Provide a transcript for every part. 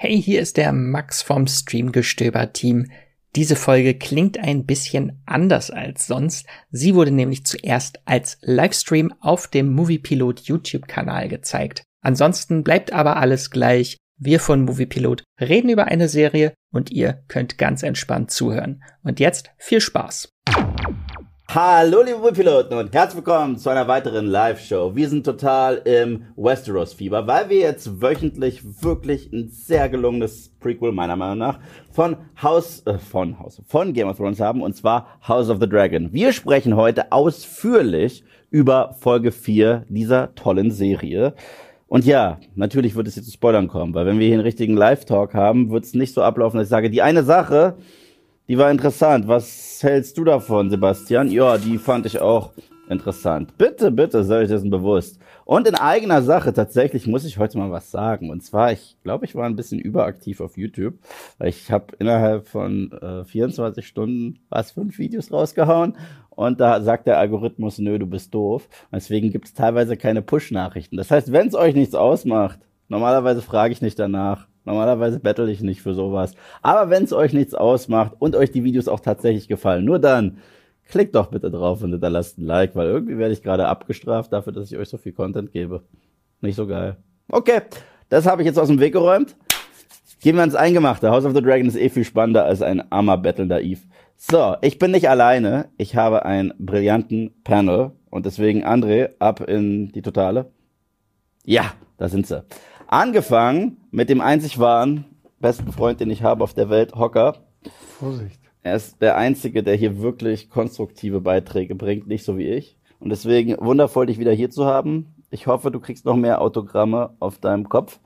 Hey, hier ist der Max vom Streamgestöber-Team. Diese Folge klingt ein bisschen anders als sonst. Sie wurde nämlich zuerst als Livestream auf dem Moviepilot YouTube-Kanal gezeigt. Ansonsten bleibt aber alles gleich. Wir von Moviepilot reden über eine Serie und ihr könnt ganz entspannt zuhören. Und jetzt viel Spaß. Hallo liebe Wohlpiloten und herzlich willkommen zu einer weiteren Live-Show. Wir sind total im Westeros-Fieber, weil wir jetzt wöchentlich wirklich ein sehr gelungenes Prequel, meiner Meinung nach, von House, äh, von House, von Game of Thrones haben, und zwar House of the Dragon. Wir sprechen heute ausführlich über Folge 4 dieser tollen Serie. Und ja, natürlich wird es jetzt zu Spoilern kommen, weil wenn wir hier einen richtigen Live-Talk haben, wird es nicht so ablaufen, dass ich sage, die eine Sache, die war interessant. Was hältst du davon, Sebastian? Ja, die fand ich auch interessant. Bitte, bitte, sei euch dessen bewusst. Und in eigener Sache tatsächlich muss ich heute mal was sagen. Und zwar, ich glaube, ich war ein bisschen überaktiv auf YouTube, weil ich habe innerhalb von äh, 24 Stunden was fünf Videos rausgehauen und da sagt der Algorithmus, nö, du bist doof. Deswegen gibt es teilweise keine Push-Nachrichten. Das heißt, wenn es euch nichts ausmacht, normalerweise frage ich nicht danach, Normalerweise bettel ich nicht für sowas. Aber wenn es euch nichts ausmacht und euch die Videos auch tatsächlich gefallen, nur dann klickt doch bitte drauf und hinterlasst ein Like, weil irgendwie werde ich gerade abgestraft dafür, dass ich euch so viel Content gebe. Nicht so geil. Okay, das habe ich jetzt aus dem Weg geräumt. Gehen wir ans Eingemachte. House of the Dragon ist eh viel spannender als ein armer bettelnder Eve. So, ich bin nicht alleine. Ich habe einen brillanten Panel und deswegen André ab in die Totale. Ja, da sind sie. Angefangen mit dem einzig wahren besten Freund, den ich habe auf der Welt, Hocker. Vorsicht. Er ist der Einzige, der hier wirklich konstruktive Beiträge bringt, nicht so wie ich. Und deswegen wundervoll, dich wieder hier zu haben. Ich hoffe, du kriegst noch mehr Autogramme auf deinem Kopf.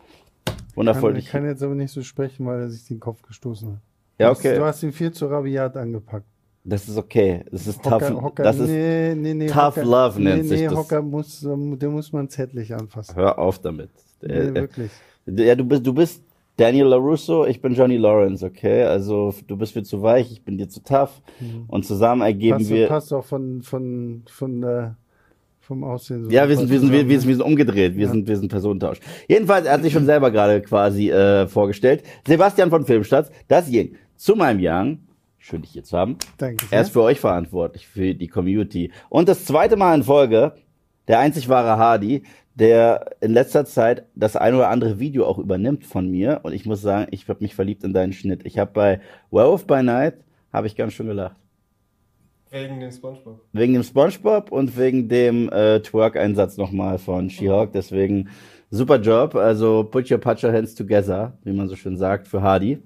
Wundervoll. Ich kann, jetzt aber nicht so sprechen, weil er sich den Kopf gestoßen hat. Ja, okay. Du hast ihn viel zu rabiat angepackt. Das ist okay. Das ist Hocker, tough. Hocker, das ist nee, nee, nee, tough Hocker, love nennt nee, sich nee, das. Hocker muss, ähm, den muss man zärtlich anfassen. Hör auf damit. Nee, Äh, wirklich. Ja, du bist, du bist Daniel LaRusso, ich bin Johnny Lawrence, okay? Also du bist mir zu weich, ich bin dir zu tough. Und zusammen ergeben Passt, wir. passt auch von, von, von, äh, vom Aussehen so. Ja, wir sind, wir sind, wir, wir sind, wir sind, sind umgedreht. Wir Ja. sind, wir sind Personentausch. Jedenfalls, er hat sich schon selber gerade quasi äh, vorgestellt. Sebastian von Filmstadt, das Jing. Zu meinem Young. Schön, dich hier zu haben. Danke Er ist sehr. für euch verantwortlich, für die Community. Und das zweite Mal in Folge, der einzig wahre Hardy, der in letzter Zeit das ein oder andere Video auch übernimmt von mir. Und ich muss sagen, ich habe mich verliebt in deinen Schnitt. Ich habe bei Werewolf by Night, habe ich ganz schön gelacht. Wegen dem Spongebob. Wegen dem Spongebob und wegen dem äh, Twerk-Einsatz nochmal von She-Hulk. Deswegen super Job. Also put your patcher hands together, wie man so schön sagt, für Hardy.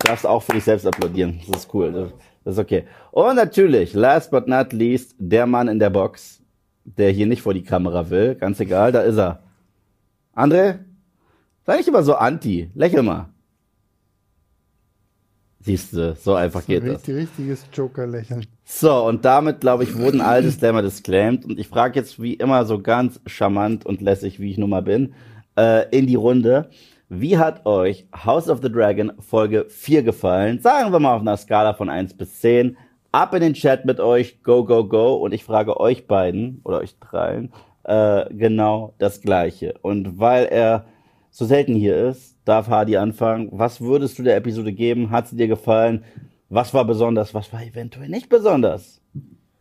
Darfst auch für dich selbst applaudieren. Das ist cool. Das ist okay. Und natürlich, last but not least, der Mann in der Box, der hier nicht vor die Kamera will. Ganz egal, da ist er. André, sei nicht immer so anti. Lächel mal. Siehst du, so einfach geht das. Richtig, richtiges Joker-Lächeln. So, und damit, glaube ich, wurden all Disclaimer disclaimed. Und ich frage jetzt wie immer so ganz charmant und lässig, wie ich nun mal bin, äh, in die Runde. Wie hat euch House of the Dragon Folge 4 gefallen? Sagen wir mal auf einer Skala von 1 bis 10. Ab in den Chat mit euch, go, go, go. Und ich frage euch beiden oder euch dreien äh, genau das Gleiche. Und weil er so selten hier ist, darf Hardy anfangen. Was würdest du der Episode geben? Hat sie dir gefallen? Was war besonders? Was war eventuell nicht besonders?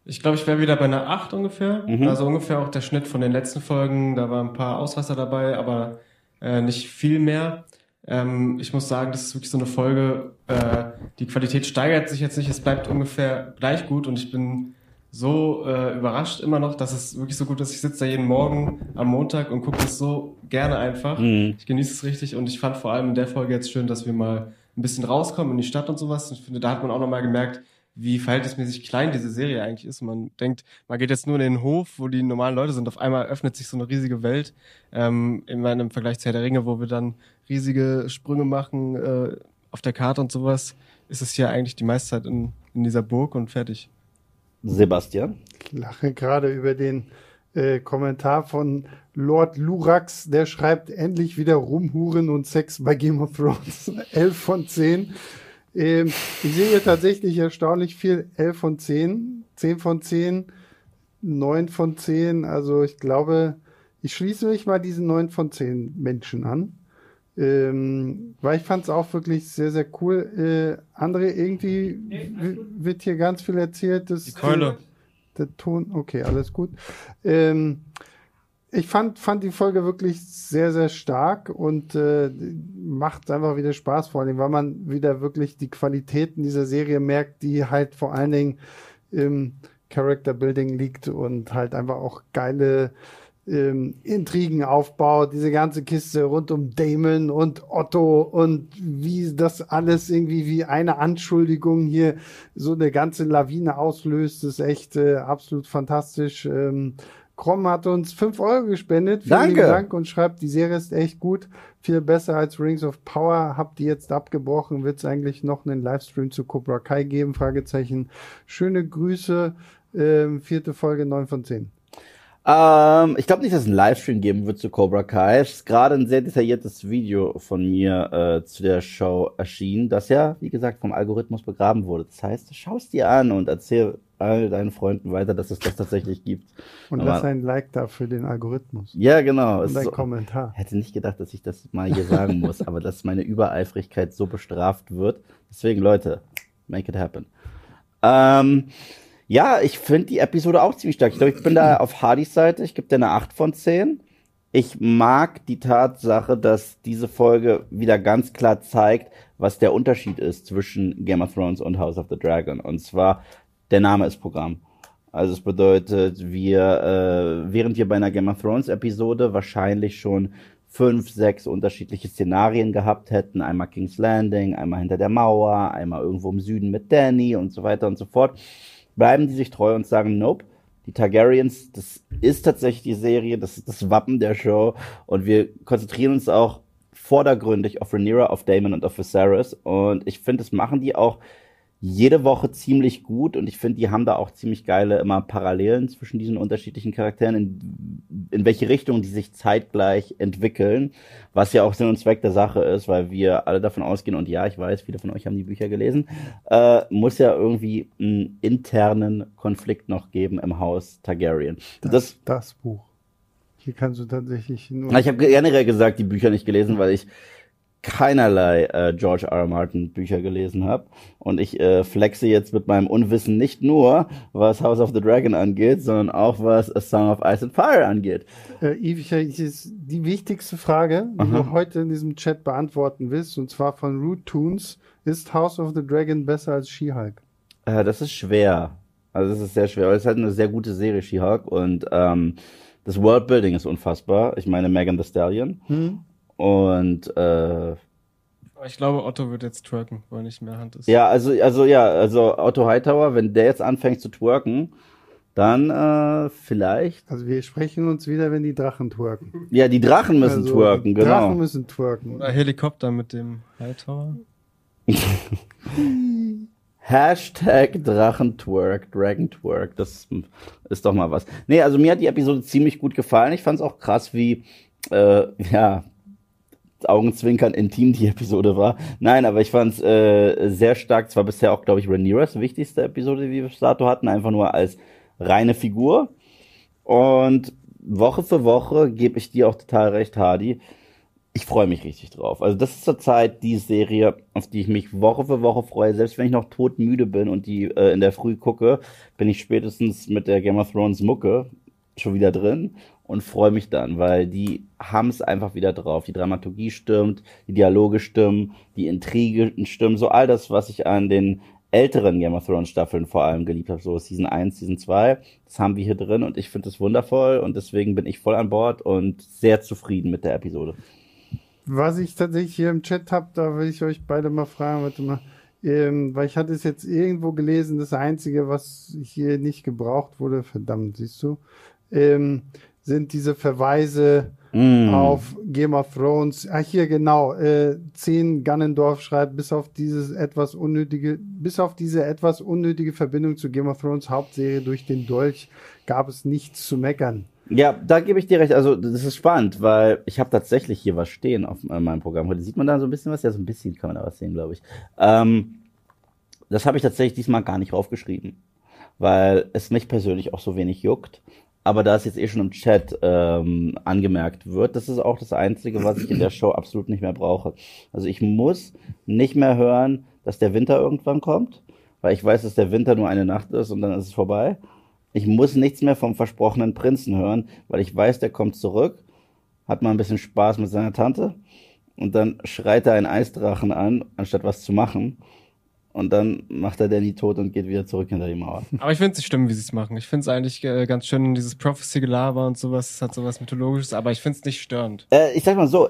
Ich glaube, ich wäre wieder bei einer 8 ungefähr. Mhm. Also ungefähr auch der Schnitt von den letzten Folgen. Da waren ein paar Ausreißer dabei, aber äh, nicht viel mehr. Ähm, ich muss sagen, das ist wirklich so eine Folge, äh, die Qualität steigert sich jetzt nicht, es bleibt ungefähr gleich gut und ich bin so äh, überrascht immer noch, dass es wirklich so gut ist. Ich sitze da jeden Morgen am Montag und gucke das so gerne einfach. Mhm. Ich genieße es richtig und ich fand vor allem in der Folge jetzt schön, dass wir mal ein bisschen rauskommen in die Stadt und sowas. Ich finde, da hat man auch nochmal gemerkt, wie verhältnismäßig klein diese Serie eigentlich ist. Man denkt, man geht jetzt nur in den Hof, wo die normalen Leute sind. Auf einmal öffnet sich so eine riesige Welt. Ähm, immer im Vergleich zu Herr der Ringe, wo wir dann riesige Sprünge machen äh, auf der Karte und sowas, ist es hier eigentlich die meiste Zeit in, in dieser Burg und fertig. Sebastian. Ich lache gerade über den äh, Kommentar von Lord Lurax, der schreibt endlich wieder Rumhuren und Sex bei Game of Thrones. 11 von 10. Ähm, ich sehe hier tatsächlich erstaunlich viel 11 von 10, 10 von 10, 9 von 10. Also ich glaube, ich schließe mich mal diesen 9 von 10 Menschen an. Ähm, weil ich fand es auch wirklich sehr, sehr cool. Äh, André, irgendwie wird hier ganz viel erzählt. Dass Die Keule. Der, der Ton, okay, alles gut. Ähm, ich fand, fand die Folge wirklich sehr, sehr stark und äh, macht einfach wieder Spaß, vor allem, weil man wieder wirklich die Qualitäten dieser Serie merkt, die halt vor allen Dingen im Character Building liegt und halt einfach auch geile ähm, Intrigen aufbaut, diese ganze Kiste rund um Damon und Otto und wie das alles irgendwie wie eine Anschuldigung hier so eine ganze Lawine auslöst, ist echt äh, absolut fantastisch. Ähm, Krom hat uns 5 Euro gespendet. Vielen Danke. Dank und schreibt, die Serie ist echt gut. Viel besser als Rings of Power. Habt ihr jetzt abgebrochen? Wird es eigentlich noch einen Livestream zu Cobra Kai geben? Fragezeichen. Schöne Grüße. Ähm, vierte Folge, 9 von 10. Ähm, ich glaube nicht, dass es einen Livestream geben wird zu Cobra Kai. Es ist gerade ein sehr detailliertes Video von mir äh, zu der Show erschienen, das ja, wie gesagt, vom Algorithmus begraben wurde. Das heißt, schau es dir an und erzähl all deinen Freunden weiter, dass es das tatsächlich gibt. Und Aber- lass ein Like da für den Algorithmus. Ja, genau. Und ein so, Kommentar. hätte nicht gedacht, dass ich das mal hier sagen muss, aber dass meine Übereifrigkeit so bestraft wird. Deswegen, Leute, make it happen. Ähm, ja, ich finde die Episode auch ziemlich stark. Ich glaube, ich bin da auf Hardys Seite. Ich gebe dir eine 8 von 10. Ich mag die Tatsache, dass diese Folge wieder ganz klar zeigt, was der Unterschied ist zwischen Game of Thrones und House of the Dragon. Und zwar, der Name ist Programm. Also es bedeutet, wir, äh, während wir bei einer Game of Thrones Episode wahrscheinlich schon fünf, sechs unterschiedliche Szenarien gehabt hätten, einmal King's Landing, einmal hinter der Mauer, einmal irgendwo im Süden mit Danny und so weiter und so fort, bleiben die sich treu und sagen, nope, die Targaryens, das ist tatsächlich die Serie, das ist das Wappen der Show. Und wir konzentrieren uns auch vordergründig auf Rhaenyra, auf Daemon und auf Viserys. Und ich finde, das machen die auch jede Woche ziemlich gut und ich finde, die haben da auch ziemlich geile immer Parallelen zwischen diesen unterschiedlichen Charakteren, in, in welche Richtung die sich zeitgleich entwickeln, was ja auch Sinn und Zweck der Sache ist, weil wir alle davon ausgehen und ja, ich weiß, viele von euch haben die Bücher gelesen, äh, muss ja irgendwie einen internen Konflikt noch geben im Haus Targaryen. Das, Das, das, Buch. Hier kannst du tatsächlich nur. na, ich habe generell gesagt, die Bücher nicht gelesen, weil ich keinerlei äh, George R. R. Martin Bücher gelesen habe. Und ich äh, flexe jetzt mit meinem Unwissen nicht nur, was House of the Dragon angeht, sondern auch was A Song of Ice and Fire angeht. Äh, Yves, ich- ich- ist die wichtigste Frage, die Aha. du heute in diesem Chat beantworten willst, und zwar von Root Toons. Ist House of the Dragon besser als She-Hulk? Äh, das ist schwer. Also es ist sehr schwer, weil es ist halt eine sehr gute Serie, She-Hulk. Und ähm, das Worldbuilding ist unfassbar. Ich meine Megan Thee Stallion. Hm? Und äh, Ich glaube, Otto wird jetzt twerken, weil nicht mehr Hand ist. ja, also, also ja, also Otto Hightower, wenn der jetzt anfängt zu twerken, dann äh, vielleicht. Also wir sprechen uns wieder, wenn die Drachen twerken. Ja, die Drachen müssen also, twerken, die genau. Drachen müssen twerken. Oder Helikopter mit dem Hightower. Hashtag Drachentwerk, Dragentwerk, das ist doch mal was. Nee, also mir hat die Episode ziemlich gut gefallen. Ich fand es auch krass, wie, äh, ja, Augenzwinkern intim die Episode war. Nein, aber ich fand es äh, sehr stark. Es war bisher auch, glaube ich, Rhaenyras wichtigste Episode, die wir bis dato hatten. Einfach nur als reine Figur. Und Woche für Woche gebe ich dir auch total recht, Hardy. Ich freue mich richtig drauf. Also das ist zurzeit die Serie, auf die ich mich Woche für Woche freue. Selbst wenn ich noch todmüde bin und die äh, in der Früh gucke, bin ich spätestens mit der Game of Thrones Mucke schon wieder drin und freue mich dann, weil die haben es einfach wieder drauf. Die Dramaturgie stimmt, die Dialoge stimmen, die Intrige stimmen, so all das, was ich an den älteren Game of Thrones Staffeln vor allem geliebt habe, so Season 1, Season 2, das haben wir hier drin und ich finde es wundervoll und deswegen bin ich voll an Bord und sehr zufrieden mit der Episode. Was ich tatsächlich hier im Chat habe, da will ich euch beide mal fragen, warte mal. Ähm, weil ich hatte es jetzt irgendwo gelesen, das Einzige, was hier nicht gebraucht wurde, verdammt, siehst du, ähm, sind diese Verweise Mm. auf Game of Thrones. Ah, hier genau, äh, 10 Gannendorf schreibt, bis auf dieses etwas unnötige, bis auf diese etwas unnötige Verbindung zu Game of Thrones Hauptserie durch den Dolch gab es nichts zu meckern. Ja, da gebe ich dir recht. Also das ist spannend, weil ich habe tatsächlich hier was stehen auf äh, meinem Programm. Heute sieht man da so ein bisschen was. Ja, so ein bisschen kann man da was sehen, glaube ich. Ähm, das habe ich tatsächlich diesmal gar nicht raufgeschrieben, weil es mich persönlich auch so wenig juckt. Aber da es jetzt eh schon im Chat ähm, angemerkt wird, das ist auch das Einzige, was ich in der Show absolut nicht mehr brauche. Also ich muss nicht mehr hören, dass der Winter irgendwann kommt, weil ich weiß, dass der Winter nur eine Nacht ist und dann ist es vorbei. Ich muss nichts mehr vom versprochenen Prinzen hören, weil ich weiß, der kommt zurück, hat mal ein bisschen Spaß mit seiner Tante und dann schreit er einen Eisdrachen an, anstatt was zu machen. Und dann macht er Danny tot und geht wieder zurück hinter die Mauer. Aber ich finde es nicht schlimm, wie sie es machen. Ich finde es eigentlich äh, ganz schön, dieses Prophecy-Gelaber und sowas, es hat sowas Mythologisches, aber ich finde es nicht störend. Äh, ich sag mal so,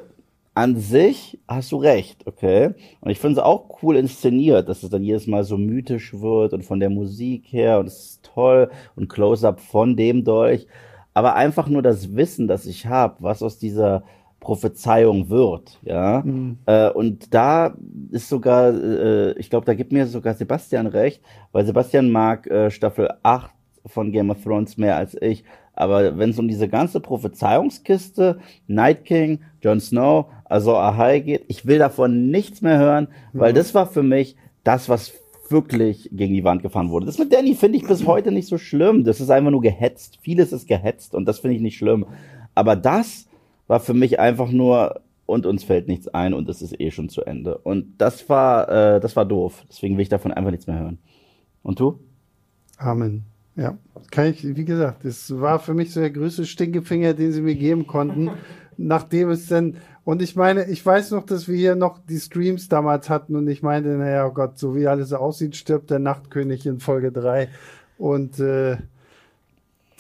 an sich hast du recht, okay? Und ich finde es auch cool inszeniert, dass es dann jedes Mal so mythisch wird und von der Musik her und es ist toll und Close-up von dem Dolch. Aber einfach nur das Wissen, das ich habe, was aus dieser Prophezeiung wird, ja. Mhm. Äh, und da ist sogar, äh, ich glaube, da gibt mir sogar Sebastian recht, weil Sebastian mag äh, Staffel 8 von Game of Thrones mehr als ich. Aber wenn es um diese ganze Prophezeiungskiste, Night King, Jon Snow, also Ahai geht, ich will davon nichts mehr hören, mhm. weil das war für mich das, was wirklich gegen die Wand gefahren wurde. Das mit Danny finde ich bis heute nicht so schlimm. Das ist einfach nur gehetzt. Vieles ist gehetzt und das finde ich nicht schlimm. Aber das war für mich einfach nur und uns fällt nichts ein und es ist eh schon zu Ende. Und das war, äh, das war doof. Deswegen will ich davon einfach nichts mehr hören. Und du? Amen. Ja, kann ich, wie gesagt, das war für mich so der größte Stinkefinger, den sie mir geben konnten, nachdem es dann, und ich meine, ich weiß noch, dass wir hier noch die Streams damals hatten und ich meinte, naja, oh Gott, so wie alles aussieht, stirbt der Nachtkönig in Folge 3. Und äh,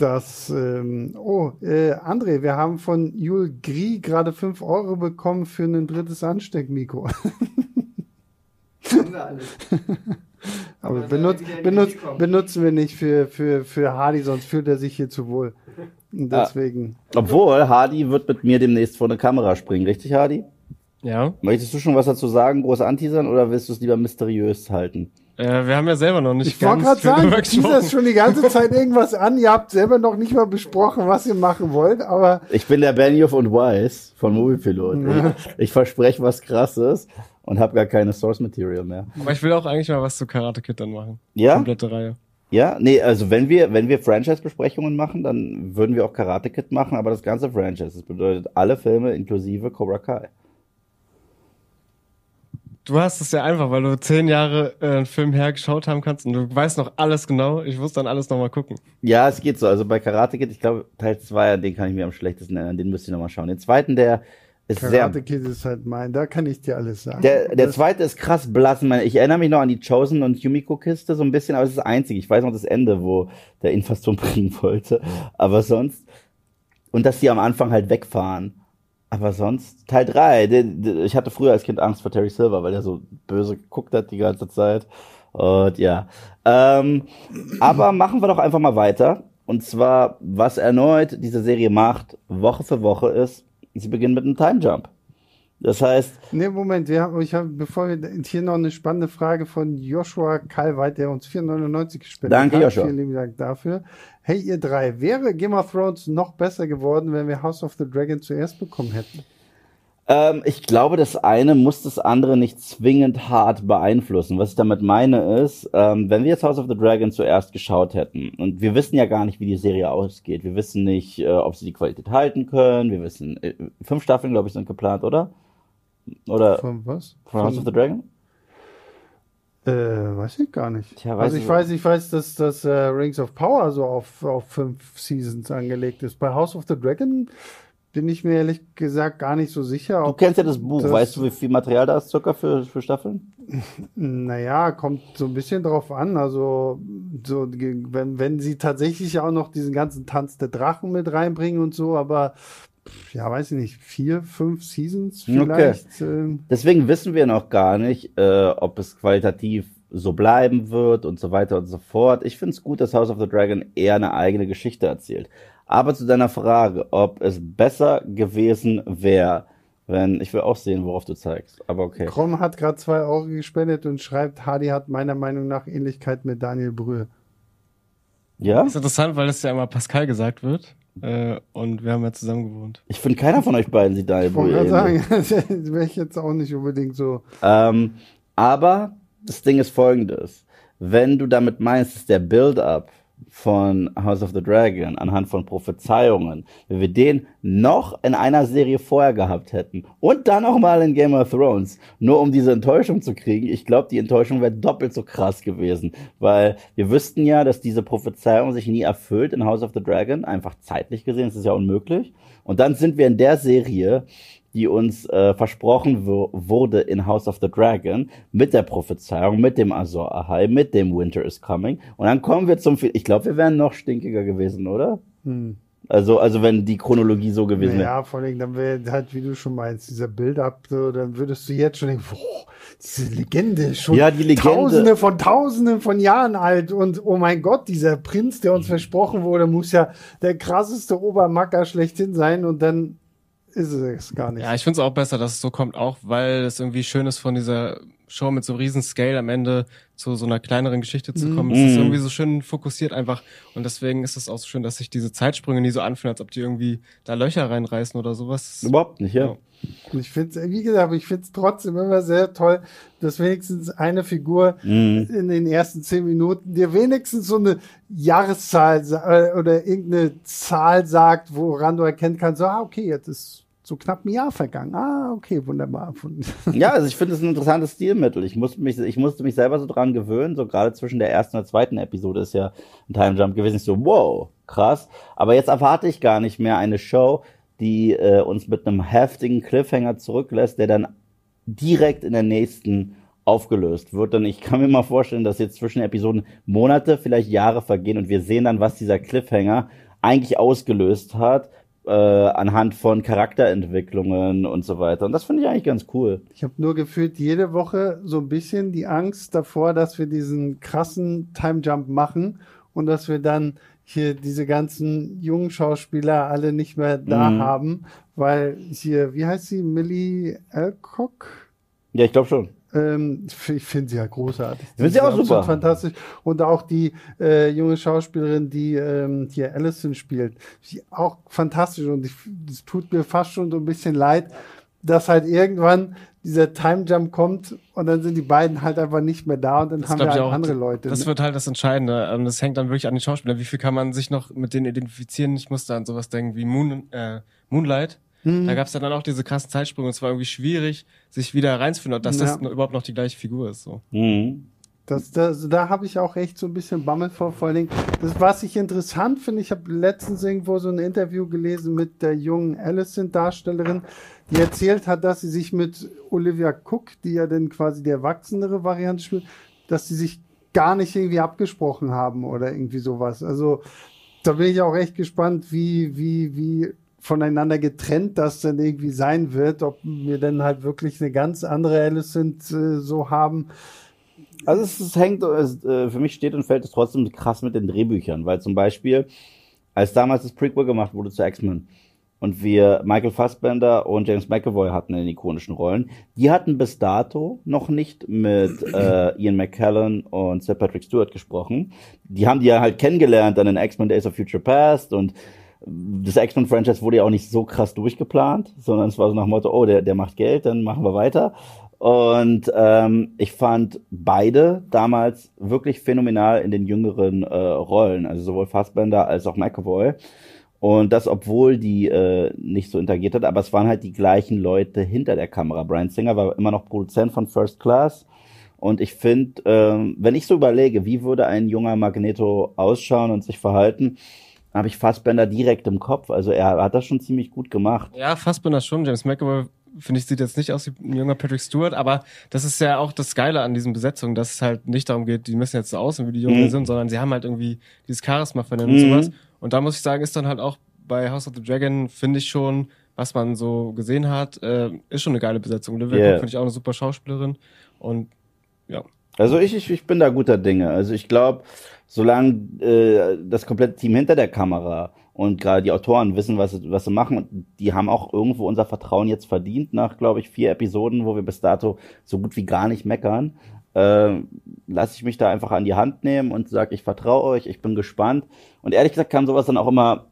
das, ähm, oh, äh, André, wir haben von Jul Grie gerade 5 Euro bekommen für ein drittes Ansteckmikro. Haben wir alles. Aber, Aber benut, benut, benutzen wir nicht für, für, für Hardy, sonst fühlt er sich hier zu wohl. Und deswegen. Ja. Obwohl, Hardy wird mit mir demnächst vor eine Kamera springen, richtig, Hardy? Ja. Möchtest du schon was dazu sagen, groß anteasern, oder willst du es lieber mysteriös halten? Äh, wir haben ja selber noch nicht Ich wollte gerade sagen, du teaserst schon die ganze Zeit irgendwas an. Ihr habt selber noch nicht mal besprochen, was ihr machen wollt, aber. Ich bin der Benioff und Weiss von Moviepilot. Ja. Ich, ich verspreche was krasses und habe gar keine Source Material mehr. Aber ich will auch eigentlich mal was zu Karate Kid dann machen. Ja? Komplette Reihe. Ja, nee, also wenn wir, wenn wir Franchise-Besprechungen machen, dann würden wir auch Karate Kid machen, aber das ganze Franchise. Das bedeutet alle Filme inklusive Cobra Kai. Du hast es ja einfach, weil du zehn Jahre äh, einen Film hergeschaut haben kannst und du weißt noch alles genau. Ich muss dann alles nochmal gucken. Ja, es geht so. Also bei Karate Kid, ich glaube, Teil 2, an den kann ich mir am schlechtesten erinnern. Den müsst ihr nochmal schauen. Den zweiten, der ist Karate sehr. Kid ist halt mein, da kann ich dir alles sagen. Der, der zweite ist krass blassen. Ich erinnere mich noch an die Chosen und Yumiko-Kiste so ein bisschen, aber es ist das einzige. Ich weiß noch das Ende, wo der ihn fast umbringen wollte. Aber sonst. Und dass die am Anfang halt wegfahren. Aber sonst, Teil 3, ich hatte früher als Kind Angst vor Terry Silver, weil er so böse geguckt hat die ganze Zeit. Und ja. Ähm, aber machen wir doch einfach mal weiter. Und zwar, was erneut diese Serie macht, Woche für Woche ist, sie beginnt mit einem Time Jump. Das heißt. Nee, Moment, wir haben, ich habe, bevor wir hier noch eine spannende Frage von Joshua Kalweit, der uns 4,99 gespendet Danke, hat. Joshua. Vielen lieben Dank dafür. Hey, ihr drei, wäre Game of Thrones noch besser geworden, wenn wir House of the Dragon zuerst bekommen hätten? Ähm, ich glaube, das eine muss das andere nicht zwingend hart beeinflussen. Was ich damit meine ist, ähm, wenn wir jetzt House of the Dragon zuerst geschaut hätten, und wir wissen ja gar nicht, wie die Serie ausgeht. Wir wissen nicht, äh, ob sie die Qualität halten können. Wir wissen, äh, fünf Staffeln, glaube ich, sind geplant, oder? Oder von was? Von House of the Dragon? Äh, weiß ich gar nicht. Tja, also ich weiß, ich weiß, dass das äh, Rings of Power so auf, auf fünf Seasons angelegt ist. Bei House of the Dragon bin ich mir ehrlich gesagt gar nicht so sicher. Du kennst ja das Buch, das weißt du, wie viel Material da ist circa für, für Staffeln? Naja, kommt so ein bisschen drauf an. Also, so, wenn, wenn sie tatsächlich auch noch diesen ganzen Tanz der Drachen mit reinbringen und so, aber ja, weiß ich nicht, vier, fünf Seasons vielleicht. Okay. Ähm. Deswegen wissen wir noch gar nicht, äh, ob es qualitativ so bleiben wird und so weiter und so fort. Ich finde es gut, dass House of the Dragon eher eine eigene Geschichte erzählt. Aber zu deiner Frage, ob es besser gewesen wäre, wenn, ich will auch sehen, worauf du zeigst. Aber okay. Krom hat gerade zwei Euro gespendet und schreibt, Hardy hat meiner Meinung nach Ähnlichkeit mit Daniel Brühl. Ja? Das ist interessant, weil es ja immer Pascal gesagt wird. Äh, und wir haben ja zusammen gewohnt. Ich finde, keiner von euch beiden sieht Daniel. Ich sagen, wäre ich jetzt auch nicht unbedingt so. Ähm, aber das Ding ist folgendes. Wenn du damit meinst, dass der Build-up von House of the Dragon, anhand von Prophezeiungen, wenn wir den noch in einer Serie vorher gehabt hätten und dann noch mal in Game of Thrones, nur um diese Enttäuschung zu kriegen, ich glaube, die Enttäuschung wäre doppelt so krass gewesen, weil wir wüssten ja, dass diese Prophezeiung sich nie erfüllt in House of the Dragon, einfach zeitlich gesehen, das ist ja unmöglich. Und dann sind wir in der Serie die uns äh, versprochen wurde in House of the Dragon mit der Prophezeiung, mit dem Azor Ahai, mit dem Winter is Coming. Und dann kommen wir zum, ich glaube, wir wären noch stinkiger gewesen, oder? Hm. Also, also wenn die Chronologie so gewesen wäre. Ja, vor allem, dann wäre halt, wie du schon meinst, dieser Build-up, so, dann würdest du jetzt schon denken, boah, diese Legende schon ja, die Legende. Tausende von Tausenden von Jahren alt und oh mein Gott, dieser Prinz, der uns versprochen wurde, muss ja der krasseste Obermacker schlechthin sein und dann ist es gar nicht. Ja, ich finde es auch besser, dass es so kommt, auch weil es irgendwie schön ist, von dieser Show mit so riesen Scale am Ende zu so einer kleineren Geschichte zu kommen. Mhm. Es ist mhm. irgendwie so schön fokussiert einfach. Und deswegen ist es auch so schön, dass sich diese Zeitsprünge nie so anfühlen, als ob die irgendwie da Löcher reinreißen oder sowas. Überhaupt nicht, ja. ja. Ich finde es, wie gesagt, ich finde es trotzdem immer sehr toll, dass wenigstens eine Figur mhm. in den ersten zehn Minuten dir wenigstens so eine Jahreszahl äh, oder irgendeine Zahl sagt, woran du erkennen kannst, so, ah, okay, jetzt ist so knapp ein Jahr vergangen. Ah, okay, wunderbar. Ja, also ich finde es ein interessantes Stilmittel. Ich musste mich, ich musste mich selber so dran gewöhnen, so gerade zwischen der ersten und der zweiten Episode ist ja ein Time Jump gewesen. Ich so, wow, krass. Aber jetzt erwarte ich gar nicht mehr eine Show, die äh, uns mit einem heftigen Cliffhanger zurücklässt, der dann direkt in der nächsten aufgelöst wird. Und ich kann mir mal vorstellen, dass jetzt zwischen Episoden Monate, vielleicht Jahre vergehen und wir sehen dann, was dieser Cliffhanger eigentlich ausgelöst hat äh, anhand von Charakterentwicklungen und so weiter. Und das finde ich eigentlich ganz cool. Ich habe nur gefühlt jede Woche so ein bisschen die Angst davor, dass wir diesen krassen Time Jump machen und dass wir dann hier diese ganzen jungen Schauspieler alle nicht mehr da mhm. haben, weil hier, wie heißt sie, Millie Alcock? Ja, ich glaube schon. Ähm, ich finde sie ja großartig. Ich finde sie auch super. Fantastisch. Und auch die äh, junge Schauspielerin, die ähm, hier Allison spielt, auch fantastisch. Und es tut mir fast schon so ein bisschen leid, dass halt irgendwann dieser Time Jump kommt und dann sind die beiden halt einfach nicht mehr da und dann das haben wir halt auch, andere Leute. Das ne? wird halt das Entscheidende. Und das hängt dann wirklich an den Schauspielern. Wie viel kann man sich noch mit denen identifizieren? Ich muss da an sowas denken wie Moon, äh, Moonlight Mhm. Da gab es dann auch diese krassen Zeitsprünge und es war irgendwie schwierig, sich wieder reinzufinden, dass ja. das überhaupt noch die gleiche Figur ist. So. Mhm. Das, das, da habe ich auch echt so ein bisschen Bammel vor, vor allen Dingen. Das, was ich interessant finde, ich habe letztens irgendwo so ein Interview gelesen mit der jungen Allison-Darstellerin, die erzählt hat, dass sie sich mit Olivia Cook, die ja dann quasi die erwachsenere Variante spielt, dass sie sich gar nicht irgendwie abgesprochen haben oder irgendwie sowas. Also da bin ich auch echt gespannt, wie, wie, wie voneinander getrennt das dann irgendwie sein wird, ob wir dann halt wirklich eine ganz andere Alicent äh, so haben. Also es, es hängt, es, äh, für mich steht und fällt es trotzdem krass mit den Drehbüchern, weil zum Beispiel, als damals das Prequel gemacht wurde zu X-Men und wir Michael Fassbender und James McAvoy hatten in den ikonischen Rollen, die hatten bis dato noch nicht mit äh, Ian McKellen und Sir Patrick Stewart gesprochen. Die haben die ja halt kennengelernt dann in X-Men Days of Future Past und das X-Men-Franchise wurde ja auch nicht so krass durchgeplant, sondern es war so nach dem Motto, oh, der, der macht Geld, dann machen wir weiter. Und ähm, ich fand beide damals wirklich phänomenal in den jüngeren äh, Rollen, also sowohl Fassbender als auch McAvoy. Und das, obwohl die äh, nicht so interagiert hat, aber es waren halt die gleichen Leute hinter der Kamera. Brian Singer war immer noch Produzent von First Class. Und ich finde, ähm, wenn ich so überlege, wie würde ein junger Magneto ausschauen und sich verhalten, habe ich Fassbender direkt im Kopf. Also er hat das schon ziemlich gut gemacht. Ja, Fassbender schon. James McAvoy finde ich, sieht jetzt nicht aus wie ein junger Patrick Stewart, aber das ist ja auch das Geile an diesen Besetzungen, dass es halt nicht darum geht, die müssen jetzt so aussehen, wie die Jungen mhm. sind, sondern sie haben halt irgendwie dieses Charisma von denen mhm. und sowas. Und da muss ich sagen, ist dann halt auch bei House of the Dragon, finde ich schon, was man so gesehen hat, äh, ist schon eine geile Besetzung. Olivia yeah. finde ich auch eine super Schauspielerin und ja. Also ich, ich, ich bin da guter Dinge. Also ich glaube, solange äh, das komplette Team hinter der Kamera und gerade die Autoren wissen, was, was sie machen, und die haben auch irgendwo unser Vertrauen jetzt verdient, nach, glaube ich, vier Episoden, wo wir bis dato so gut wie gar nicht meckern, äh, lasse ich mich da einfach an die Hand nehmen und sage, ich vertraue euch, ich bin gespannt. Und ehrlich gesagt kam sowas dann auch immer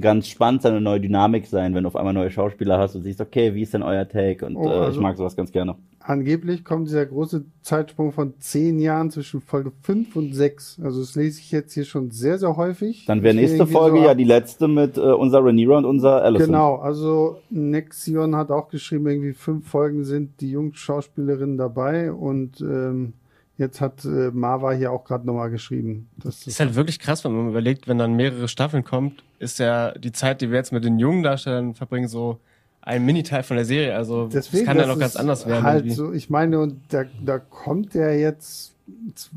ganz spannend sein, eine neue Dynamik sein, wenn du auf einmal neue Schauspieler hast und siehst, okay, wie ist denn euer Take? Und Oh, äh, ich also- mag sowas ganz gerne. Angeblich kommt dieser große Zeitsprung von zehn Jahren zwischen Folge 5 und 6. Also das lese ich jetzt hier schon sehr, sehr häufig. Dann wäre nächste Folge so ja die letzte mit äh, unser Rhaenyra und unser Allison. Genau, also Nexion hat auch geschrieben, irgendwie fünf Folgen sind die Jungschauspielerinnen dabei und ähm, jetzt hat äh, Marva hier auch gerade nochmal geschrieben. Das Ist halt wirklich krass, wenn man überlegt, wenn dann mehrere Staffeln kommt, ist ja die Zeit, die wir jetzt mit den jungen Darstellern verbringen, so ein Mini-Teil von der Serie. Also Deswegen, das kann ja noch ganz anders werden. Halt irgendwie. so, ich meine, und da, da kommt ja jetzt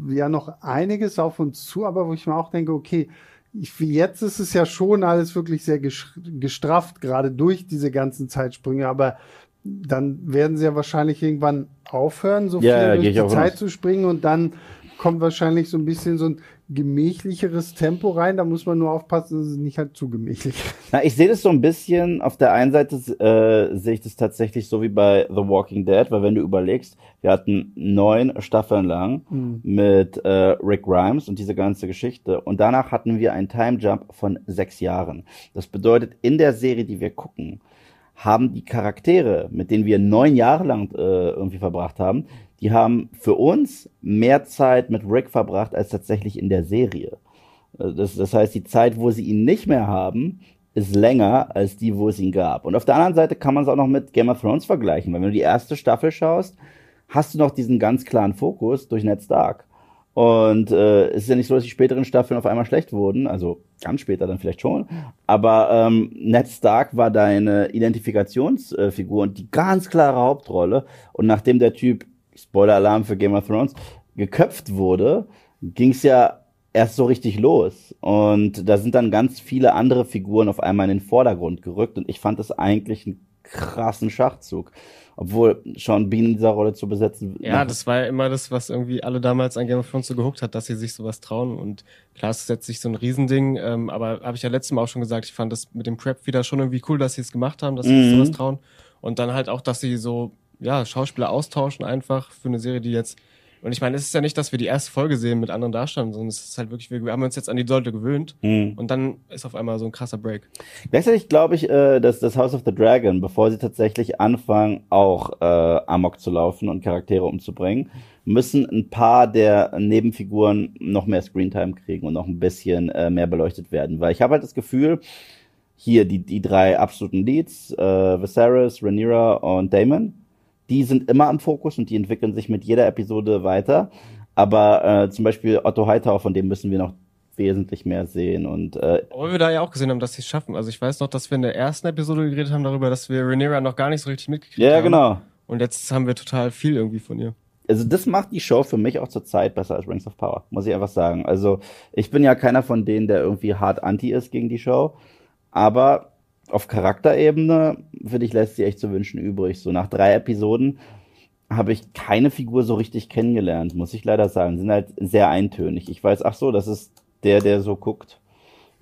ja noch einiges auf uns zu, aber wo ich mir auch denke, okay, ich, jetzt ist es ja schon alles wirklich sehr gestrafft, gerade durch diese ganzen Zeitsprünge, aber dann werden sie ja wahrscheinlich irgendwann aufhören, so Ja, viel durch die Zeit aus. zu springen und dann kommt wahrscheinlich so ein bisschen so ein gemächlicheres Tempo rein. Da muss man nur aufpassen, dass es nicht halt zu gemächlich ist. Na, ich sehe das so ein bisschen, auf der einen Seite äh, sehe ich das tatsächlich so wie bei The Walking Dead, weil wenn du überlegst, wir hatten neun Staffeln lang mit äh, Rick Grimes und diese ganze Geschichte und danach hatten wir einen Time Jump von sechs Jahren. Das bedeutet, in der Serie, die wir gucken, haben die Charaktere, mit denen wir neun Jahre lang äh, irgendwie verbracht haben, die haben für uns mehr Zeit mit Rick verbracht als tatsächlich in der Serie. Äh, Das, das heißt, die Zeit, wo sie ihn nicht mehr haben, ist länger als die, wo es ihn gab. Und auf der anderen Seite kann man es auch noch mit Game of Thrones vergleichen, weil wenn du die erste Staffel schaust, hast du noch diesen ganz klaren Fokus durch Ned Stark. Und äh, es ist ja nicht so, dass die späteren Staffeln auf einmal schlecht wurden, also ganz später dann vielleicht schon. Aber ähm, Ned Stark war deine Identifikationsfigur und die ganz klare Hauptrolle. Und nachdem der Typ, Spoiler-Alarm für Game of Thrones, geköpft wurde, ging es ja erst so richtig los. Und da sind dann ganz viele andere Figuren auf einmal in den Vordergrund gerückt. Und ich fand das eigentlich einen krassen Schachzug. Obwohl Sean Bean in dieser Rolle zu besetzen. Ja, das war ja immer das, was irgendwie alle damals an Game of Thrones so gehuckt hat, dass sie sich sowas trauen. Und klar, es ist jetzt nicht so ein Riesending, ähm, aber habe ich ja letztes Mal auch schon gesagt, ich fand das mit dem Prep wieder schon irgendwie cool, dass sie es gemacht haben, dass sie sich Mhm. sowas trauen. Und dann halt auch, dass sie so, ja, Schauspieler austauschen einfach für eine Serie, die jetzt. Und ich meine, es ist ja nicht, dass wir die erste Folge sehen mit anderen Darstellern, sondern es ist halt wirklich, wir haben uns jetzt an die Leute gewöhnt Mhm. und dann ist auf einmal so ein krasser Break. Gleichzeitig glaube ich, äh, dass das House of the Dragon, bevor sie tatsächlich anfangen, auch äh, Amok zu laufen und Charaktere umzubringen, müssen ein paar der Nebenfiguren noch mehr Screentime kriegen und noch ein bisschen äh, mehr beleuchtet werden. Weil ich habe halt das Gefühl, hier die, die drei absoluten Leads, äh, Viserys, Rhaenyra und Daemon, die sind immer am Fokus und die entwickeln sich mit jeder Episode weiter. Aber äh, zum Beispiel Otto Hightower, von dem müssen wir noch wesentlich mehr sehen. Und äh, Obwohl wir da ja auch gesehen haben, dass sie es schaffen. Also ich weiß noch, dass wir in der ersten Episode geredet haben darüber, dass wir Rhaenyra noch gar nicht so richtig mitgekriegt ja, haben. genau. Und jetzt haben wir total viel irgendwie von ihr. also das macht die Show für mich auch zur Zeit besser als Rings of Power, muss ich einfach sagen. Also ich bin ja keiner von denen, der irgendwie hart anti ist gegen die Show, aber auf Charakterebene, finde ich, lässt sie echt zu wünschen übrig. So nach drei Episoden habe ich keine Figur so richtig kennengelernt, muss ich leider sagen. Sind halt sehr eintönig. Ich weiß, ach so, das ist der, der so guckt.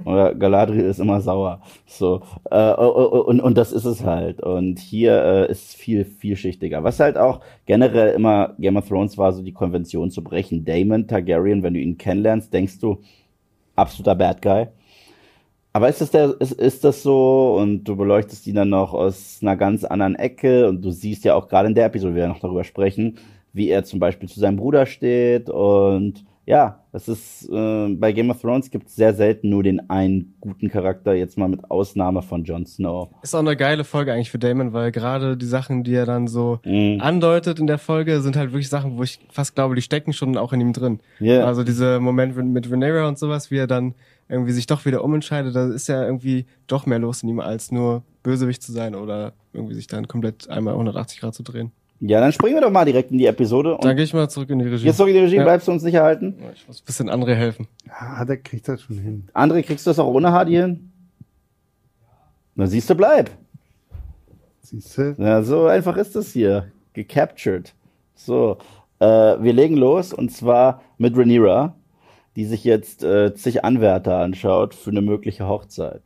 Oder Galadriel ist immer sauer. So. Äh, und, und das ist es halt. Und hier äh, ist es viel, vielschichtiger. Was halt auch generell immer Game of Thrones war, so die Konvention zu brechen. Damon Targaryen, wenn du ihn kennenlernst, denkst du, absoluter Bad Guy. Aber ist das, der, ist, ist das so und du beleuchtest ihn dann noch aus einer ganz anderen Ecke und du siehst ja auch gerade in der Episode, wir werden noch darüber sprechen, wie er zum Beispiel zu seinem Bruder steht und ja, es ist äh, bei Game of Thrones gibt es sehr selten nur den einen guten Charakter, jetzt mal mit Ausnahme von Jon Snow. Ist auch eine geile Folge eigentlich für Damon, weil gerade die Sachen, die er dann so Mhm. andeutet in der Folge, sind halt wirklich Sachen, wo ich fast glaube, die stecken schon auch in ihm drin. Ja. Also diese Moment mit Rhaenyra und sowas, wie er dann irgendwie sich doch wieder umentscheidet, da ist ja irgendwie doch mehr los in ihm, als nur Bösewicht zu sein oder irgendwie sich dann komplett einmal 180 Grad zu drehen. Ja, dann springen wir doch mal direkt in die Episode und Dann gehe ich mal zurück in die Regie. jetzt zurück in die Regie, Ja. bleibst du uns nicht erhalten? Ich muss ein bisschen André helfen. Ja, der kriegt das schon hin. André, kriegst du das auch ohne Hardy hin? Na siehst du, bleib. Siehst du? Ja, so einfach ist das hier. Gecaptured. So, äh, wir legen los und zwar mit Rhaenyra, die sich jetzt äh, zig Anwärter anschaut für eine mögliche Hochzeit.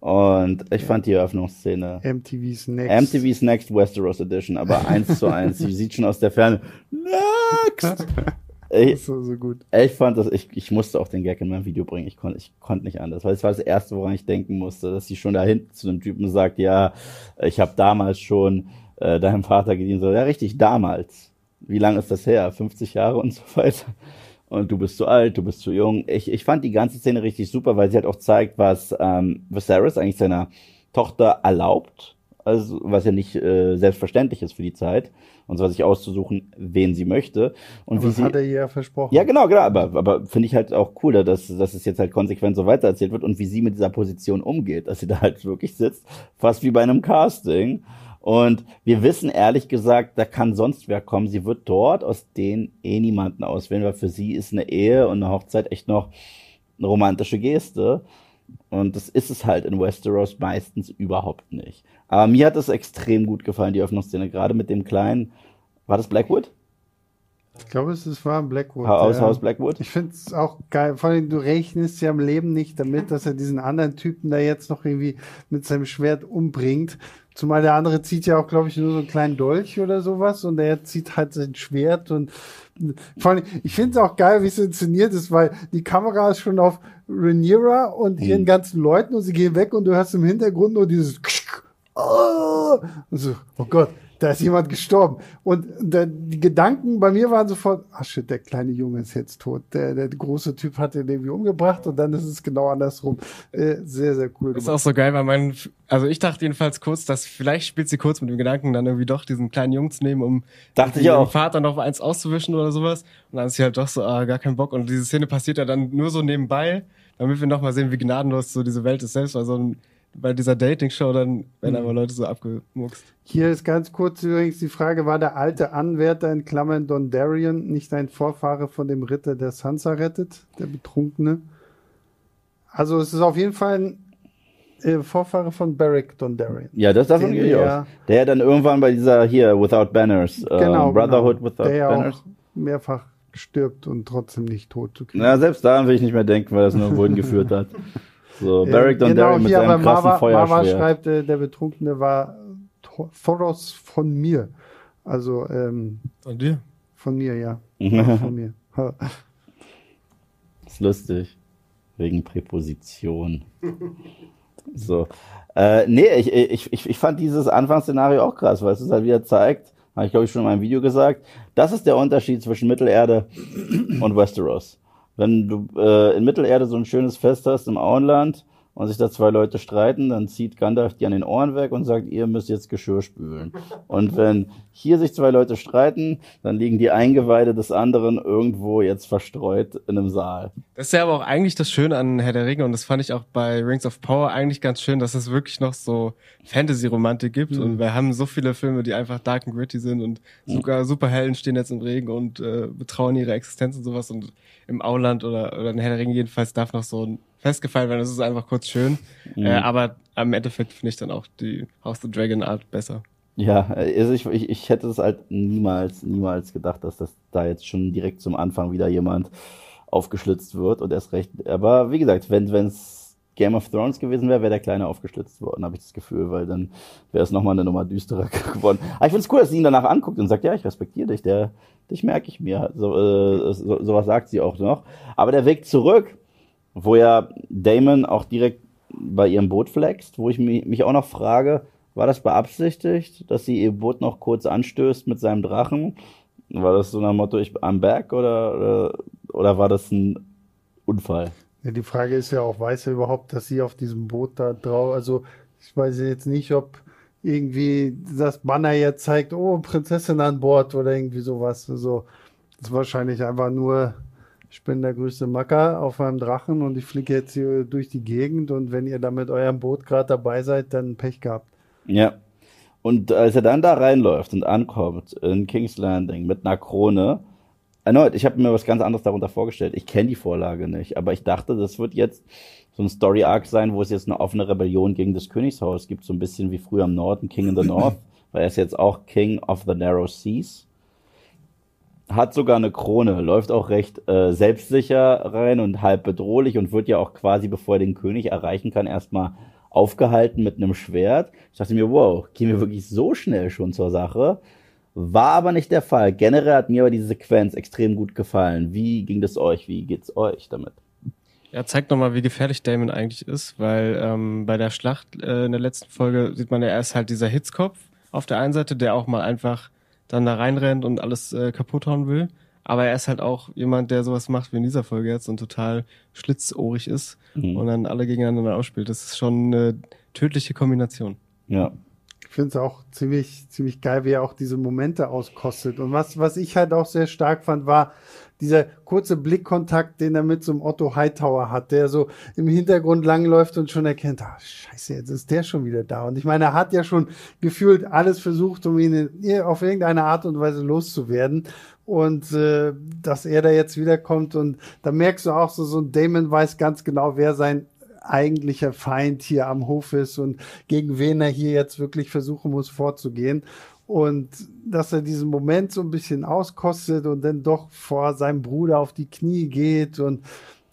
Und ich fand die Eröffnungsszene. MTV's Next. MTV's Next Westeros Edition, aber eins zu eins. Sie sieht schon aus der Ferne. Next! Ich, so gut. ich fand das, ich, ich musste auch den Gag in mein Video bringen. Ich konnte, ich konnte nicht anders. Weil es war das erste, woran ich denken musste, dass sie schon da hinten zu dem Typen sagt, ja, ich habe damals schon äh, deinem Vater gedient. So, ja, richtig, damals. Wie lange ist das her? 50 Jahre und so weiter. Und du bist zu alt, du bist zu jung. Ich, ich fand die ganze Szene richtig super, weil sie halt auch zeigt, was ähm, Viserys eigentlich seiner Tochter erlaubt. Also, was ja nicht äh, selbstverständlich ist für die Zeit. Und zwar sich auszusuchen, wen sie möchte. Und Aber wie das sie, hat er ihr ja versprochen. ja, genau, genau. Aber, aber finde ich halt auch cool, dass, dass es jetzt halt konsequent so weitererzählt wird und wie sie mit dieser Position umgeht, dass sie da halt wirklich sitzt, fast wie bei einem Casting. Und wir wissen ehrlich gesagt, da kann sonst wer kommen. Sie wird dort aus denen eh niemanden auswählen, weil für sie ist eine Ehe und eine Hochzeit echt noch eine romantische Geste. Und das ist es halt in Westeros meistens überhaupt nicht. Aber mir hat es extrem gut gefallen, die Öffnungsszene, gerade mit dem kleinen, war das Blackwood? Ich glaube, es ist- war ein Blackwood. Haus, ja. Haus Blackwood? Ich finde es auch geil. Vor allem, du rechnest ja im Leben nicht damit, dass er diesen anderen Typen da jetzt noch irgendwie mit seinem Schwert umbringt. Zumal der andere zieht ja auch, glaube ich, nur so einen kleinen Dolch oder sowas und er zieht halt sein Schwert und vor allem, ich finde es auch geil, wie es inszeniert ist, weil die Kamera ist schon auf Rhaenyra und ihren ganzen Leuten und sie gehen weg und du hörst im Hintergrund nur dieses oh, und so, oh Gott, da ist jemand gestorben. Und da, die Gedanken bei mir waren sofort, ach shit, der kleine Junge ist jetzt tot. Der, der große Typ hat den irgendwie umgebracht und dann ist es genau andersrum. Äh, sehr, sehr cool. Ist gemacht. auch so geil, weil mein, also ich dachte jedenfalls kurz, dass vielleicht spielt sie kurz mit dem Gedanken, dann irgendwie doch diesen kleinen Jungen zu nehmen, um Dachte ich ihrem auch. Vater noch eins auszuwischen oder sowas. Und dann ist sie halt doch so, ah, gar keinen Bock. Und diese Szene passiert ja dann nur so nebenbei, damit wir noch mal sehen, wie gnadenlos so diese Welt ist selbst, weil so ein, bei dieser Dating-Show dann werden aber Leute so abgemuckst. Hier ist ganz kurz übrigens die Frage, war der alte Anwärter in Klammern Dondarrion nicht ein Vorfahre von dem Ritter, der Sansa rettet, der Betrunkene? Also es ist auf jeden Fall ein äh, Vorfahre von Beric Dondarrion. Ja, das davon gehe ich wir- aus. Der ja dann irgendwann bei dieser hier, Without Banners, äh, Genau, Brotherhood genau. Without der ja Banners. auch mehrfach stirbt und trotzdem nicht tot zu kriegen. Na, selbst daran will ich nicht mehr denken, weil das nur wohin geführt hat. So, Äh, Beric Dondarrion mit hier, seinem aber krassen Mava, Mava Feuerschwert. schreibt, äh, der Betrunkene war Thor- Thoros von mir. Also ähm, Und dir? von mir, ja. von mir. Ist lustig. Wegen Präposition. so. Äh, nee, ich, ich, ich, ich fand dieses Anfangsszenario auch krass, weil es es halt wieder zeigt, habe ich glaube ich schon in meinem Video gesagt, das ist der Unterschied zwischen Mittelerde und Westeros. Wenn du äh, in Mittelerde so ein schönes Fest hast im Auenland und sich da zwei Leute streiten, dann zieht Gandalf die an den Ohren weg und sagt, ihr müsst jetzt Geschirr spülen. Und wenn hier sich zwei Leute streiten, dann liegen die Eingeweide des anderen irgendwo jetzt verstreut in einem Saal. Das ist ja aber auch eigentlich das Schöne an Herr der Ringe und das fand ich auch bei Rings of Power eigentlich ganz schön, dass es wirklich noch so Fantasy-Romantik gibt und wir haben so viele Filme, die einfach dark and gritty sind und sogar Superhelden stehen jetzt im Regen und äh, betrauen ihre Existenz und sowas und im Auland oder, oder in Herr der Ringe jedenfalls darf noch so ein festgefallen werden, das ist einfach kurz schön, äh, aber am Endeffekt finde ich dann auch die House of the Dragon Art besser. Ja, also ich, ich, ich hätte es halt niemals, niemals gedacht, dass das da jetzt schon direkt zum Anfang wieder jemand aufgeschlitzt wird und erst recht. Aber wie gesagt, wenn es Game of Thrones gewesen wäre, wäre der Kleine aufgeschlitzt worden, habe ich das Gefühl, weil dann wäre es nochmal eine Nummer düsterer geworden. Aber ich finde es cool, dass sie ihn danach anguckt und sagt, ja, ich respektiere dich, der, dich merke ich mir. So, äh, so, sowas sagt sie auch noch. Aber der Weg zurück, wo ja Damon auch direkt bei ihrem Boot flext, wo ich mich, auch noch frage, war das beabsichtigt, dass sie ihr Boot noch kurz anstößt mit seinem Drachen? War das so nach Motto, ich I'm back oder, oder, oder war das ein Unfall? Ja, die Frage ist ja auch, weiß er überhaupt, dass sie auf diesem Boot da drauf, also ich weiß jetzt nicht, ob irgendwie das Banner jetzt zeigt, oh, Prinzessin an Bord oder irgendwie sowas. Also, das ist wahrscheinlich einfach nur, ich bin der größte Macker auf meinem Drachen und ich fliege jetzt hier durch die Gegend und wenn ihr da mit eurem Boot gerade dabei seid, dann Pech gehabt. Ja. Und als er dann da reinläuft und ankommt in King's Landing mit einer Krone, erneut, ich habe mir was ganz anderes darunter vorgestellt. Ich kenne die Vorlage nicht, aber ich dachte, das wird jetzt so ein Story Arc sein, wo es jetzt eine offene Rebellion gegen das Königshaus gibt, so ein bisschen wie früher im Norden, King in the North, weil er ist jetzt auch King of the Narrow Seas. Hat sogar eine Krone, läuft auch recht äh, selbstsicher rein und halb bedrohlich und wird ja auch quasi, bevor er den König erreichen kann, erstmal aufgehalten mit einem Schwert. Ich dachte mir, wow, gehen wir wirklich so schnell schon zur Sache? War aber nicht der Fall. Generell hat mir aber diese Sequenz extrem gut gefallen. Wie ging das euch? Wie geht's euch damit? Ja, zeigt nochmal, wie gefährlich Damon eigentlich ist, weil ähm, bei der Schlacht äh, in der letzten Folge sieht man ja erst halt dieser Hitzkopf auf der einen Seite, der auch mal einfach dann da reinrennt und alles äh, kaputt hauen will. Aber er ist halt auch jemand, der sowas macht wie in dieser Folge jetzt und total schlitzohrig ist mhm. und dann alle gegeneinander ausspielt. Das ist schon eine tödliche Kombination. Ja. Ich finde es auch ziemlich, ziemlich geil, wie er auch diese Momente auskostet. Und was, was ich halt auch sehr stark fand, war, dieser kurze Blickkontakt, den er mit so einem Otto Hightower hat, der so im Hintergrund langläuft und schon erkennt, ah, scheiße, jetzt ist der schon wieder da. Und ich meine, er hat ja schon gefühlt alles versucht, um ihn auf irgendeine Art und Weise loszuwerden. Und äh, dass er da jetzt wiederkommt und da merkst du auch so, so ein Damon weiß ganz genau, wer sein eigentlicher Feind hier am Hof ist und gegen wen er hier jetzt wirklich versuchen muss vorzugehen und dass er diesen Moment so ein bisschen auskostet und dann doch vor seinem Bruder auf die Knie geht und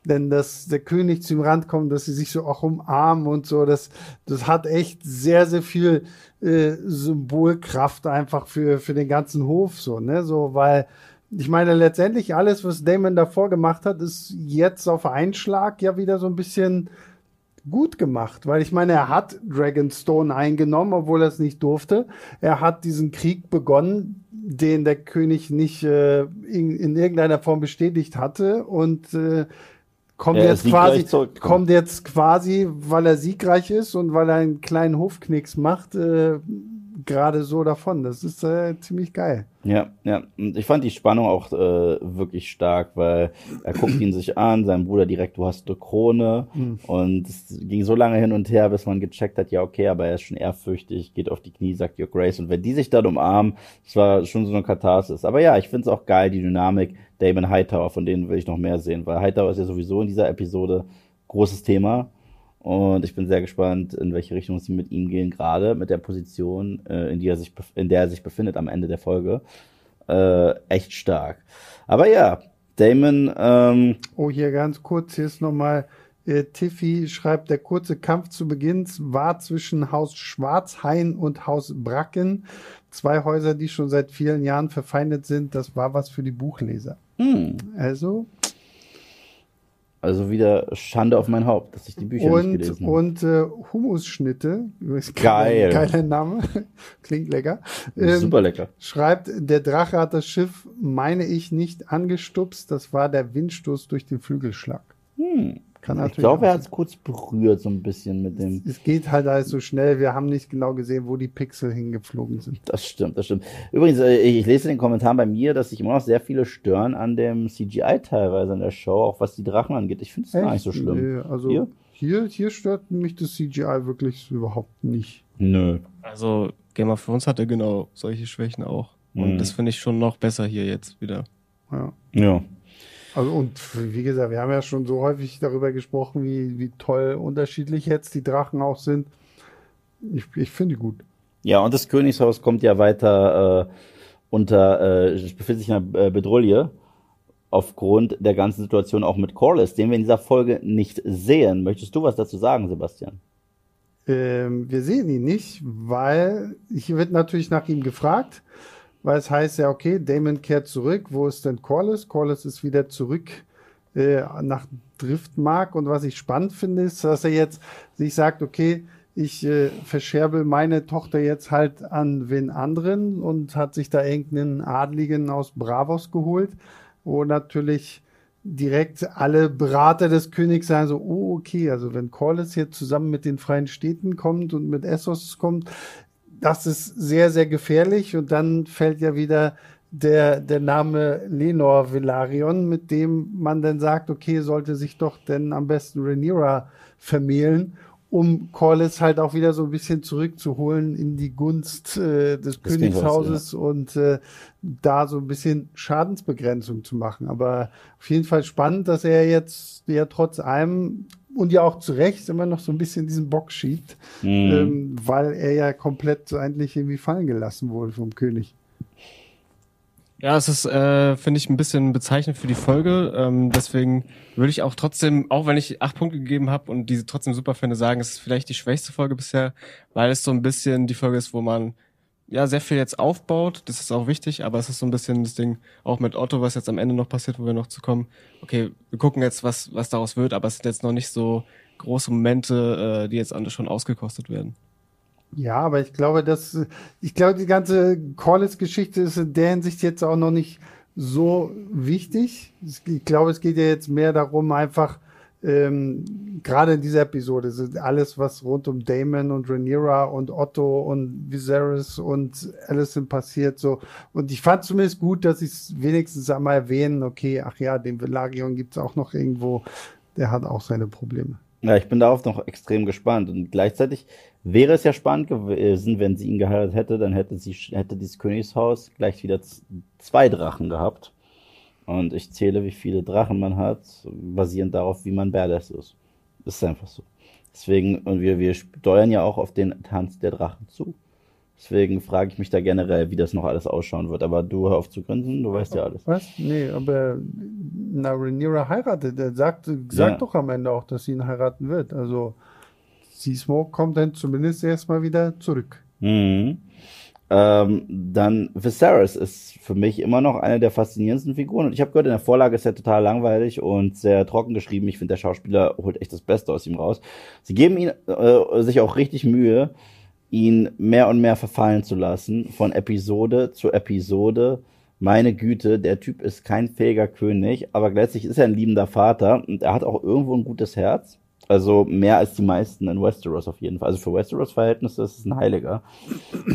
wenn das der König zu ihm Rand kommt, dass sie sich so auch umarmen und so, das das hat echt sehr sehr viel äh, Symbolkraft einfach für für den ganzen Hof so, ne, so weil ich meine letztendlich alles was Damon davor gemacht hat, ist jetzt auf einen Schlag ja wieder so ein bisschen gut gemacht, weil ich meine, er hat Dragonstone eingenommen, obwohl er es nicht durfte. Er hat diesen Krieg begonnen, den der König nicht äh, in, in irgendeiner Form bestätigt hatte und äh, kommt jetzt quasi kommt jetzt quasi, weil er siegreich ist und weil er einen kleinen Hofknicks macht, äh, gerade so davon. Das ist äh, ziemlich geil. Ja, ja. Und ich fand die Spannung auch äh, wirklich stark, weil er guckt ihn sich an, sein Bruder direkt, du hast eine Krone. Mhm. Und es ging so lange hin und her, bis man gecheckt hat, ja, okay, aber er ist schon ehrfürchtig, geht auf die Knie, sagt Your Grace. Und wenn die sich dann umarmen, das war schon so eine Katharsis. Aber ja, ich finde es auch geil, die Dynamik. Damon Hightower, von denen will ich noch mehr sehen, weil Hightower ist ja sowieso in dieser Episode großes Thema. Und ich bin sehr gespannt, in welche Richtung sie mit ihm gehen, gerade mit der Position, äh, in, die er sich, in der er sich befindet am Ende der Folge. Äh, echt stark. Aber ja, Damon. Ähm, oh, hier ganz kurz, hier ist nochmal. Äh, Tiffy schreibt, der kurze Kampf zu Beginn war zwischen Haus Schwarzhain und Haus Bracken. Zwei Häuser, die schon seit vielen Jahren verfeindet sind. Das war was für die Buchleser. Hm. Also, also wieder Schande auf mein Haupt, dass ich die Bücher und, nicht gelesen habe. Und äh, Humusschnitte, geil, geiler Name, klingt lecker. Ähm, Super lecker. Schreibt, der Drache hat das Schiff, meine ich, nicht angestupst. Das war der Windstoß durch den Flügelschlag. Hm. Kann ich glaube, er hat es kurz berührt, so ein bisschen mit dem. Es geht halt alles so schnell. Wir haben nicht genau gesehen, wo die Pixel hingeflogen sind. Das stimmt, das stimmt. Übrigens, äh, ich lese in den Kommentaren bei mir, dass sich immer noch sehr viele stören an dem CGI teilweise in der Show, auch was die Drachen angeht. Ich finde es gar nicht so schlimm. Nee, also hier? hier? hier, stört mich das CGI wirklich überhaupt nicht. Nö. Also Game of Thrones hatte genau solche Schwächen auch. Und mhm. das finde ich schon noch besser hier jetzt wieder. Ja. Ja. Also und wie gesagt, wir haben ja schon so häufig darüber gesprochen, wie, wie toll unterschiedlich jetzt die Drachen auch sind. Ich, ich finde die gut. Ja, und das Königshaus kommt ja weiter äh, unter, äh, befindet sich in einer äh, Bedrohung aufgrund der ganzen Situation auch mit Corliss, den wir in dieser Folge nicht sehen. Möchtest du was dazu sagen, Sebastian? Ähm, wir sehen ihn nicht, weil hier wird natürlich nach ihm gefragt weil es heißt ja, okay, Damon kehrt zurück. Wo ist denn Corliss? Corliss ist wieder zurück äh, nach Driftmark. Und was ich spannend finde, ist, dass er jetzt sich sagt, okay, ich äh, verscherbe meine Tochter jetzt halt an wen anderen und hat sich da irgendeinen Adligen aus Bravos geholt, wo natürlich direkt alle Berater des Königs sagen so, oh, okay, also wenn Corliss hier zusammen mit den freien Städten kommt und mit Essos kommt, das ist sehr, sehr gefährlich. Und dann fällt ja wieder der, der Name Lenor Villarion, mit dem man dann sagt, okay, sollte sich doch denn am besten Rhaenyra vermählen, um Corlys halt auch wieder so ein bisschen zurückzuholen in die Gunst äh, des das Königshauses ja. und äh, da so ein bisschen Schadensbegrenzung zu machen. Aber auf jeden Fall spannend, dass er jetzt ja trotz allem und ja auch zu Recht immer noch so ein bisschen diesen Bock schiebt, mhm. ähm, weil er ja komplett eigentlich irgendwie fallen gelassen wurde vom König. Ja, es ist, äh, finde ich, ein bisschen bezeichnend für die Folge. Ähm, deswegen würde ich auch trotzdem, auch wenn ich acht Punkte gegeben habe und diese trotzdem super finde, sagen, es ist vielleicht die schwächste Folge bisher, weil es so ein bisschen die Folge ist, wo man ja sehr viel jetzt aufbaut. Das ist auch wichtig, aber es ist so ein bisschen das Ding auch mit Otto, was jetzt am Ende noch passiert, wo wir noch zu kommen. Okay, wir gucken jetzt, was was daraus wird, aber es sind jetzt noch nicht so große Momente, äh, die jetzt schon ausgekostet werden. Ja, aber ich glaube, dass ich glaube, die ganze Corliss-Geschichte ist in der Hinsicht jetzt auch noch nicht so wichtig. Ich glaube, es geht ja jetzt mehr darum, einfach ähm, gerade in dieser Episode sind alles, was rund um Damon und Rhaenyra und Otto und Viserys und Alicent passiert, so. Und ich fand zumindest gut, dass sie es wenigstens einmal erwähnen, okay, ach ja, den Velagion gibt's auch noch irgendwo, der hat auch seine Probleme. Ja, ich bin darauf noch extrem gespannt. Und gleichzeitig wäre es ja spannend gewesen, wenn sie ihn geheiratet hätte, dann hätte sie, hätte dieses Königshaus gleich wieder zwei Drachen gehabt. Und ich zähle, wie viele Drachen man hat, basierend darauf, wie man badass ist. Das ist einfach so. Deswegen, und wir, wir steuern ja auch auf den Tanz der Drachen zu. Deswegen frage ich mich da generell, wie das noch alles ausschauen wird. Aber du hör auf zu grinsen, du weißt ja alles. Was? Nee, aber na, Rhaenyra heiratet. Er sagt, sagt ja. doch am Ende auch, dass sie ihn heiraten wird. Also, Seasmoke kommt dann zumindest erstmal wieder zurück. Mhm. Ähm, dann Viserys ist für mich immer noch eine der faszinierendsten Figuren. Und ich habe gehört, in der Vorlage ist er total langweilig und sehr trocken geschrieben. Ich finde, der Schauspieler holt echt das Beste aus ihm raus. Sie geben ihn äh, sich auch richtig Mühe, ihn mehr und mehr verfallen zu lassen, von Episode zu Episode. Meine Güte, der Typ ist kein fähiger König, aber gleichzeitig ist er ein liebender Vater und er hat auch irgendwo ein gutes Herz. Also mehr als die meisten in Westeros auf jeden Fall. Also für Westeros-Verhältnisse ist es ein Heiliger.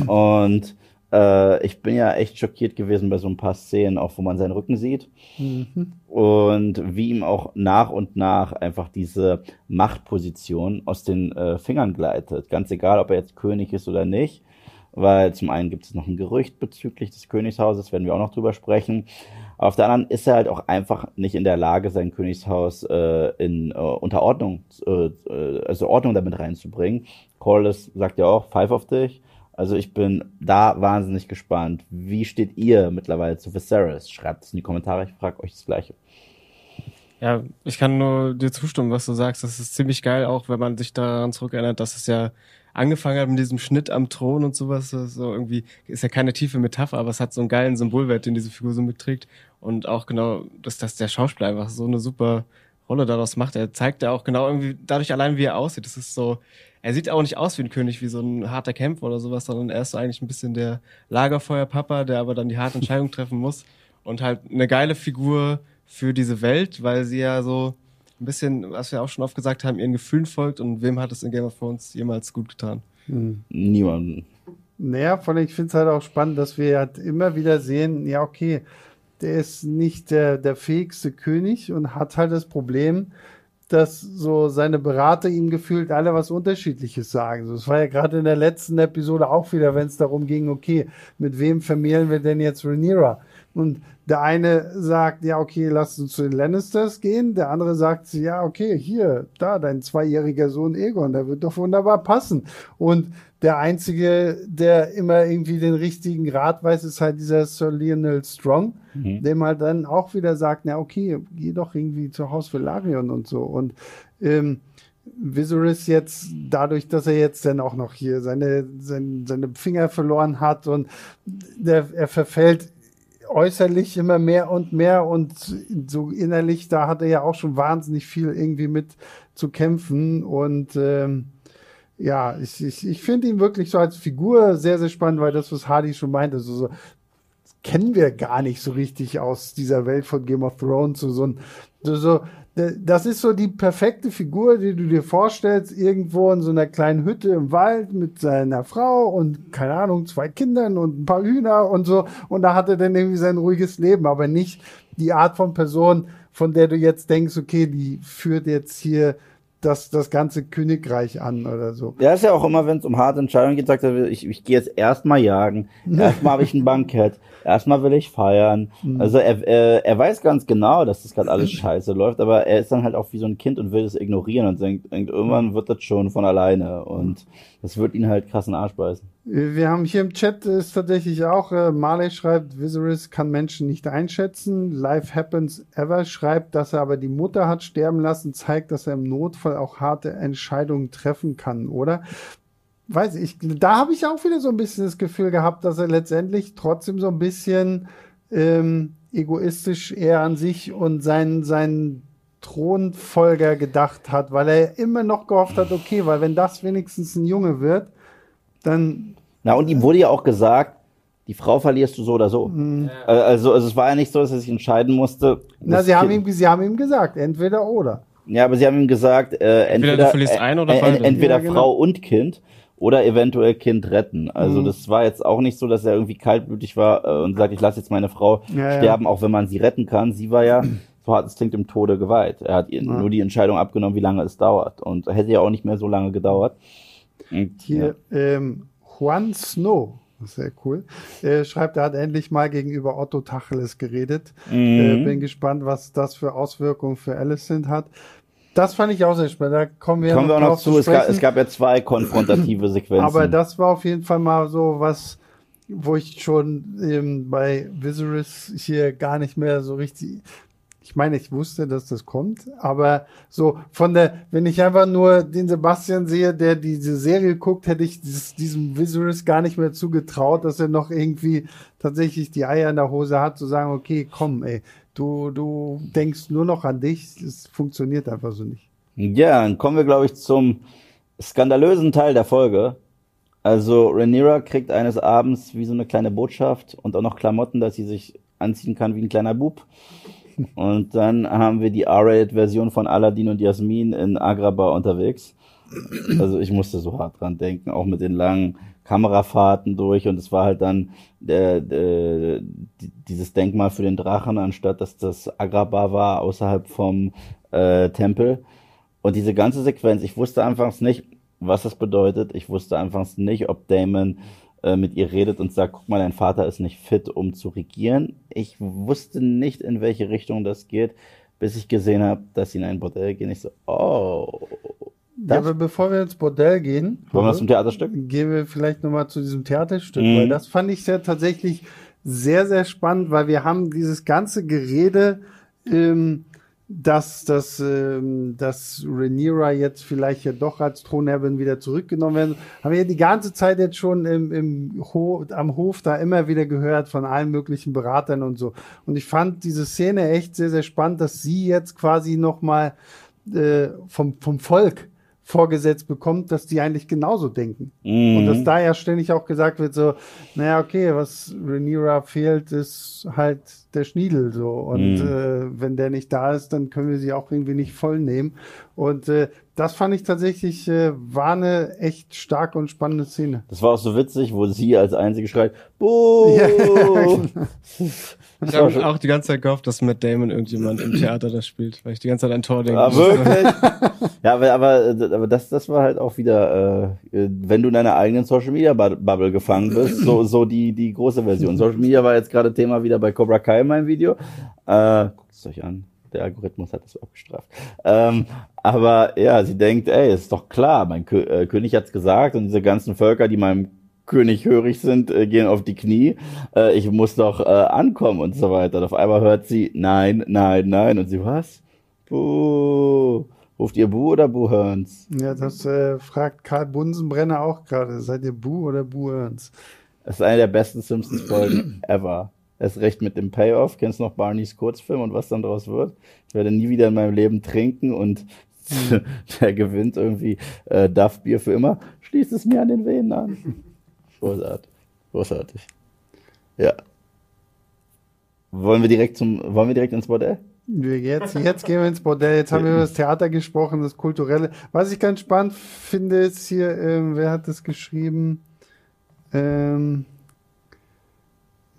Und äh, ich bin ja echt schockiert gewesen bei so ein paar Szenen, auch wo man seinen Rücken sieht. Mhm. Und wie ihm auch nach und nach einfach diese Machtposition aus den äh, Fingern gleitet. Ganz egal, ob er jetzt König ist oder nicht. Weil zum einen gibt es noch ein Gerücht bezüglich des Königshauses, werden wir auch noch drüber sprechen. Auf der anderen ist er halt auch einfach nicht in der Lage, sein Königshaus äh, in äh, Unterordnung, äh, äh, also Ordnung damit reinzubringen. Corliss sagt ja auch, pfeif auf dich. Also ich bin da wahnsinnig gespannt. Wie steht ihr mittlerweile zu Viserys? Schreibt es in die Kommentare, ich frage euch das Gleiche. Ja, ich kann nur dir zustimmen, was du sagst. Das ist ziemlich geil, auch wenn man sich daran zurückerinnert, dass es ja angefangen hat mit diesem Schnitt am Thron und sowas. So irgendwie ist ja keine tiefe Metapher, aber es hat so einen geilen Symbolwert, den diese Figur so mitträgt. Und auch genau, dass, dass der Schauspieler einfach so eine super Rolle daraus macht. Er zeigt ja auch genau irgendwie dadurch allein, wie er aussieht. Das ist so, er sieht auch nicht aus wie ein König, wie so ein harter Kämpfer oder sowas, sondern er ist so eigentlich ein bisschen der Lagerfeuerpapa, der aber dann die harte Entscheidung treffen muss. Und halt eine geile Figur für diese Welt, weil sie ja so ein bisschen, was wir auch schon oft gesagt haben, ihren Gefühlen folgt und wem hat es in Game of Thrones jemals gut getan? Hm. Niemanden. Naja, vor allem, ich finde es halt auch spannend, dass wir halt immer wieder sehen, ja, okay, der ist nicht der, der fähigste König und hat halt das Problem, dass so seine Berater ihm gefühlt alle was Unterschiedliches sagen. Das war ja gerade in der letzten Episode auch wieder, wenn es darum ging, okay, mit wem vermählen wir denn jetzt Rhaenyra? Und der eine sagt, ja, okay, lass uns zu den Lannisters gehen. Der andere sagt, ja, okay, hier, da, dein zweijähriger Sohn Egon, der wird doch wunderbar passen. Und der einzige, der immer irgendwie den richtigen Rat weiß, ist halt dieser Sir Lionel Strong, mhm. dem halt dann auch wieder sagt, na, okay, geh doch irgendwie zu Haus Velarion und so. Und, ähm, Viserys jetzt, dadurch, dass er jetzt dann auch noch hier seine, seine, seine Finger verloren hat und der, er verfällt äußerlich immer mehr und mehr und so innerlich, da hat er ja auch schon wahnsinnig viel irgendwie mit zu kämpfen. Und ähm, ja, ich, ich, ich finde ihn wirklich so als Figur sehr, sehr spannend, weil das, was Hardy schon meinte, so, so kennen wir gar nicht so richtig aus dieser Welt von Game of Thrones, so, so, so, so das ist so die perfekte Figur, die du dir vorstellst, irgendwo in so einer kleinen Hütte im Wald mit seiner Frau und keine Ahnung, zwei Kindern und ein paar Hühner und so. Und da hat er dann irgendwie sein ruhiges Leben, aber nicht die Art von Person, von der du jetzt denkst, okay, die führt jetzt hier das, das ganze Königreich an oder so. Ja, ist ja auch immer, wenn es um harte Entscheidungen geht, sagt er, ich, ich gehe jetzt erstmal jagen, erstmal habe ich ein Bankett, erstmal will ich feiern. Mhm. Also er, er, er weiß ganz genau, dass das gerade alles scheiße läuft, aber er ist dann halt auch wie so ein Kind und will das ignorieren und denkt, denkt irgendwann wird das schon von alleine und das wird ihn halt krassen Arsch beißen. Wir haben hier im Chat ist tatsächlich auch, äh, Marley schreibt, Viserys kann Menschen nicht einschätzen. Life Happens Ever schreibt, dass er aber die Mutter hat sterben lassen, zeigt, dass er im Notfall auch harte Entscheidungen treffen kann, oder? weiß ich, da habe ich auch wieder so ein bisschen das Gefühl gehabt, dass er letztendlich trotzdem so ein bisschen ähm, egoistisch eher an sich und seinen, seinen Thronfolger gedacht hat, weil er immer noch gehofft hat, okay, weil wenn das wenigstens ein Junge wird, dann. Na, und ihm wurde ja auch gesagt, die Frau verlierst du so oder so. Mhm. Also, also es war ja nicht so, dass er sich entscheiden musste. Na, sie haben, ihm, sie haben ihm gesagt, entweder oder. Ja, aber sie haben ihm gesagt, äh, entweder, entweder, du verlierst ein oder äh, entweder ja, genau. Frau und Kind oder eventuell Kind retten. Also mhm. das war jetzt auch nicht so, dass er irgendwie kaltblütig war äh, und sagt, ich lasse jetzt meine Frau ja, sterben, ja. auch wenn man sie retten kann. Sie war ja, so hart es klingt, im Tode geweiht. Er hat ihr ja. nur die Entscheidung abgenommen, wie lange es dauert. Und hätte ja auch nicht mehr so lange gedauert. Und, Hier, ähm, Juan Snow sehr cool. Er schreibt, er hat endlich mal gegenüber Otto Tacheles geredet. Mhm. Äh, bin gespannt, was das für Auswirkungen für Alicent hat. Das fand ich auch sehr spannend. Da kommen wir, kommen wir auch noch zu. Es gab, es gab, ja zwei konfrontative Sequenzen. Aber das war auf jeden Fall mal so was, wo ich schon ähm, bei Viserys hier gar nicht mehr so richtig. Ich meine, ich wusste, dass das kommt, aber so von der, wenn ich einfach nur den Sebastian sehe, der diese Serie guckt, hätte ich dieses, diesem Viserys gar nicht mehr zugetraut, dass er noch irgendwie tatsächlich die Eier in der Hose hat, zu sagen, okay, komm, ey, Du, du denkst nur noch an dich. Es funktioniert einfach so nicht. Ja, dann kommen wir, glaube ich, zum skandalösen Teil der Folge. Also Rhaenyra kriegt eines Abends wie so eine kleine Botschaft und auch noch Klamotten, dass sie sich anziehen kann wie ein kleiner Bub. Und dann haben wir die R-Rated-Version von Aladdin und Jasmin in Agrabah unterwegs. Also ich musste so hart dran denken, auch mit den langen Kamerafahrten durch und es war halt dann äh, äh, dieses Denkmal für den Drachen, anstatt dass das Agrabah war, außerhalb vom äh, Tempel. Und diese ganze Sequenz, ich wusste anfangs nicht, was das bedeutet. Ich wusste anfangs nicht, ob Damon mit ihr redet und sagt, guck mal, dein Vater ist nicht fit, um zu regieren. Ich wusste nicht, in welche Richtung das geht, bis ich gesehen habe, dass sie in ein Bordell gehen. Ich so, oh, das? Ja, aber bevor wir ins Bordell gehen, wollen wir zum Theaterstück? Gehen wir vielleicht nochmal zu diesem Theaterstück, mhm. weil das fand ich ja tatsächlich sehr, sehr spannend, weil wir haben dieses ganze Gerede, ähm, dass, dass, ähm, dass Rhaenyra jetzt vielleicht ja doch als Thronerbin wieder zurückgenommen werden. Haben wir ja die ganze Zeit jetzt schon im, im Ho am Hof da immer wieder gehört von allen möglichen Beratern und so. Und ich fand diese Szene echt sehr, sehr spannend, dass sie jetzt quasi nochmal äh, vom, vom Volk vorgesetzt bekommt, dass die eigentlich genauso denken. Mhm. Und dass da ja ständig auch gesagt wird, so, naja, okay, was Rhaenyra fehlt, ist halt der Schniedel so. Und mhm. äh, wenn der nicht da ist, dann können wir sie auch irgendwie nicht voll nehmen. Und äh, das fand ich tatsächlich, äh, war eine echt starke und spannende Szene. Das war auch so witzig, wo sie als Einzige schreit, Buh! Ja, genau. Ich habe auch die ganze Zeit gehofft, dass Matt Damon irgendjemand im Theater das spielt, weil ich die ganze Zeit an Tor denke. Ah, wirklich? ja, aber, aber, aber das, das war halt auch wieder, äh, wenn du in deiner eigenen Social Media Bubble gefangen bist, so, so die, die große Version. Social Media war jetzt gerade Thema wieder bei Cobra Kai in meinem Video. Äh, guckt es euch an. Der Algorithmus hat das abgestraft. Ähm, aber ja, sie denkt, ey, ist doch klar, mein Kö äh, König hat's gesagt und diese ganzen Völker, die meinem König hörig sind, äh, gehen auf die Knie. Äh, ich muss doch äh, ankommen und so weiter. Und auf einmal hört sie nein, nein, nein. Und sie, was? Buh. Ruft ihr Bu oder Bu Hörns? Ja, das äh, fragt Karl Bunsenbrenner auch gerade. Seid ihr Bu oder Bu Hörns? Das ist eine der besten Simpsons-Folgen ever. Erst recht mit dem Payoff. Kennst du noch Barneys Kurzfilm und was dann daraus wird? Ich werde nie wieder in meinem Leben trinken und der gewinnt irgendwie äh, Duff Bier für immer. Schließt es mir an den Venen an. Großartig. Großartig. Ja. Wollen wir direkt zum, wollen wir direkt ins Bordell? Jetzt, jetzt gehen wir ins Bordell. Jetzt haben wir über das Theater gesprochen, das Kulturelle. Was ich ganz spannend finde, ist hier, ähm, wer hat das geschrieben? Ähm,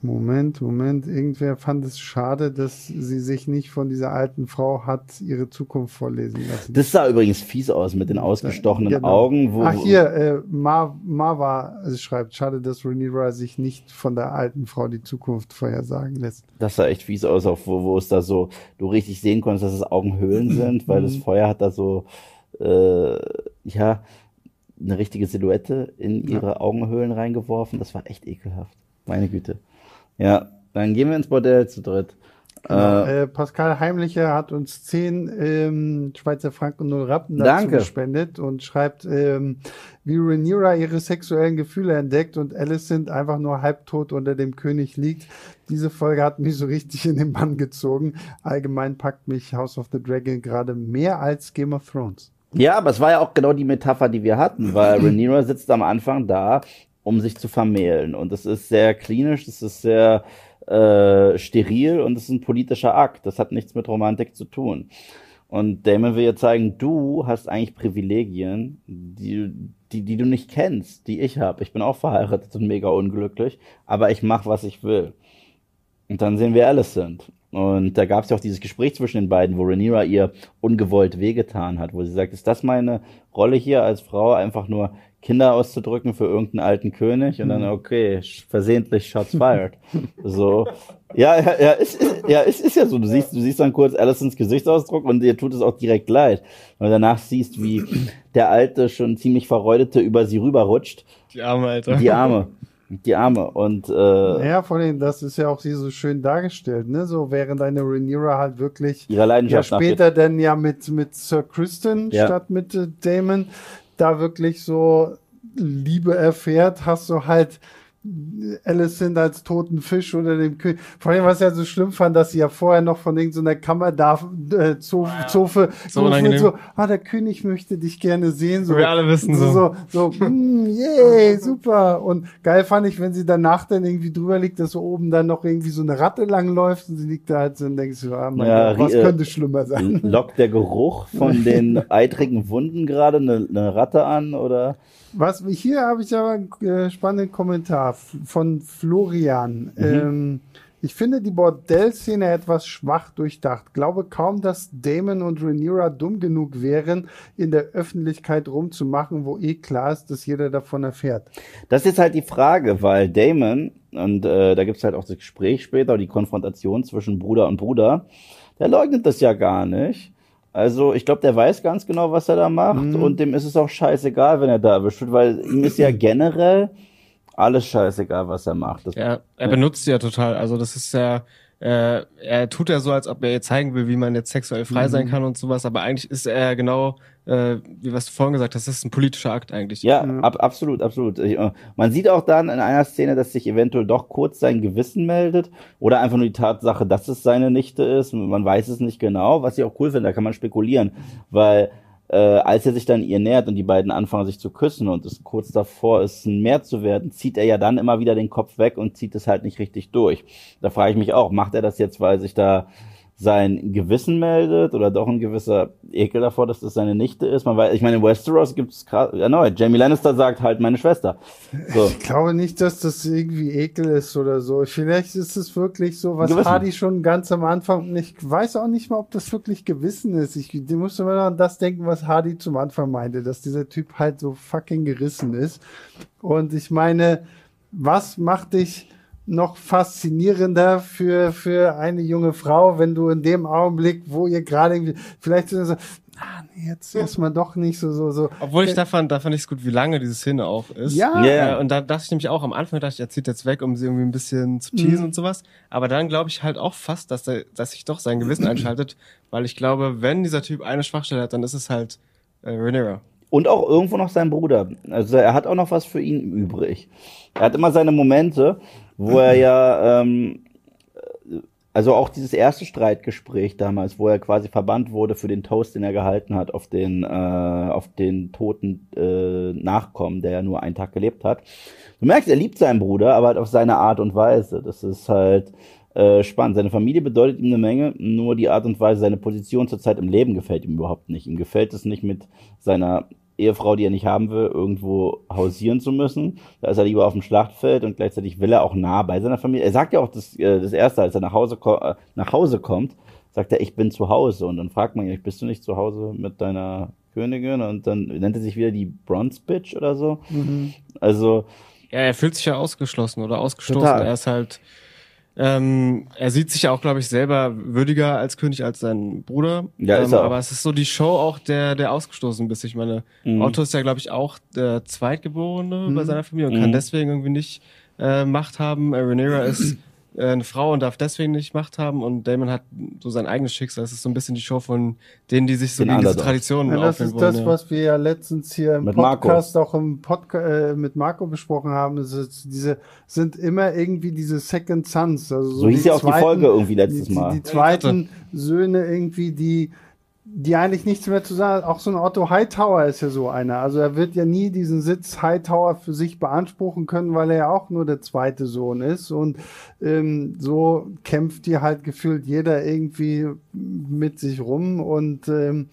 Moment, Moment. Irgendwer fand es schade, dass sie sich nicht von dieser alten Frau hat ihre Zukunft vorlesen lassen. Das sah übrigens fies aus mit den ausgestochenen genau. Augen. Wo, Ach hier, äh, Mar Marva schreibt, schade, dass Rhaenyra sich nicht von der alten Frau die Zukunft vorhersagen lässt. Das sah echt fies aus, auch wo, wo es da so, du richtig sehen konntest, dass es Augenhöhlen sind, weil das mhm. Feuer hat da so, äh, ja, eine richtige Silhouette in ihre ja. Augenhöhlen reingeworfen. Das war echt ekelhaft. Meine Güte. Ja, dann gehen wir ins Bordell zu dritt. Genau. Äh, Pascal Heimlicher hat uns zehn ähm, Schweizer Franken und null Rappen dazu Danke. gespendet und schreibt, ähm, wie Rhaenyra ihre sexuellen Gefühle entdeckt und Alicent einfach nur halbtot unter dem König liegt. Diese Folge hat mich so richtig in den Bann gezogen. Allgemein packt mich House of the Dragon gerade mehr als Game of Thrones. Ja, aber es war ja auch genau die Metapher, die wir hatten, weil Rhaenyra sitzt am Anfang da, um sich zu vermählen. Und es ist sehr klinisch, es ist sehr äh, steril und es ist ein politischer Akt. Das hat nichts mit Romantik zu tun. Und Damon will ja zeigen, du hast eigentlich Privilegien, die, die, die du nicht kennst, die ich habe. Ich bin auch verheiratet und mega unglücklich, aber ich mache, was ich will. Und dann sehen wir Alicent. Und da gab es ja auch dieses Gespräch zwischen den beiden, wo Rhaenyra ihr ungewollt wehgetan hat, wo sie sagt, ist das meine Rolle hier als Frau, einfach nur Kinder auszudrücken für irgendeinen alten König und dann, okay, versehentlich Shots fired. so. Ja, ja, ja, ist, ist, ja, es ist ja so. Du siehst, du siehst dann kurz Allisons Gesichtsausdruck und dir tut es auch direkt leid. Weil du danach siehst, wie der alte, schon ziemlich verreudete über sie rüberrutscht. Die Arme, Alter. Die Arme. Die Arme. Und, äh, Ja, vor allem, das ist ja auch hier so schön dargestellt, ne? So während eine Rhaenyra halt wirklich ihrer ja Leidenschaft später dann ja mit, mit Sir Kristen Ja. statt mit äh, Damon da wirklich so Liebe erfährt, hast du halt Alicent als toten Fisch unter dem König. Vor allem, was ich ja so schlimm fand, dass sie ja vorher noch von irgendeiner Kammer da, äh, Zofe, Zofe, So Zofe unangenehm. so, ah, der König möchte dich gerne sehen, so. Wir alle wissen so. so. So, so, mm, yay, super. Und geil fand ich, wenn sie danach dann irgendwie drüber liegt, dass so oben dann noch irgendwie so eine Ratte langläuft und sie liegt da halt so und denkst du, ah, mein Ja, Gott, was äh, könnte schlimmer sein? lockt der Geruch von den eitrigen Wunden gerade eine, eine Ratte an oder? Was hier habe ich aber einen äh, spannenden Kommentar von Florian. Ähm, ich finde die Bordellszene etwas schwach durchdacht. Glaube kaum, dass Damon und Rhaenyra dumm genug wären, in der Öffentlichkeit rumzumachen, wo eh klar ist, dass jeder davon erfährt. Das ist jetzt halt die Frage, weil Damon, und äh, da gibt's halt auch das Gespräch später, die Konfrontation zwischen Bruder und Bruder, der leugnet das ja gar nicht. Also ich glaube, der weiß ganz genau, was er da macht und dem ist es auch scheißegal, wenn er da erwischt wird, weil ihm ist ja generell alles scheißegal, was er macht. Das, Ja, er benutzt sie ja total. Also das ist ja, äh, er tut ja so, als ob er ihr zeigen will, wie man jetzt sexuell frei sein kann und sowas, aber eigentlich ist er genau, äh, wie was du vorhin gesagt hast, das ist ein politischer Akt eigentlich. Ja, ab, absolut, absolut. Ich, äh, man sieht auch dann in einer Szene, dass sich eventuell doch kurz sein Gewissen meldet oder einfach nur die Tatsache, dass es seine Nichte ist. Man weiß es nicht genau, was ich auch cool finde, da kann man spekulieren, weil äh, als er sich dann ihr nähert und die beiden anfangen sich zu küssen und es kurz davor ist, ein Meer zu werden, zieht er ja dann immer wieder den Kopf weg und zieht es halt nicht richtig durch. Da frage ich mich auch, macht er das jetzt, weil sich da sein Gewissen meldet oder doch ein gewisser Ekel davor, dass das seine Nichte ist. Man weiß, ich meine, in Westeros gibt's gerade erneut. Jamie Lannister sagt halt meine Schwester. So. Ich glaube nicht, dass das irgendwie Ekel ist oder so. Vielleicht ist es wirklich so, was Gewissen. Hardy schon ganz am Anfang, ich weiß auch nicht mal, ob das wirklich Gewissen ist. Ich muss immer an das denken, was Hardy zum Anfang meinte, dass dieser Typ halt so fucking gerissen ist. Und ich meine, was macht dich noch faszinierender für, für eine junge Frau, wenn du in dem Augenblick, wo ihr gerade irgendwie, vielleicht so, so, ah, nee, jetzt erstmal doch nicht so, so, so. Obwohl ich da fand, da fand ich es gut, wie lange diese Szene auch ist. Ja. Ja. Äh, und da dachte ich nämlich auch am Anfang, dachte ich, er zieht jetzt weg, um sie irgendwie ein bisschen zu teasen Mhm. und sowas. Aber dann glaube ich halt auch fast, dass, er, dass sich doch sein Gewissen einschaltet, weil ich glaube, wenn dieser Typ eine Schwachstelle hat, dann ist es halt äh, Rhaenyra. Und auch irgendwo noch sein Bruder. Also er hat auch noch was für ihn übrig. Er hat immer seine Momente, wo er ja, ähm, also auch dieses erste Streitgespräch damals, wo er quasi verbannt wurde für den Toast, den er gehalten hat auf den, äh, auf den toten äh, Nachkommen, der ja nur einen Tag gelebt hat. Du merkst, er liebt seinen Bruder, aber halt auf seine Art und Weise. Das ist halt äh, spannend. Seine Familie bedeutet ihm eine Menge, nur die Art und Weise, seine Position zurzeit im Leben gefällt ihm überhaupt nicht. Ihm gefällt es nicht mit seiner Ehefrau, die er nicht haben will, irgendwo hausieren zu müssen. Da ist er lieber auf dem Schlachtfeld und gleichzeitig will er auch nah bei seiner Familie. Er sagt ja auch das, äh, das erste, als er nach Hause, äh, nach Hause kommt, sagt er, ich bin zu Hause. Und dann fragt man ihn, bist du nicht zu Hause mit deiner Königin? Und dann nennt er sich wieder die Bronze Bitch oder so. Also, Ja, er fühlt sich ja ausgeschlossen oder ausgestoßen. Total. Er ist halt, ähm, er sieht sich ja auch, glaube ich, selber würdiger als König als sein Bruder. Ja, ähm, ist er auch. Aber es ist so die Show auch, der, der ausgestoßen bist. Ich meine, Mhm. Otto ist ja, glaube ich, auch der Zweitgeborene bei seiner Familie und Mhm. kann deswegen irgendwie nicht äh, Macht haben. Rhaenyra ist eine Frau und darf deswegen nicht Macht haben und Damon hat so sein eigenes Schicksal. Es ist so ein bisschen die Show von denen, die sich so Den gegen diese. Traditionen Ja, das ist wollen. das, ja. was wir ja letztens hier im Mit Marco. Podcast auch im Podca äh, mit Marco besprochen haben. Es ist diese sind immer irgendwie diese Second Sons. Also so, So hieß die ja auch die Folge irgendwie letztes die, Mal. Die, die zweiten Söhne irgendwie, die die eigentlich nichts mehr zu sagen. Auch so ein Otto Hightower ist ja so einer. Also er wird ja nie diesen Sitz Hightower für sich beanspruchen können, weil er ja auch nur der zweite Sohn ist. Und ähm, so kämpft hier halt gefühlt jeder irgendwie mit sich rum und ähm,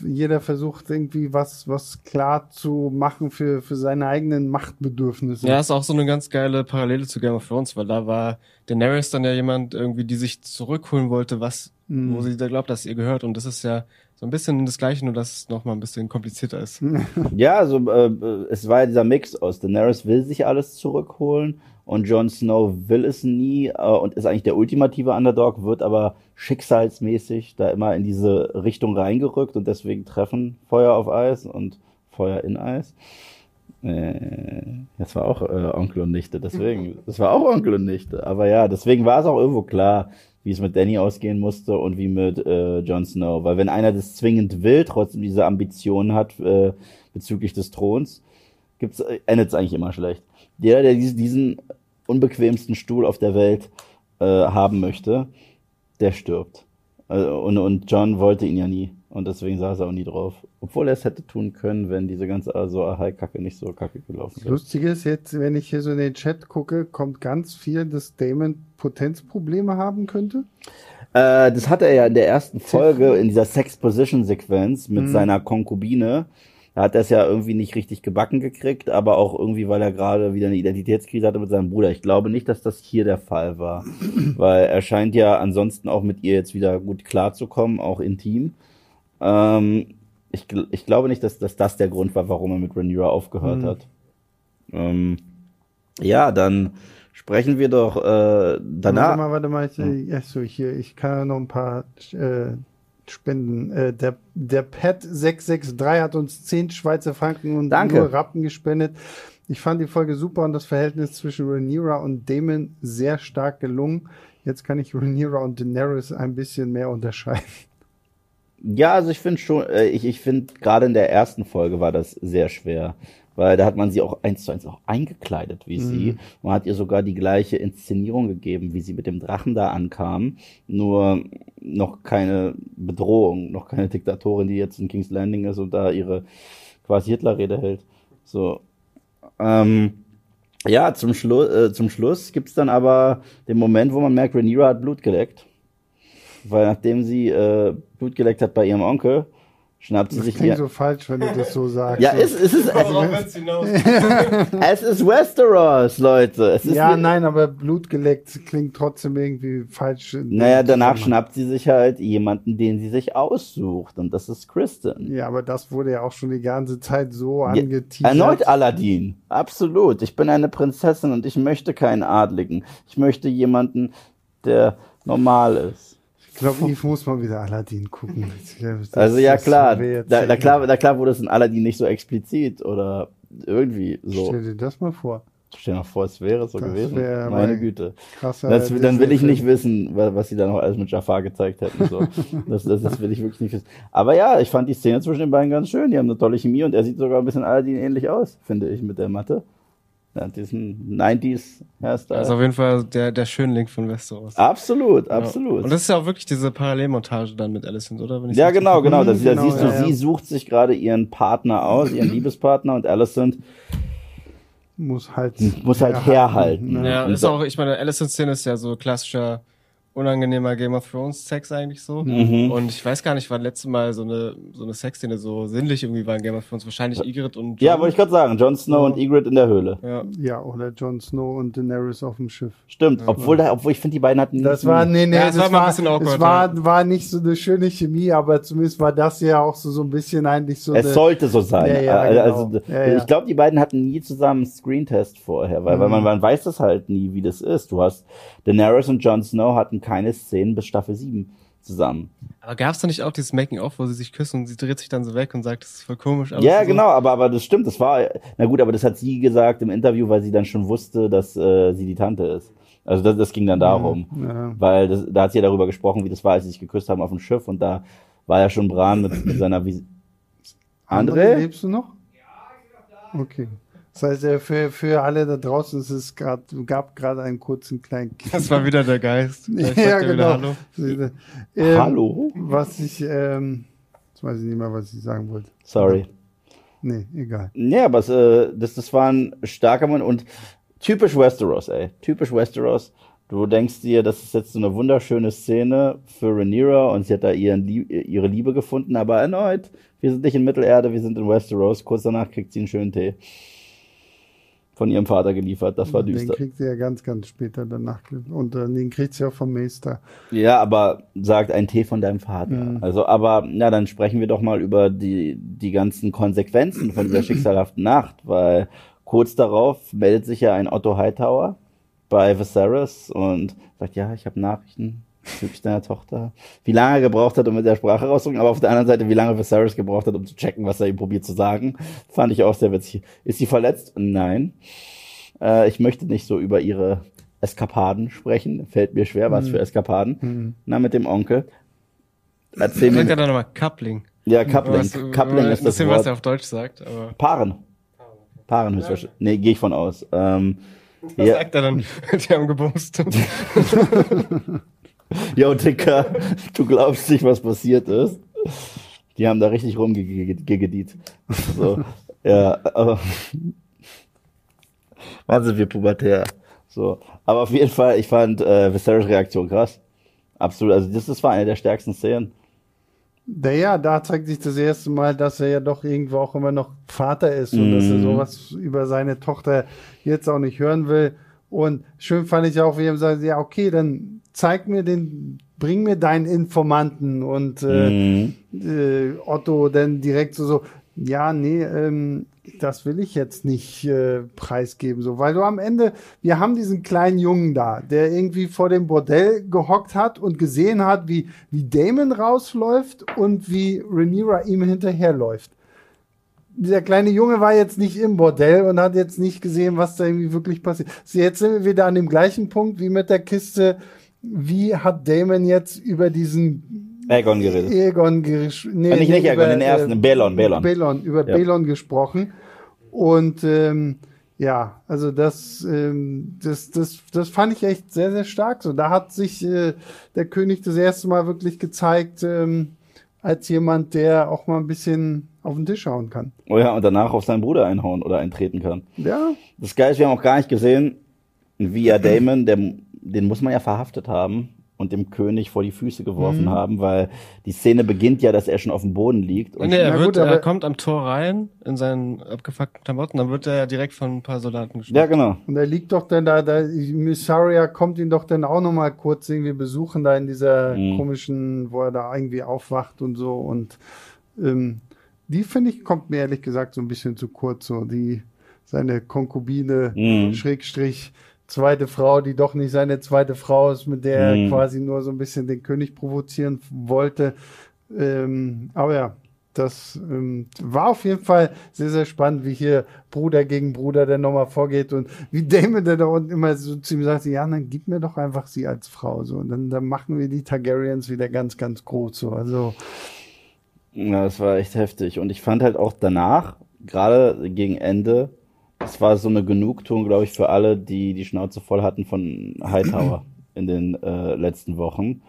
jeder versucht irgendwie was, was klar zu machen für, für seine eigenen Machtbedürfnisse. Ja, ist auch so eine ganz geile Parallele zu Game of Thrones, weil da war Daenerys dann ja jemand irgendwie, die sich zurückholen wollte, was, Mhm. wo sie da glaubt, dass ihr gehört. Und das ist ja so ein bisschen das Gleiche, nur dass es noch mal ein bisschen komplizierter ist. Ja, also äh, es war ja dieser Mix aus Daenerys will sich alles zurückholen und Jon Snow will es nie äh, und ist eigentlich der ultimative Underdog, wird aber schicksalsmäßig da immer in diese Richtung reingerückt und deswegen treffen Feuer auf Eis und Feuer in Eis. Äh, das war auch äh, Onkel und Nichte, deswegen. Das war auch Onkel und Nichte. Aber ja, deswegen war es auch irgendwo klar, wie es mit Danny ausgehen musste und wie mit äh, Jon Snow. Weil wenn einer das zwingend will, trotzdem diese Ambitionen hat äh, bezüglich des Throns, gibt's, äh, endet es eigentlich immer schlecht. Der, der dies- diesen unbequemsten Stuhl auf der Welt äh, haben möchte, der stirbt. Also, und, und John wollte ihn ja nie. Und deswegen saß er auch nie drauf. Obwohl er es hätte tun können, wenn diese ganze also Ahai-Kacke nicht so kacke gelaufen wäre. Lustige ist jetzt, wenn ich hier so in den Chat gucke, kommt ganz viel, dass Damon Potenzprobleme haben könnte. Äh, das hatte er ja in der ersten Folge, in dieser Sex-Position-Sequenz mit Mhm. seiner Konkubine. Da hat er es ja irgendwie nicht richtig gebacken gekriegt, aber auch irgendwie, weil er gerade wieder eine Identitätskrise hatte mit seinem Bruder. Ich glaube nicht, dass das hier der Fall war, weil er scheint ja ansonsten auch mit ihr jetzt wieder gut klarzukommen, auch intim. Ähm, ich, ich glaube nicht, dass, dass das der Grund war, warum er mit Rhaenyra aufgehört Mhm. hat. Ähm, ja, dann sprechen wir doch äh, danach. Warte mal, warte mal. Ich, achso, hier, ich kann noch ein paar äh, spenden. Äh, der, der Pat663 hat uns 10 Schweizer Franken und Danke. nur Rappen gespendet. Ich fand die Folge super und das Verhältnis zwischen Rhaenyra und Damon sehr stark gelungen. Jetzt kann ich Rhaenyra und Daenerys ein bisschen mehr unterscheiden. Ja, also ich finde schon, äh, ich, ich finde gerade in der ersten Folge war das sehr schwer, weil da hat man sie auch eins zu eins auch eingekleidet wie sie. Man hat ihr sogar die gleiche Inszenierung gegeben, wie sie mit dem Drachen da ankam, nur noch keine Bedrohung, noch keine Diktatorin, die jetzt in King's Landing ist und da ihre quasi Hitlerrede hält. So. Ähm, ja, zum, Schlu äh, zum Schluss gibt's dann aber den Moment, wo man merkt, Rhaenyra hat Blut geleckt. Weil nachdem sie äh, Blut geleckt hat bei ihrem Onkel, schnappt sie Das sich klingt ihr. so falsch, wenn du das so sagst. ja, es, es, ist, hinaus? es ist Westeros, Leute. Es ist ja, nein, aber Blut geleckt klingt trotzdem irgendwie falsch. Naja, danach schnappt sie sich halt jemanden, den sie sich aussucht. Und das ist Kristen. Ja, aber das wurde ja auch schon die ganze Zeit so Ja, angeteasert. Erneut Aladdin. Absolut. Ich bin eine Prinzessin und ich möchte keinen Adligen. Ich möchte jemanden, der normal ist. Ich glaube, Yves muss mal wieder Aladdin gucken. Das- Also ja klar, da, da klar, da klar wurde es in Aladdin nicht so explizit oder irgendwie so. Stell dir das mal vor. Stell dir mal vor, es wäre so Das gewesen. wär Meine Güte. Krasser. Das, dann will ich nicht wissen, wa- was sie da noch alles mit Jafar gezeigt hätten. So. Das, das, das will ich wirklich nicht wissen. Aber ja, ich fand die Szene zwischen den beiden ganz schön. Die haben eine tolle Chemie und er sieht sogar ein bisschen Aladdin ähnlich aus, finde ich, mit der Matte. Ja, diesen 90s Hairstyle. Also auf jeden Fall der, der Schönling von Westeros. absolut, Ja. absolut. Und das ist ja auch wirklich diese Parallelmontage dann mit Alicent, oder? Ja, genau, genau. Das, da genau, siehst du, ja, ja. sie sucht sich gerade ihren Partner aus, ihren Liebespartner und Alicent Muss halt. muss halt herhalten. ne? Ja, Und ist auch, ich meine, Alicent-Szene ist ja so klassischer, unangenehmer Game of Thrones-Sex eigentlich so. Mhm. Und ich weiß gar nicht, wann letzte Mal so eine, so eine Sexszene so sinnlich irgendwie war in Game of Thrones. Wahrscheinlich Ygritte und Ja, Jon. wollte ich gerade sagen. Jon Snow und Ygritte in der Höhle. Ja. Ja, oder Jon Snow und Daenerys auf dem Schiff. Stimmt. Obwohl, da, obwohl ich finde, die beiden hatten Das war, nee, nee, Ja, es das war mal ein bisschen awkward, es war, war nicht so eine schöne Chemie, aber zumindest war das ja auch so, so ein bisschen eigentlich so Es eine, sollte so sein. Ja, ja, Äh, genau. also, Ja, ja. Ich glaube, die beiden hatten nie zusammen einen Screentest vorher, weil, weil man, Mhm. man weiß das halt nie, wie das ist. Du hast Daenerys und Jon Snow hatten keine Szenen bis Staffel 7 zusammen. Aber gab's da nicht auch dieses Making-of, wo sie sich küssen und sie dreht sich dann so weg und sagt, das ist voll komisch. ja, so? genau, aber, aber das stimmt, das war, na gut, aber das hat sie gesagt im Interview, weil sie dann schon wusste, dass äh, sie die Tante ist. Also das, das ging dann darum. Ja. Weil das, da hat sie ja darüber gesprochen, wie das war, als sie sich geküsst haben auf dem Schiff und da war ja schon Bran mit, mit seiner Vis André? lebst du noch? Okay. Das heißt, äh, für, für alle da draußen ist es grad, gab gerade einen kurzen kleinen Das war wieder der Geist. Ja, genau. Hallo. Ähm, Hallo? Was ich, ähm, jetzt weiß ich nicht mehr, was ich sagen wollte. Sorry. Nee, egal. Nee, aber es, äh, das, das war ein starker Mann und typisch Westeros, ey. Typisch Westeros. Du denkst dir, das ist jetzt so eine wunderschöne Szene für Rhaenyra und sie hat da ihren, Lie- ihre Liebe gefunden, aber erneut, wir sind nicht in Mittelerde, wir sind in Westeros. Kurz danach kriegt sie einen schönen Tee. Von ihrem Vater geliefert, das war Den düster. kriegt sie ja ganz, ganz später danach. Und äh, den kriegt sie auch vom Meister. Ja, aber sagt ein Tee von deinem Vater. Mhm. Also, aber, na, dann sprechen wir doch mal über die, die ganzen Konsequenzen von dieser schicksalhaften Nacht, weil kurz darauf meldet sich ja ein Otto Hightower bei Viserys und sagt, ja, ich habe Nachrichten bezüglich deiner Tochter. Wie lange er gebraucht hat, um mit der Sprache rauszugehen, aber auf der anderen Seite, wie lange Viserys gebraucht hat, um zu checken, was er ihm probiert zu sagen, fand ich auch sehr witzig. Ist sie verletzt? Nein. Äh, ich möchte nicht so über ihre Eskapaden sprechen. Fällt mir schwer, was für Eskapaden. Na, mit dem Onkel. Erzähl Sagt er mir. dann nochmal Coupling. Ja, Coupling. Was, Coupling äh, ist das bisschen, was er Wort. auf Deutsch sagt, aber Paaren. Paaren höchstwahrscheinlich. Nee, gehe ich von aus. Ähm, was ja, sagt er dann? Die haben gebumst. yo, Dicker, du glaubst nicht, was passiert ist. Die haben da richtig rumgegediet. So, ja, aber wann sind wir pubertär? So, aber auf jeden Fall, ich fand äh, Viserys Reaktion krass. Absolut, also das, das war eine der stärksten Szenen. Naja, da zeigt sich das erste Mal, dass er ja doch irgendwo auch immer noch Vater ist und dass er Mhm. sowas über seine Tochter jetzt auch nicht hören will. Und schön fand ich auch, wie er sagt, ja, okay, dann zeig mir den, bring mir deinen Informanten und äh, Mhm. äh, Otto dann direkt so, so ja, nee, ähm, das will ich jetzt nicht äh, preisgeben, so, weil du am Ende, wir haben diesen kleinen Jungen da, der irgendwie vor dem Bordell gehockt hat und gesehen hat, wie, wie Damon rausläuft und wie Rhaenyra ihm hinterherläuft. Dieser kleine Junge war jetzt nicht im Bordell und hat jetzt nicht gesehen, was da irgendwie wirklich passiert. So, jetzt sind wir wieder an dem gleichen Punkt wie mit der Kiste. Wie hat Damon jetzt über diesen Aegon geredet. Egon gesch- nee, Äh, nicht- nicht Aegon, den ersten, äh, Balon, Balon. Balon, über Ja. Balon gesprochen. Und ähm, ja, also das, ähm, das, das, das fand ich echt sehr, sehr stark. So, da hat sich äh, der König das erste Mal wirklich gezeigt, ähm, als jemand, der auch mal ein bisschen auf den Tisch hauen kann. Oh ja, und danach auf seinen Bruder einhauen oder eintreten kann. Ja, Das Geile ist, wir haben auch gar nicht gesehen, wie ja Damon, der, den muss man ja verhaftet haben und dem König vor die Füße geworfen Mhm. haben, weil die Szene beginnt ja, dass er schon auf dem Boden liegt. Und nee, er, wird, gut, aber- er kommt am Tor rein in seinen abgefuckten Klamotten, dann wird er ja direkt von ein paar Soldaten geschlagen. ja, genau. Und er liegt doch dann da, da Missaria kommt ihn doch dann auch noch mal kurz irgendwie besuchen da in dieser Mhm. komischen, wo er da irgendwie aufwacht und so und ähm, die finde ich kommt mir ehrlich gesagt so ein bisschen zu kurz so die seine Konkubine Mhm. Schrägstrich zweite Frau, die doch nicht seine zweite Frau ist, mit der er Mhm. quasi nur so ein bisschen den König provozieren wollte. Ähm, aber ja, das ähm, war auf jeden Fall sehr, sehr spannend, wie hier Bruder gegen Bruder dann nochmal vorgeht und wie Damon dann da unten immer so zu ihm sagt, ja, dann gib mir doch einfach sie als Frau so und dann, dann machen wir die Targaryens wieder ganz, ganz groß so. Also Ja, das war echt heftig. Und ich fand halt auch danach, gerade gegen Ende, das war so eine Genugtuung, glaube ich, für alle, die die Schnauze voll hatten von Hightower in den äh, letzten Wochen,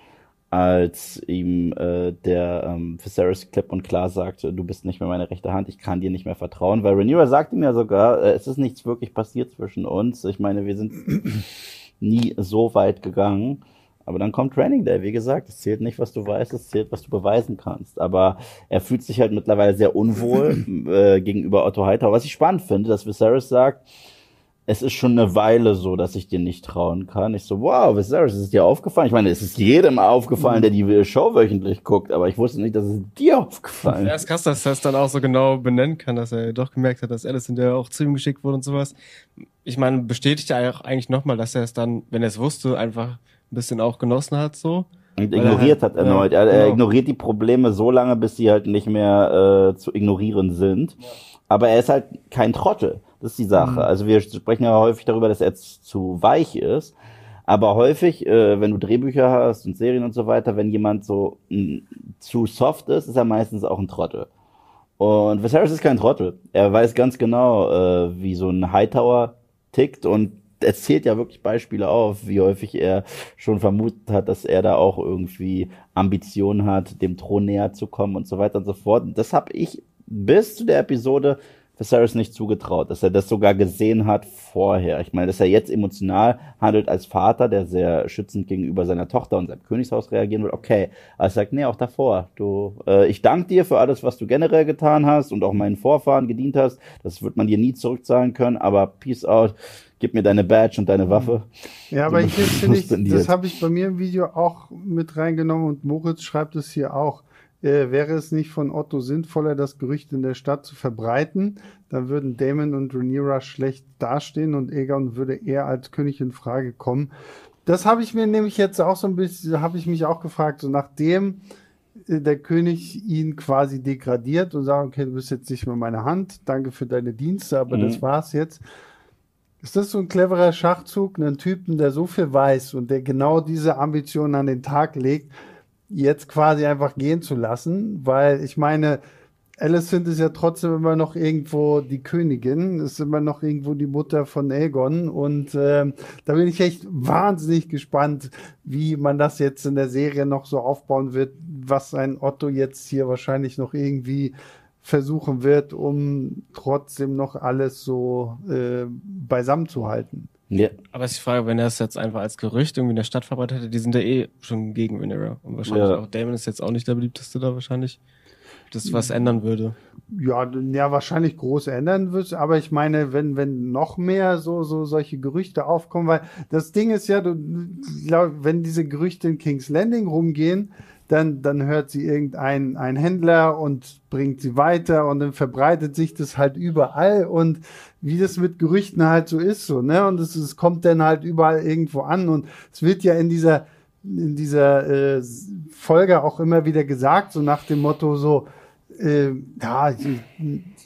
als ihm äh, der ähm, Viserys klipp und klar sagte, du bist nicht mehr meine rechte Hand, ich kann dir nicht mehr vertrauen, weil Rhaenyra sagte ja sogar, äh, es ist nichts wirklich passiert zwischen uns. Ich meine, wir sind nie so weit gegangen. Aber dann kommt Training Day, wie gesagt, es zählt nicht, was du weißt, es zählt, was du beweisen kannst. Aber er fühlt sich halt mittlerweile sehr unwohl äh, gegenüber Otto Hightower. Was ich spannend finde, dass Viserys sagt, es ist schon eine Weile so, dass ich dir nicht trauen kann. Ich so, wow, Viserys, ist es dir aufgefallen? Ich meine, es ist jedem aufgefallen, der die Show wöchentlich guckt, aber ich wusste nicht, dass es dir aufgefallen Ja, ist. ist krass, dass er es dann auch so genau benennen kann, dass er doch gemerkt hat, dass Alice in der auch zu ihm geschickt wurde und sowas. Ich meine, bestätigt er auch eigentlich nochmal, dass er es dann, wenn er es wusste, einfach ein bisschen auch genossen hat, so. Und er ignoriert halt- hat erneut. ja, er, er genau. ignoriert die Probleme so lange, bis sie halt nicht mehr äh, zu ignorieren sind. Aber er ist halt kein Trottel. Das ist die Sache. Also wir sprechen ja häufig darüber, dass er zu weich ist. Aber häufig, äh, wenn du Drehbücher hast und Serien und so weiter, wenn jemand so mh, zu soft ist, ist er meistens auch ein Trottel. Und Viserys ist kein Trottel. Er weiß ganz genau, äh, wie so ein Hightower tickt und er zählt ja wirklich Beispiele auf, wie häufig er schon vermutet hat, dass er da auch irgendwie Ambitionen hat, dem Thron näher zu kommen und so weiter und so fort. Und das habe ich bis zu der Episode Viserys nicht zugetraut, dass er das sogar gesehen hat vorher. Ich meine, dass er jetzt emotional handelt als Vater, der sehr schützend gegenüber seiner Tochter und seinem Königshaus reagieren will, okay. Aber er sagt, nee, auch davor. Du, äh, ich danke dir für alles, was du generell getan hast und auch meinen Vorfahren gedient hast. Das wird man dir nie zurückzahlen können, aber peace out. Gib mir deine Badge und deine Waffe. Ja, aber ich finde ich, das habe ich bei mir im Video auch mit reingenommen und Moritz schreibt es hier auch. Äh, wäre es nicht von Otto sinnvoller, das Gerücht in der Stadt zu verbreiten, dann würden Damon und Rhaenyra schlecht dastehen und Aegon würde eher als König in Frage kommen. Das habe ich mir nämlich jetzt auch so ein bisschen, habe ich mich auch gefragt, so nachdem äh, der König ihn quasi degradiert und sagt, okay, du bist jetzt nicht mehr meine Hand, danke für deine Dienste, aber mhm. das war's jetzt. Ist das so ein cleverer Schachzug, einen Typen, der so viel weiß und der genau diese Ambitionen an den Tag legt, jetzt quasi einfach gehen zu lassen? Weil ich meine, Alicent ist ja trotzdem immer noch irgendwo die Königin, ist immer noch irgendwo die Mutter von Aegon und äh, da bin ich echt wahnsinnig gespannt, wie man das jetzt in der Serie noch so aufbauen wird, was ein Otto jetzt hier wahrscheinlich noch irgendwie versuchen wird, um trotzdem noch alles so äh, beisammen zu halten. Ja. Aber ist die Frage, wenn er es jetzt einfach als Gerücht irgendwie in der Stadt verbreitet hätte, die sind ja eh schon gegen Rhaenyra. Und wahrscheinlich ja. auch Damon ist jetzt auch nicht der beliebteste da wahrscheinlich. Das was ändern würde. Ja, ja, wahrscheinlich groß ändern wird, aber ich meine, wenn, wenn noch mehr so, so solche Gerüchte aufkommen, weil das Ding ist ja, du, wenn diese Gerüchte in King's Landing rumgehen, dann, dann hört sie irgendein ein Händler und bringt sie weiter und dann verbreitet sich das halt überall und wie das mit Gerüchten halt so ist, so, ne? Und es, es kommt dann halt überall irgendwo an und es wird ja in dieser, in dieser äh, Folge auch immer wieder gesagt, so nach dem Motto so, äh, ja,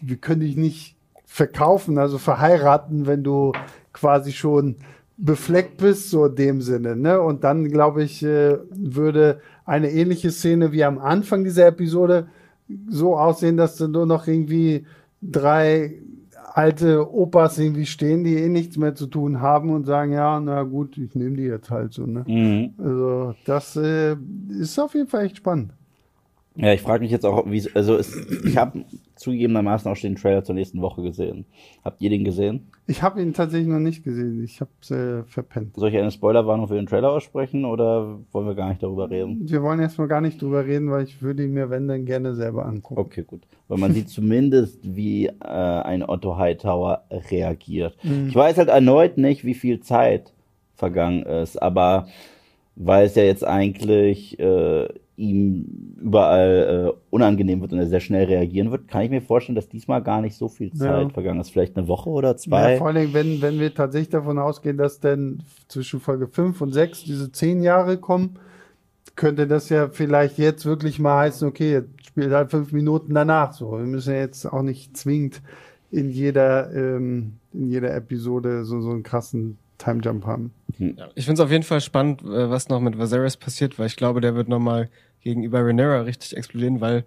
wir können dich nicht verkaufen, also verheiraten, wenn du quasi schon befleckt bist, so in dem Sinne, ne? Und dann, glaube ich, äh, würde eine ähnliche Szene wie am Anfang dieser Episode so aussehen, dass da nur noch irgendwie drei alte Opas irgendwie stehen, die eh nichts mehr zu tun haben und sagen, ja, na gut, ich nehme die jetzt halt so. Ne? Mhm. Also das äh, ist auf jeden Fall echt spannend. Ja, ich frage mich jetzt auch, wie also es, ich habe zugegebenermaßen auch den Trailer zur nächsten Woche gesehen. Habt ihr den gesehen? Ich habe ihn tatsächlich noch nicht gesehen. Ich habe es äh, verpennt. Soll ich eine Spoilerwarnung für den Trailer aussprechen oder wollen wir gar nicht darüber reden? Wir wollen erstmal gar nicht darüber reden, weil ich würde ihn mir, wenn dann, gerne selber angucken. Okay, gut. Weil man sieht zumindest, wie äh, ein Otto Hightower reagiert. Mhm. Ich weiß halt erneut nicht, wie viel Zeit vergangen ist, aber weil es ja jetzt eigentlich äh, ihm überall äh, unangenehm wird und er sehr schnell reagieren wird, kann ich mir vorstellen, dass diesmal gar nicht so viel Zeit ja. vergangen ist. Vielleicht eine Woche oder zwei. Ja, vor allem, wenn, wenn wir tatsächlich davon ausgehen, dass dann zwischen Folge 5 und 6 diese 10 Jahre kommen, könnte das ja vielleicht jetzt wirklich mal heißen, okay, jetzt spielt halt fünf Minuten danach so. Wir müssen ja jetzt auch nicht zwingend in jeder, ähm, in jeder Episode so, so einen krassen Time Jump haben. Ich finde es auf jeden Fall spannend, äh, was noch mit Viserys passiert, weil ich glaube, der wird nochmal gegenüber Rhaenyra richtig explodieren, weil,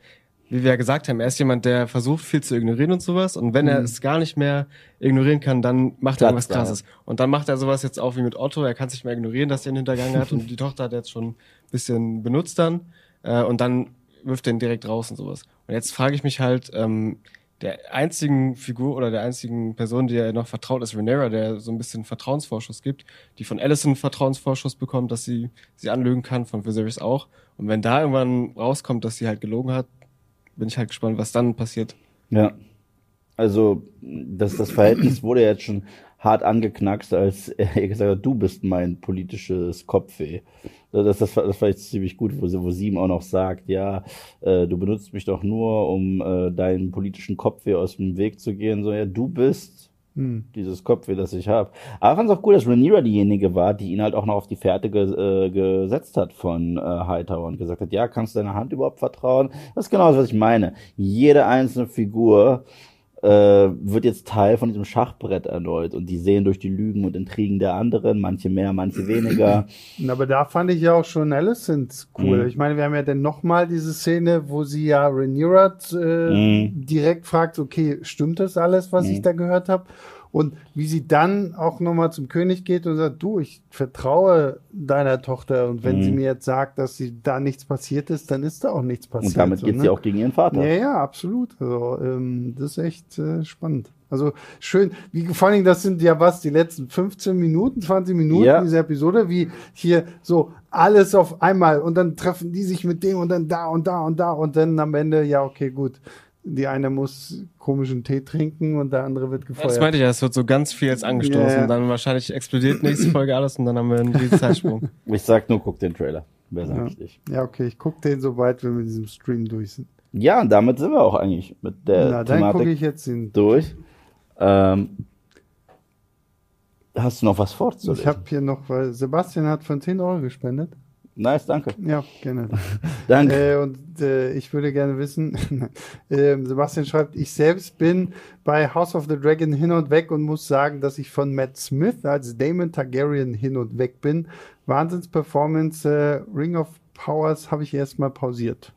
wie wir ja gesagt haben, er ist jemand, der versucht, viel zu ignorieren und sowas. Und wenn mhm. er es gar nicht mehr ignorieren kann, dann macht er irgendwas Krasses. Und dann macht er sowas jetzt auch wie mit Otto. Er kann sich mehr ignorieren, dass er ihn hintergangen hat. und die Tochter hat er jetzt schon ein bisschen benutzt dann. Äh, und dann wirft er ihn direkt raus und sowas. Und jetzt frage ich mich halt, ähm, der einzigen Figur oder der einzigen Person, die er noch vertraut, ist Rhaenyra, der so ein bisschen Vertrauensvorschuss gibt, die von Allison Vertrauensvorschuss bekommt, dass sie sie anlügen kann, von Viserys auch. Und wenn da irgendwann rauskommt, dass sie halt gelogen hat, bin ich halt gespannt, was dann passiert. Ja. Also, das, das Verhältnis wurde jetzt schon hart angeknackst, als er gesagt hat, du bist mein politisches Kopfweh. Das, das, das war jetzt ziemlich gut, wo, wo sie ihm auch noch sagt, ja, äh, du benutzt mich doch nur, um äh, deinen politischen Kopfweh aus dem Weg zu gehen. So, ja, du bist hm. dieses Kopfweh, das ich habe. Aber fand es auch cool, dass Rhaenyra diejenige war, die ihn halt auch noch auf die Fährte ge äh, gesetzt hat von äh, Hightower und gesagt hat, ja, kannst du deiner Hand überhaupt vertrauen? Das ist genau das, was ich meine. Jede einzelne Figur wird jetzt Teil von diesem Schachbrett erneut und die sehen durch die Lügen und Intrigen der anderen, manche mehr, manche weniger. Aber da fand ich ja auch schon Alicent cool. Mhm. Ich meine, wir haben ja dann nochmal diese Szene, wo sie ja Rhaenyra äh, Mhm. direkt fragt, okay, stimmt das alles, was ich da gehört habe? Und wie sie dann auch nochmal zum König geht und sagt, du, ich vertraue deiner Tochter und wenn Mhm. sie mir jetzt sagt, dass sie da nichts passiert ist, dann ist da auch nichts passiert. Und damit so, geht ne? sie auch gegen ihren Vater. Ja, ja, absolut. Also, ähm, das ist echt äh, spannend. Also schön, wie vor allen Dingen, das sind ja was, die letzten 15 Minuten, 20 Minuten Ja. dieser Episode, wie hier so alles auf einmal und dann treffen die sich mit dem und dann da und da und da und dann am Ende, ja, okay, gut. Die eine muss komischen Tee trinken und der andere wird Das gefeuert. meinte ich ja, es wird so ganz viel jetzt angestoßen Ja, ja. und dann wahrscheinlich explodiert nächste Folge alles und dann haben wir einen riesen Zeitsprung. Ich sag nur, guck den Trailer. Wer sag Ja. ich dich? ja, okay, ich gucke den, sobald wir mit diesem Stream durch sind. Ja, und damit sind wir auch eigentlich mit der Na, dann gucke Thematik ich jetzt den. durch. Ähm, hast du noch was vorzulesen? Ich habe hier noch, weil Sebastian hat von 10 Euro gespendet. Nice, danke. Ja, gerne. Danke. Äh, und äh, ich würde gerne wissen, ähm, Sebastian schreibt, ich selbst bin bei House of the Dragon hin und weg und muss sagen, dass ich von Matt Smith als Damon Targaryen hin und weg bin. Wahnsinns-Performance, äh, Ring of Powers habe ich erstmal pausiert.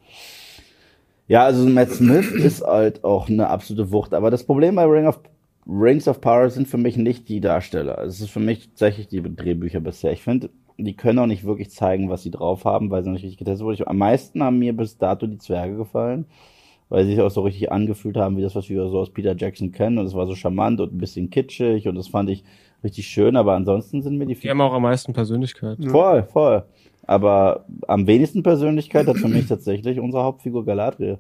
Ja, also Matt Smith ist halt auch eine absolute Wucht. Aber das Problem bei Ring of, Rings of Power sind für mich nicht die Darsteller. Es ist für mich tatsächlich die Drehbücher bisher. Ich finde, die können auch nicht wirklich zeigen, was sie drauf haben, weil sie noch nicht richtig getestet wurden. Am meisten haben mir bis dato die Zwerge gefallen, weil sie sich auch so richtig angefühlt haben, wie das, was wir so aus Peter Jackson kennen. Und es war so charmant und ein bisschen kitschig und das fand ich richtig schön. Aber ansonsten sind mir die Die haben auch am meisten Persönlichkeit. Voll, voll. Aber am wenigsten Persönlichkeit hat für mich tatsächlich unsere Hauptfigur Galadriel,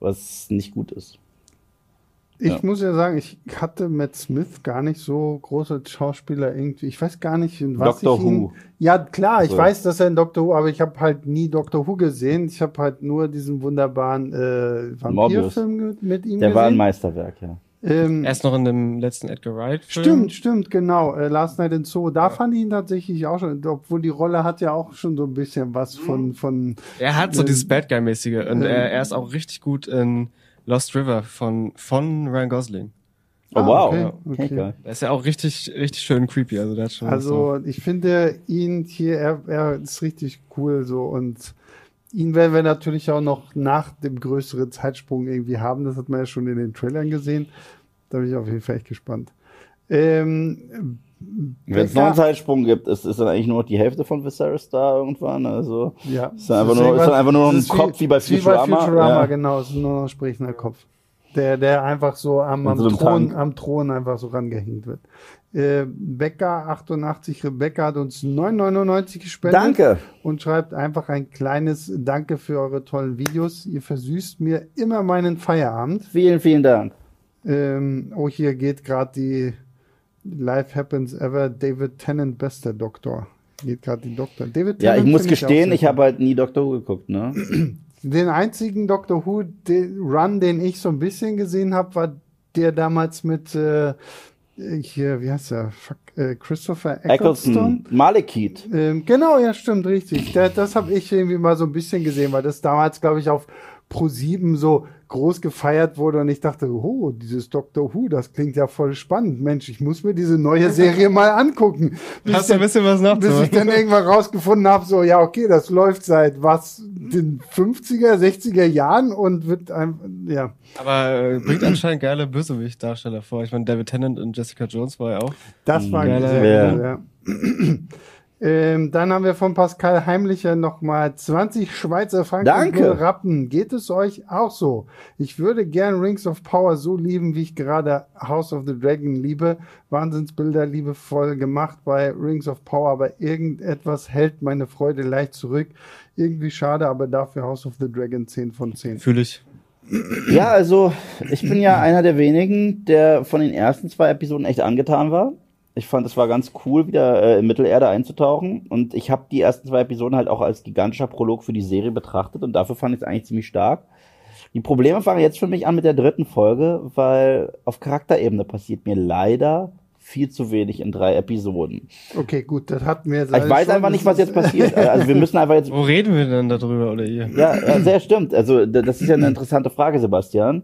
was nicht gut ist. Ich Ja. muss ja sagen, ich hatte Matt Smith gar nicht so große Schauspieler irgendwie. Ich weiß gar nicht, in was Doctor ich ihn, Who. Ja, klar, ich So. weiß, dass er in Doctor Who, aber ich habe halt nie Doctor Who gesehen. Ich habe halt nur diesen wunderbaren äh, Vampirfilm mit ihm Der war ein gesehen. Meisterwerk, ja. ähm, Erst noch in dem letzten Edgar Wright. -Film. Stimmt, stimmt, genau. Äh, Last Night in Zoo. Da fand ich ihn tatsächlich auch schon, obwohl die Rolle hat ja auch schon so ein bisschen was von, von Er hat so Ähm, dieses Bad Guy-mäßige und er, er ist auch richtig gut in Lost River von, von Ryan Gosling. Oh, Ah, wow. okay, Okay, okay. geil. Er ist ja auch richtig, richtig schön creepy. Also, der hat schon. Also ich finde ihn hier, er, er ist richtig cool so und ihn werden wir natürlich auch noch nach dem größeren Zeitsprung irgendwie haben. Das hat man ja schon in den Trailern gesehen. Da bin ich auf jeden Fall echt gespannt. Ähm, Wenn es noch einen Zeitsprung gibt, ist, ist dann eigentlich nur noch die Hälfte von Viserys da irgendwann. Also ja, ist dann einfach nur, ist dann einfach nur noch ein Kopf wie bei ist wie Futurama. Futurama, ja. genau, es ist nur noch ein sprechender Kopf. Der, der einfach so am, am, so Thron, Tank. am Thron einfach so rangehängt wird. Äh, Becker 88 Rebecca hat uns 9,99 gespendet. Danke. und schreibt einfach ein kleines Danke für eure tollen Videos. Ihr versüßt mir immer meinen Feierabend. Vielen, vielen Dank. Ähm, oh, hier geht gerade die Life Happens Ever David Tennant bester Doktor. Geht gerade die Doktor. David Ja, ich muss gestehen, ich sehr habe halt nie Doctor Who geguckt, ne? Den einzigen Doctor Who den Run, den ich so ein bisschen gesehen habe, war der damals mit äh, hier, wie heißt der? Fuck, äh, Christopher Eccleston. Eccleston, Malekith. Ähm, genau, ja, stimmt, richtig. Da, das habe ich irgendwie mal so ein bisschen gesehen, weil das damals, glaube ich, auf Pro7 so groß gefeiert wurde und ich dachte, oh, dieses Doctor Who, das klingt ja voll spannend. Mensch, ich muss mir diese neue Serie mal angucken. Bis Hast du ein bisschen was bis ich dann irgendwann rausgefunden habe, so, ja, okay, das läuft seit was, den 50er, 60er Jahren und wird einfach, ja. Aber äh, bringt anscheinend geile Bösewicht-Darsteller vor. Ich meine, David Tennant und Jessica Jones war ja auch. Das war Geile- sehr cool, ja. Ähm, dann haben wir von Pascal Heimlicher nochmal 20 Schweizer Franken Danke. Rappen. Geht es euch auch so? Ich würde gern Rings of Power so lieben, wie ich gerade House of the Dragon liebe. Wahnsinnsbilder liebevoll gemacht bei Rings of Power, aber irgendetwas hält meine Freude leicht zurück. Irgendwie schade, aber dafür House of the Dragon 10 von 10. Fühle ich. Ja, also ich bin ja einer der wenigen, der von den ersten zwei Episoden echt angetan war. Ich fand, es war ganz cool, wieder äh, in Mittelerde einzutauchen. Und ich habe die ersten zwei Episoden halt auch als gigantischer Prolog für die Serie betrachtet. Und dafür fand ich es eigentlich ziemlich stark. Die Probleme fangen jetzt für mich an mit der dritten Folge, weil auf Charakterebene passiert mir leider viel zu wenig in drei Episoden. Okay, gut, das hatten wir jetzt Ich weiß schon. einfach nicht, was jetzt passiert. Also wir müssen einfach jetzt Wo reden wir denn darüber oder ihr? Ja, ja, sehr stimmt. Also das ist ja eine interessante Frage, Sebastian.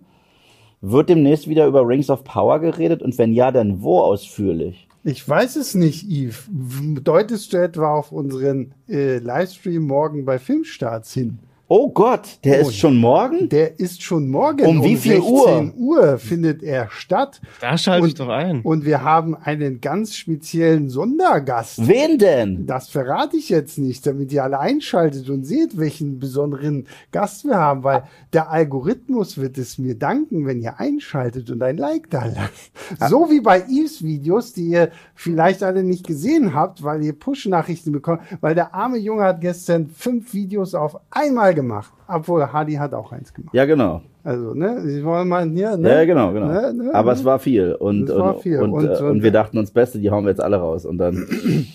Wird demnächst wieder über Rings of Power geredet und wenn ja, dann wo ausführlich? Ich weiß es nicht, Yves. Deutest du etwa auf unseren äh, Livestream morgen bei Filmstarts hin? Oh Gott, der Oh, ist schon morgen? Der ist schon morgen. Um wie viel Uhr? 16 Uhr findet er statt. Da schalte ich Und- doch ein. Und wir haben einen ganz speziellen Sondergast. Wen denn? Das verrate ich jetzt nicht, damit ihr alle einschaltet und seht, welchen besonderen Gast wir haben, weil der Algorithmus wird es mir danken, wenn ihr einschaltet und ein Like da lasst. So wie bei Eves Videos, die ihr vielleicht alle nicht gesehen habt, weil ihr Push-Nachrichten bekommt, weil der arme Junge hat gestern fünf Videos auf einmal gemacht. Obwohl, Hadi hat auch eins gemacht. Ja, genau. Also, ne, sie wollen mal hier, ne? Ja, genau, genau. Ne, ne, Aber es war viel. Und, Es war und, viel. Und, Und- äh, und- und wir dachten uns, Beste, die hauen wir jetzt alle raus. Und dann,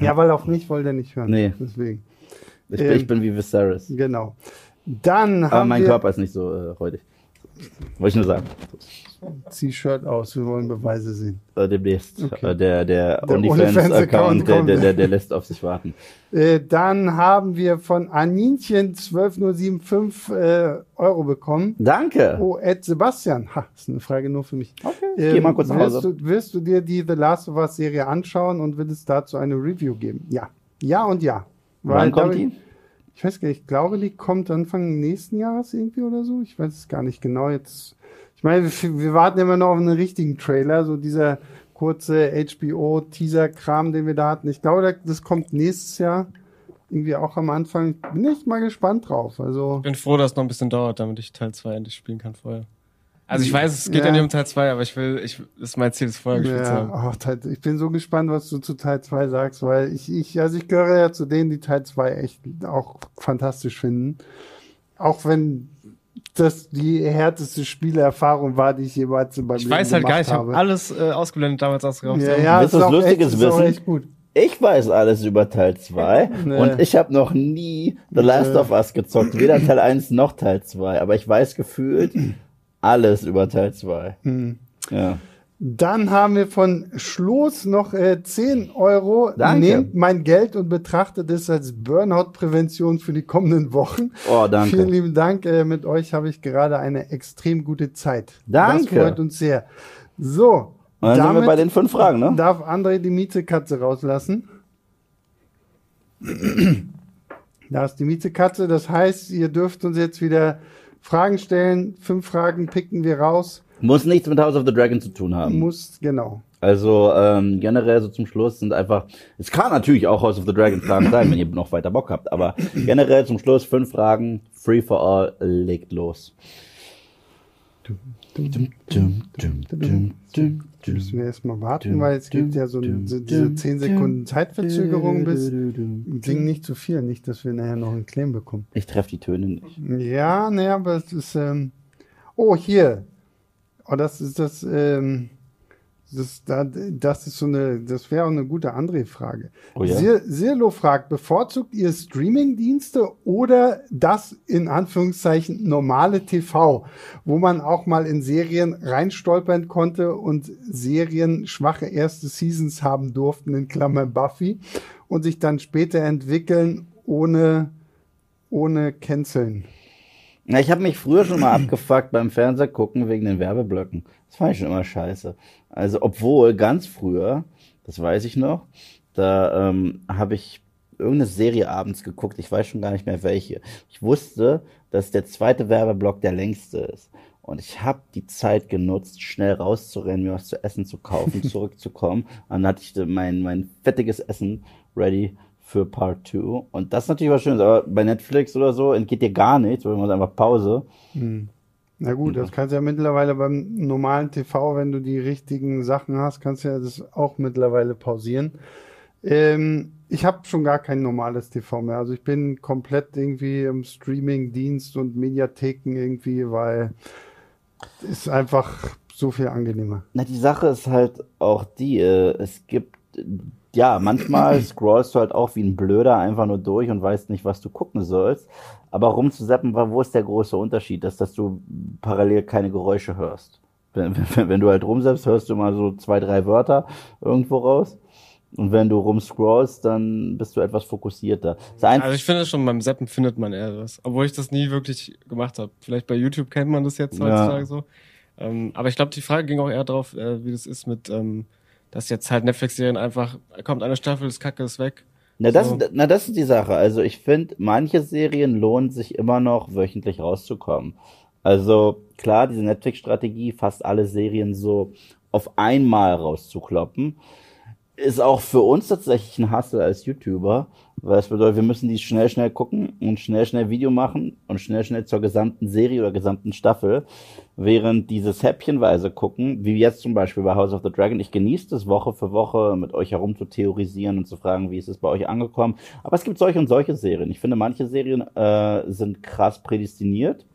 Ja, weil auf mich wollte er nicht hören. Nee. Deswegen. ich, bin- Ähm, ich bin wie Viserys. Genau. Dann Aber haben mein wir Körper ist nicht so äh, räudig. Wollte ich nur sagen. Zieh Shirt aus, wir wollen Beweise sehen. Äh, demnächst. Okay. Äh, der der, Der OnlyFans-Account, der, der, der, der lässt auf sich warten. Äh, dann haben wir von Aninchen 12,075 äh, Euro bekommen. Danke. Oh, Ed Sebastian. Ha, ist eine Frage nur für mich. Okay, ich geh mal kurz nach Hause. du, wirst du dir die The Last of Us Serie anschauen und es dazu eine Review geben? Ja. Ja und ja. Wann kommt die? Ich weiß gar nicht, ich glaube, die kommt Anfang nächsten Jahres irgendwie oder so. Ich weiß es gar nicht genau jetzt. Ich meine, wir, warten immer noch auf einen richtigen Trailer, so dieser kurze HBO-Teaser-Kram, den wir da hatten. Ich glaube, das kommt nächstes Jahr. Irgendwie auch am Anfang. Bin echt mal gespannt drauf. Also, Ich bin froh, dass es noch ein bisschen dauert, damit ich Teil 2 endlich spielen kann vorher. Also ich weiß, es geht ja, Ja. nicht um Teil 2, aber ich will, ich, das ist mein Ziel, das vorher gespielt zu ja, haben. Teil, ich bin so gespannt, was du zu Teil 2 sagst, weil ich, ich, also ich gehöre ja zu denen, die Teil 2 echt auch fantastisch finden. Auch wenn das die härteste Spielerfahrung war, die ich jemals in meinem Ich Leben weiß halt gar gemacht nicht, ich habe alles äh, ausgeblendet damals ausgeraubt. Ja, ja, Willst du ist Lustiges echt, ist auch wissen? echt gut. Ich weiß alles über Teil 2 Nee. und ich habe noch nie The Last Nee. of Us gezockt, weder Teil 1 noch Teil 2, aber ich weiß gefühlt alles über Teil 2. Hm. Ja. Dann haben wir von Schloss noch äh, 10 Euro. Danke. Nehmt mein Geld und betrachtet es als Burnout-Prävention für die kommenden Wochen. Oh, danke. Vielen lieben Dank. Äh, mit euch habe ich gerade eine extrem gute Zeit. Danke. Das freut uns sehr. So. Und dann sind wir damit bei den fünf Fragen, ne? Darf André die Mietekatze rauslassen? Da ist die Mietekatze. Das heißt, ihr dürft uns jetzt wieder Fragen stellen. Fünf Fragen picken wir raus. Muss nichts mit House of the Dragon zu tun haben. Muss, genau. Also ähm, generell so zum Schluss sind einfach, es kann natürlich auch House of the Dragon Fragen sein, wenn ihr noch weiter Bock habt, aber generell zum Schluss fünf Fragen, free for all, legt los. Müssen wir erstmal warten, weil es gibt ja so, diese 10 Sekunden Zeitverzögerung bis. Sing nicht zu viel, nicht, dass wir nachher noch einen Claim bekommen. Ich treffe die Töne nicht. Ja, naja, aber es ist. Ähm, oh, hier. Oh, das ist das. Ähm, das, da- das ist so eine, das wäre auch eine gute André-Frage. Oh ja? Sir- Sirlo fragt, bevorzugt ihr Streaming-Dienste oder das in Anführungszeichen normale TV, wo man auch mal in Serien reinstolpern konnte und Serien schwache erste Seasons haben durften, in Klammern Buffy, und sich dann später entwickeln ohne, ohne Canceln? Na, ich habe mich früher schon mal abgefuckt beim Fernseher gucken wegen den Werbeblöcken. Das fand ich schon immer scheiße. Also, obwohl ganz früher, das weiß ich noch, da ähm, habe ich irgendeine Serie abends geguckt, ich weiß schon gar nicht mehr welche. Ich wusste, dass der zweite Werbeblock der längste ist. Und ich habe die Zeit genutzt, schnell rauszurennen, mir was zu essen zu kaufen, zurückzukommen. Und dann hatte ich mein, mein fettiges Essen ready für Part 2. Und das ist natürlich was Schönes, aber bei Netflix oder so entgeht dir gar nichts, weil man einfach Pause. Na gut, das kannst du ja mittlerweile beim normalen TV, wenn du die richtigen Sachen hast, kannst du ja das auch mittlerweile pausieren. Ähm, ich habe schon gar kein normales TV mehr. Also ich bin komplett irgendwie im Streaming-Dienst und Mediatheken irgendwie, weil ist einfach so viel angenehmer. Na, die Sache ist halt auch die, äh, es gibt, ja, manchmal scrollst du halt auch wie ein Blöder einfach nur durch und weißt nicht, was du gucken sollst. Aber rumzuseppen, wo ist der große Unterschied? Dass, dass du parallel keine Geräusche hörst. Wenn, wenn, wenn du halt rumseppst, hörst du mal so zwei, drei Wörter irgendwo raus. Und wenn du rumscrollst, dann bist du etwas fokussierter. Also ich finde schon, beim Zappen findet man eher was. Obwohl ich das nie wirklich gemacht habe. Vielleicht bei YouTube kennt man das jetzt Ja. heutzutage so. Ähm, aber ich glaube, die Frage ging auch eher drauf, äh, wie das ist mit, ähm, dass jetzt halt Netflix-Serien einfach, kommt eine Staffel, das Kacke ist weg. Na das, So. na, das ist die Sache. Also ich finde, manche Serien lohnen sich immer noch, wöchentlich rauszukommen. Also klar, diese Netflix-Strategie, fast alle Serien so auf einmal rauszukloppen, ist auch für uns tatsächlich ein Hustle als YouTuber, weil es bedeutet, wir müssen die schnell, schnell gucken und schnell, schnell Video machen und schnell, schnell zur gesamten Serie oder gesamten Staffel, während dieses häppchenweise gucken, wie jetzt zum Beispiel bei House of the Dragon, ich genieße das Woche für Woche mit euch herum zu theorisieren und zu fragen, wie ist es bei euch angekommen. Aber es gibt solche und solche Serien. Ich finde, manche Serien äh, sind krass prädestiniert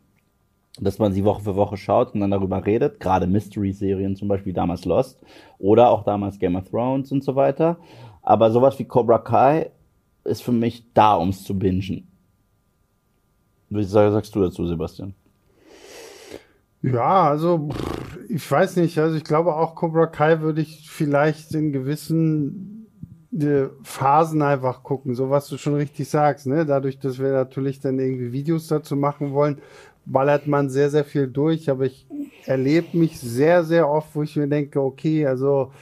dass man sie Woche für Woche schaut und dann darüber redet, gerade Mystery-Serien zum Beispiel, damals Lost oder auch damals Game of Thrones und so weiter. Aber sowas wie Cobra Kai ist für mich da, ums zu bingen. Wie sag- sagst du dazu, Sebastian? Ja, also ich weiß nicht. Also ich glaube auch Cobra Kai würde ich vielleicht in gewissen äh, Phasen einfach gucken, so was du schon richtig sagst. Ne? Dadurch, dass wir natürlich dann irgendwie Videos dazu machen wollen, ballert man sehr, sehr viel durch. Aber ich erlebe mich sehr, sehr oft, wo ich mir denke, okay, also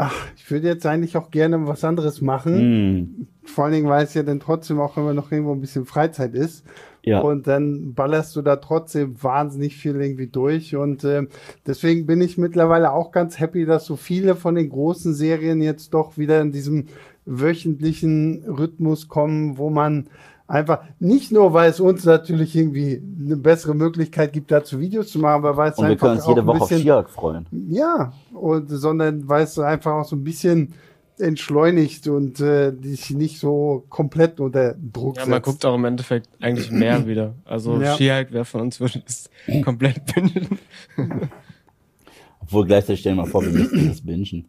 ach, ich würde jetzt eigentlich auch gerne was anderes machen. Hm, Vor allen Dingen, weil es ja dann trotzdem auch immer noch irgendwo ein bisschen Freizeit ist. ja. Und dann ballerst du da trotzdem wahnsinnig viel irgendwie durch. Und ähm, deswegen bin ich mittlerweile auch ganz happy, dass so viele von den großen Serien jetzt doch wieder in diesem wöchentlichen Rhythmus kommen, wo man einfach nicht nur, weil es uns natürlich irgendwie eine bessere Möglichkeit gibt, dazu Videos zu machen, aber weil es und wir einfach können uns jede ein Woche auf bisschen She-Hulk freuen. ja, und sondern weil es einfach auch so ein bisschen entschleunigt und äh, dich nicht so komplett unter Druck Ja, setzt. man guckt auch im Endeffekt eigentlich mehr wieder. Also Ja. She-Hulk, wer von uns würde es komplett bingen? Obwohl gleichzeitig stellen wir mal vor, wir müssen das bingen.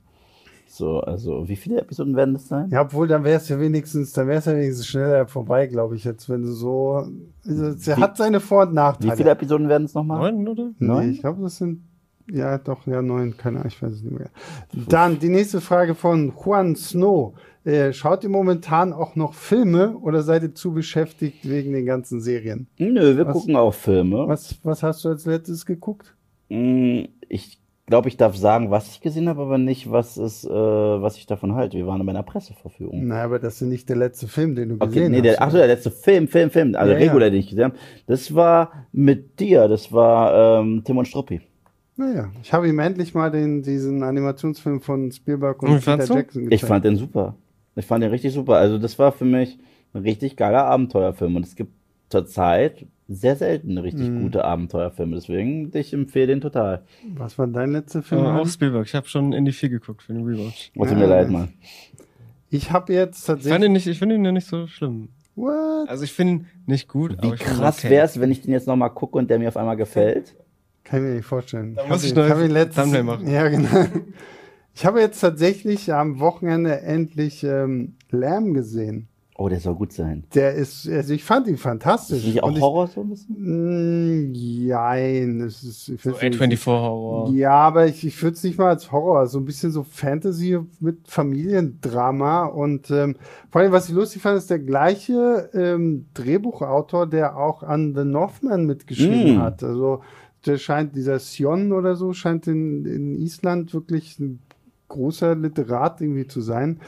So, also wie viele Episoden werden das sein? Ja, obwohl, dann wäre es ja wenigstens, dann wäre es ja wenigstens schneller vorbei, glaube ich, jetzt, wenn du so. Also, es Wie- hat seine Vor- und Wie Nachteile. viele Episoden werden es nochmal? Neun, oder? Nee, Neun? ich glaube, das sind. Ja, doch, ja, neun, keine Ahnung, ich weiß es nicht mehr. Dann die nächste Frage von Juan Snow. Äh, schaut ihr momentan auch noch Filme oder seid ihr zu beschäftigt wegen den ganzen Serien? Nö, wir Was- gucken auch Filme. Was, was hast du als letztes geguckt? Mm, Ich glaube, ich darf sagen, was ich gesehen habe, aber nicht, was ist, äh, was ich davon halte. Wir waren bei einer Presseverführung. Naja, aber das ist nicht der letzte Film, den du Okay, gesehen nee, hast. der, ach so, der letzte Film, Film, Film, also Ja, ja. regulär, den ich gesehen habe. Das war mit dir, das war ähm, Tim und Struppi. Naja, ich habe ihm endlich mal den, diesen Animationsfilm von Spielberg und Und Peter? Jackson Ich gezeigt. fand den super. Ich fand den richtig super. Also das war für mich ein richtig geiler Abenteuerfilm und es gibt zurzeit sehr selten richtig Mhm. gute Abenteuerfilme. Deswegen, ich empfehle den total. Was war dein letzter Film? Äh, auch? Spielberg. Ich habe schon in die 4 geguckt für den Rewatch. Oh, tut Ja. mir leid, Mann. Ich habe jetzt Ich fand tatsächlich. ihn nicht, ich finde ihn ja nicht so schlimm. What? Also ich finde ihn nicht gut, Wie ich find krass okay. wär's, wenn ich den jetzt nochmal gucke und der mir auf einmal gefällt? Kann ich mir nicht vorstellen. Da muss ich noch letztes- Thumbnail machen. Ja, genau. Ich habe jetzt tatsächlich am Wochenende endlich ähm, Lärm gesehen. Oh, der soll gut sein. Der ist, also ich fand ihn Ist fantastisch. nicht auch Und ich- Horror so ein bisschen? Mm, Jein, es ist, ich So find's nicht- A24-Horror. Ja, aber ich, ich würde es nicht mal als Horror, so ein bisschen so Fantasy mit Familiendrama und ähm, vor allem, was ich lustig fand, ist der gleiche ähm, Drehbuchautor, der auch an The Northman mitgeschrieben Mm. hat. Also der scheint, dieser Sion oder so, scheint in, in Island wirklich ein großer Literat irgendwie zu sein.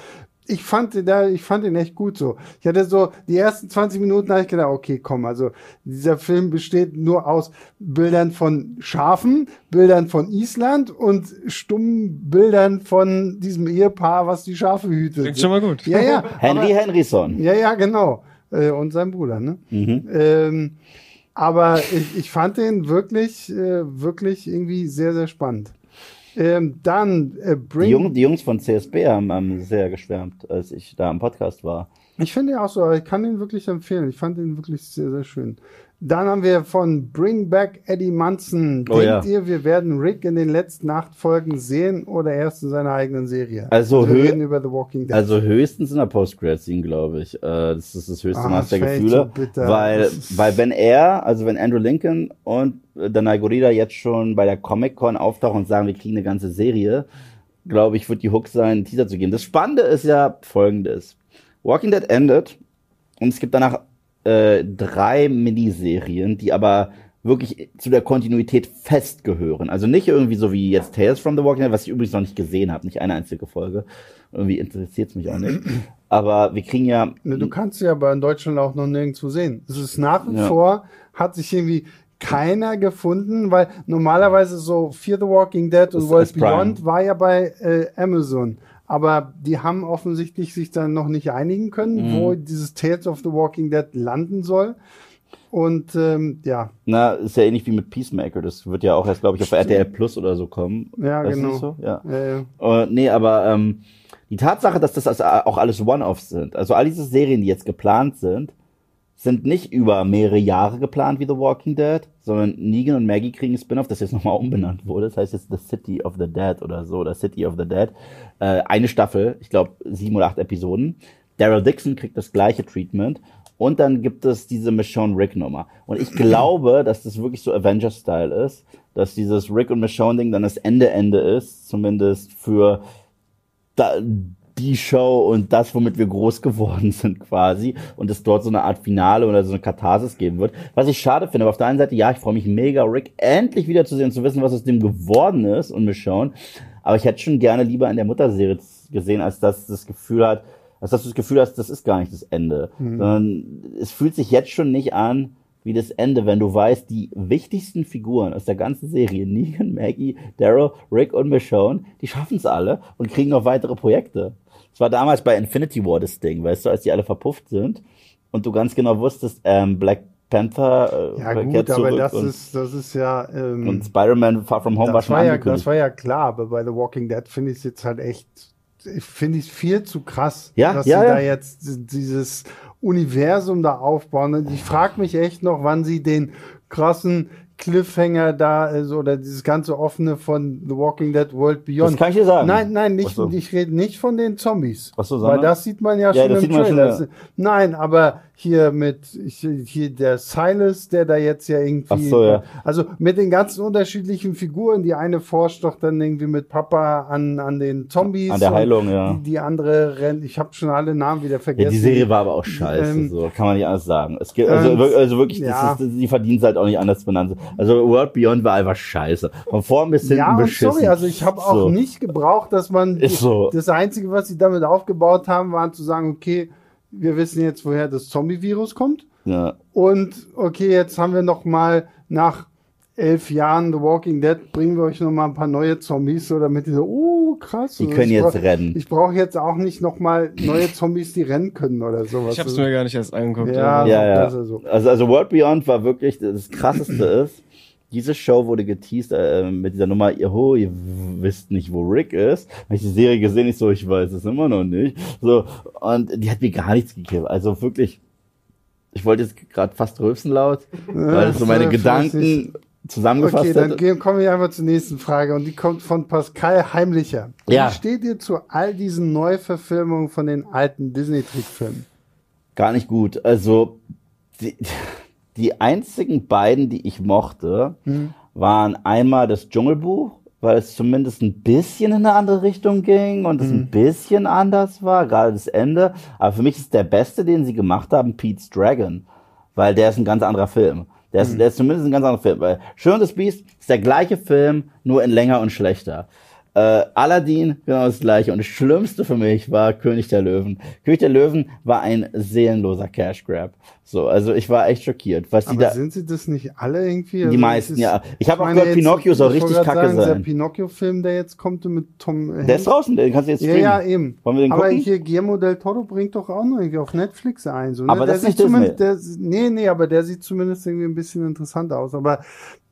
Ich fand den da, ich fand ihn echt gut so. Ich hatte so, die ersten 20 Minuten habe ich gedacht, okay, komm, also dieser Film besteht nur aus Bildern von Schafen, Bildern von Island und stummen Bildern von diesem Ehepaar, was die Schafe hütet. Klingt schon mal gut. Ja, ja. Henry aber, Henryson. ja, ja, genau. Äh, und sein Bruder, ne? Mhm. Ähm, aber ich, ich fand den wirklich, äh, wirklich irgendwie sehr, sehr spannend. Ähm, dann äh, Die, Bring. Jung, die Jungs von CSB haben, haben sehr geschwärmt, als ich da am Podcast war. Ich finde ihn auch so, aber ich kann ihn wirklich empfehlen. Ich fand ihn wirklich sehr, sehr schön. Dann haben wir von Bring Back Eddie Munson. Oh Denkt ja. ihr, wir werden Rick in den letzten acht Folgen sehen oder erst in seiner eigenen Serie? Also wir hö- reden über The Walking Dead. Also höchstens in der Post-Grad-Scene, glaube ich. Äh, das ist das höchste Ah, Maß der Gefühle. so weil, weil wenn er, also wenn Andrew Lincoln und Danai Gurira jetzt schon bei der Comic-Con auftauchen und sagen, wir kriegen eine ganze Serie, glaube ich, wird die Hook sein, einen Teaser zu geben. Das Spannende ist ja folgendes. Walking Dead endet und es gibt danach äh, drei Miniserien, die aber wirklich zu der Kontinuität festgehören. Also nicht irgendwie so wie jetzt Tales from the Walking Dead, was ich übrigens noch nicht gesehen habe, nicht eine einzige Folge. Irgendwie interessiert es mich auch nicht. Aber wir kriegen ja. Ne, du kannst sie aber in Deutschland auch noch nirgendwo sehen. Es ist nach wie Ja. vor, hat sich irgendwie keiner gefunden, weil normalerweise so Fear the Walking Dead und World. Beyond war ja bei äh, Amazon. Aber die haben offensichtlich sich dann noch nicht einigen können, Mhm. wo dieses Tales of the Walking Dead landen soll. Und ähm, ja, Na, ist ja ähnlich wie mit Peacemaker. Das wird ja auch erst, glaube ich, auf RTL Plus oder so kommen. Ja, Weißt genau. So? Ja. äh, Äh, nee, aber ähm, die Tatsache, dass das also auch alles One-Offs sind, also all diese Serien, die jetzt geplant sind, sind nicht über mehrere Jahre geplant wie The Walking Dead, sondern Negan und Maggie kriegen ein Spin-off, das jetzt nochmal umbenannt wurde. Das heißt jetzt The City of the Dead oder so, oder City of the Dead. Äh, eine Staffel, ich glaube sieben oder acht Episoden. Daryl Dixon kriegt das gleiche Treatment. Und dann gibt es diese Michonne Rick Nummer. Und ich glaube, dass das wirklich so Avengers-Style ist, dass dieses Rick und Michonne Ding dann das Ende-Ende ist, zumindest für da, die Show und das, womit wir groß geworden sind quasi und es dort so eine Art Finale oder so eine Katharsis geben wird. Was ich schade finde, aber auf der einen Seite, ja, ich freue mich mega, Rick endlich wiederzusehen und zu wissen, was aus dem geworden ist und Michonne. Aber ich hätte schon gerne lieber in der Mutterserie gesehen, als dass das Gefühl hat, als dass du das Gefühl hast, das ist gar nicht das Ende. Sondern es fühlt sich jetzt schon nicht an, wie das Ende, wenn du weißt, die wichtigsten Figuren aus der ganzen Serie, Negan, Maggie, Daryl, Rick und Michonne, die schaffen es alle und kriegen noch weitere Projekte. Das war damals bei Infinity War das Ding, weißt du, als die alle verpufft sind und du ganz genau wusstest, ähm, Black Panther äh, ja gut, aber das und, ist, das ist ja. Ähm, und Spider-Man Far From Home war das, schon war ja, das war ja klar, aber bei The Walking Dead finde ich es jetzt halt echt, finde ich viel zu krass, Ja, dass ja, sie ja. da jetzt dieses Universum da aufbauen. Und ich frage mich echt noch, wann sie den krassen Cliffhanger da ist oder dieses ganze offene von The Walking Dead World Beyond. Das kann ich dir sagen. Nein, nein, nicht, so. ich rede nicht von den Zombies. Ach so, Weil sondern? das sieht man ja, Ja, schon im man schon, Trailer. ja. Nein, aber hier mit hier der Silas, der da jetzt ja irgendwie Ach so, ja. also mit den ganzen unterschiedlichen Figuren, die eine forscht doch dann irgendwie mit Papa an an den Zombies An der Heilung, ja. Die, die andere rennt, ich habe schon alle Namen wieder vergessen. Ja, die Serie war aber auch scheiße, Ähm, so kann man nicht anders sagen. Es gibt, also, ähm, also wirklich, ja. das ist, die verdient halt auch nicht anders benannt. Also World Beyond war einfach scheiße. Von vorn bis hinten ja, und beschissen. sorry, also ich habe auch So. nicht gebraucht, dass man Ist so. das einzige, was sie damit aufgebaut haben, war zu sagen, okay, wir wissen jetzt, woher das Zombie-Virus kommt. Ja. Und okay, jetzt haben wir noch mal nach elf Jahren The Walking Dead, bringen wir euch noch mal ein paar neue Zombies, so damit ihr so, oh krass. Die Also können jetzt brauch- rennen. Ich brauche jetzt auch nicht noch mal neue Zombies, die rennen können oder sowas. Ich habe es Also, mir gar nicht erst angeguckt. Ja. aber- Ja, ja. das ist so. Also, also World Beyond war wirklich, das krasseste ist, diese Show wurde geteased äh, mit dieser Nummer, ihr, oh, ihr wisst nicht, wo Rick ist. Habe ich die Serie gesehen, ich so, ich weiß es immer noch nicht. So, und die hat mir gar nichts gegeben. Also wirklich, ich wollte jetzt gerade fast rülpsen laut, weil es so meine Gedanken zusammengefasst Okay, dann hätte. gehen, kommen wir einfach zur nächsten Frage und die kommt von Pascal Heimlicher. Ja. Wie steht ihr zu all diesen Neuverfilmungen von den alten Disney-Trickfilmen? Gar nicht gut. Also die, die einzigen beiden, die ich mochte, waren einmal das Dschungelbuch, weil es zumindest ein bisschen in eine andere Richtung ging und es ein bisschen anders war, gerade das Ende. Aber für mich ist der beste, den sie gemacht haben, Pete's Dragon, weil der ist ein ganz anderer Film. Der ist, der ist zumindest ein ganz anderer Film. Weil Schön und das Biest ist der gleiche Film, nur in länger und schlechter. Äh, Aladdin, genau das gleiche. Und das Schlimmste für mich war König der Löwen. König der Löwen war ein seelenloser Cash Grab. So, also ich war echt schockiert, was die Aber da. sind sie das nicht alle irgendwie? Die Also meisten, es ist- ja. Ich habe auch gehört, Pinocchio soll richtig kacke sagen, sein. Der Pinocchio-Film, der jetzt kommt mit Tom Hanks. Der ist draußen, den kannst du jetzt Ja, streamen. ja, eben. Wollen wir den aber gucken? hier Guillermo del Toro bringt doch auch noch irgendwie auf Netflix ein. So, ne? Aber der das ist nicht sieht zumindest, der, Nee, nee, aber der sieht zumindest irgendwie ein bisschen interessanter aus. Aber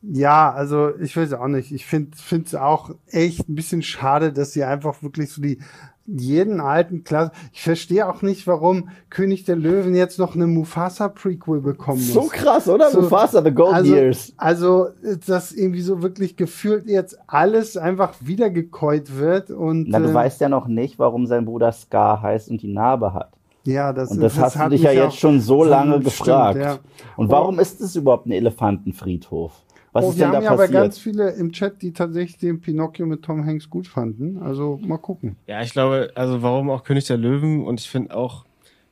ja, also ich weiß auch nicht. Ich finde es auch echt ein bisschen schade, dass sie einfach wirklich so die jeden alten Klasse. Ich verstehe auch nicht, warum König der Löwen jetzt noch eine Mufasa-Prequel bekommen muss. So krass, oder? So, Mufasa, The Golden also, Years. Also, dass irgendwie so wirklich gefühlt jetzt alles einfach wiedergekäut wird und Na, du äh, weißt ja noch nicht, warum sein Bruder Scar heißt und die Narbe hat. ja, das, Und das, hast du dich ja jetzt schon so lange Stimmt, gefragt. ja. Und warum ist es überhaupt ein Elefantenfriedhof? Was oh, ist wir denn da haben ja aber passiert? ganz viele im Chat, die tatsächlich den Pinocchio mit Tom Hanks gut fanden. Also mal gucken. Ja, ich glaube, also warum auch König der Löwen und ich finde auch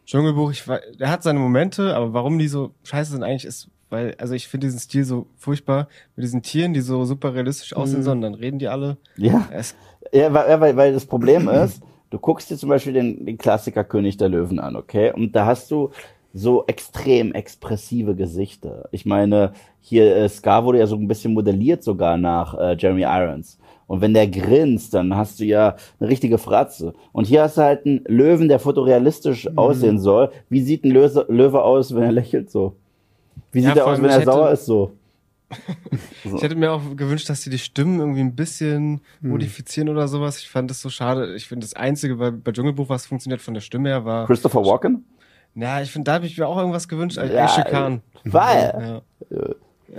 Dschungelbuch, ich, der hat seine Momente, aber warum die so scheiße sind eigentlich, ist weil, also ich finde diesen Stil so furchtbar mit diesen Tieren, die so super realistisch aussehen Mhm. sollen, dann reden die alle. Ja. Es, Ja, weil, weil, weil das Problem ist, du guckst dir zum Beispiel den, den Klassiker König der Löwen an, okay? Und da hast du so extrem expressive Gesichter. Ich meine, hier äh, Scar wurde ja so ein bisschen modelliert sogar nach äh, Jeremy Irons. Und wenn der grinst, dann hast du ja eine richtige Fratze. Und hier hast du halt einen Löwen, der fotorealistisch aussehen soll. Wie sieht ein Löse, Löwe aus, wenn er lächelt so? Wie Ja, sieht er vor aus, wenn er hätte- sauer ist so? Ich hätte mir auch gewünscht, dass sie die Stimmen irgendwie ein bisschen Hm. modifizieren oder sowas. Ich fand das so schade. Ich finde das Einzige bei, bei Dschungelbuch, was funktioniert von der Stimme her, war. Christopher Walken? Ja, ich finde, da habe ich mir auch irgendwas gewünscht. als Ja, Khan. Weil, Ja.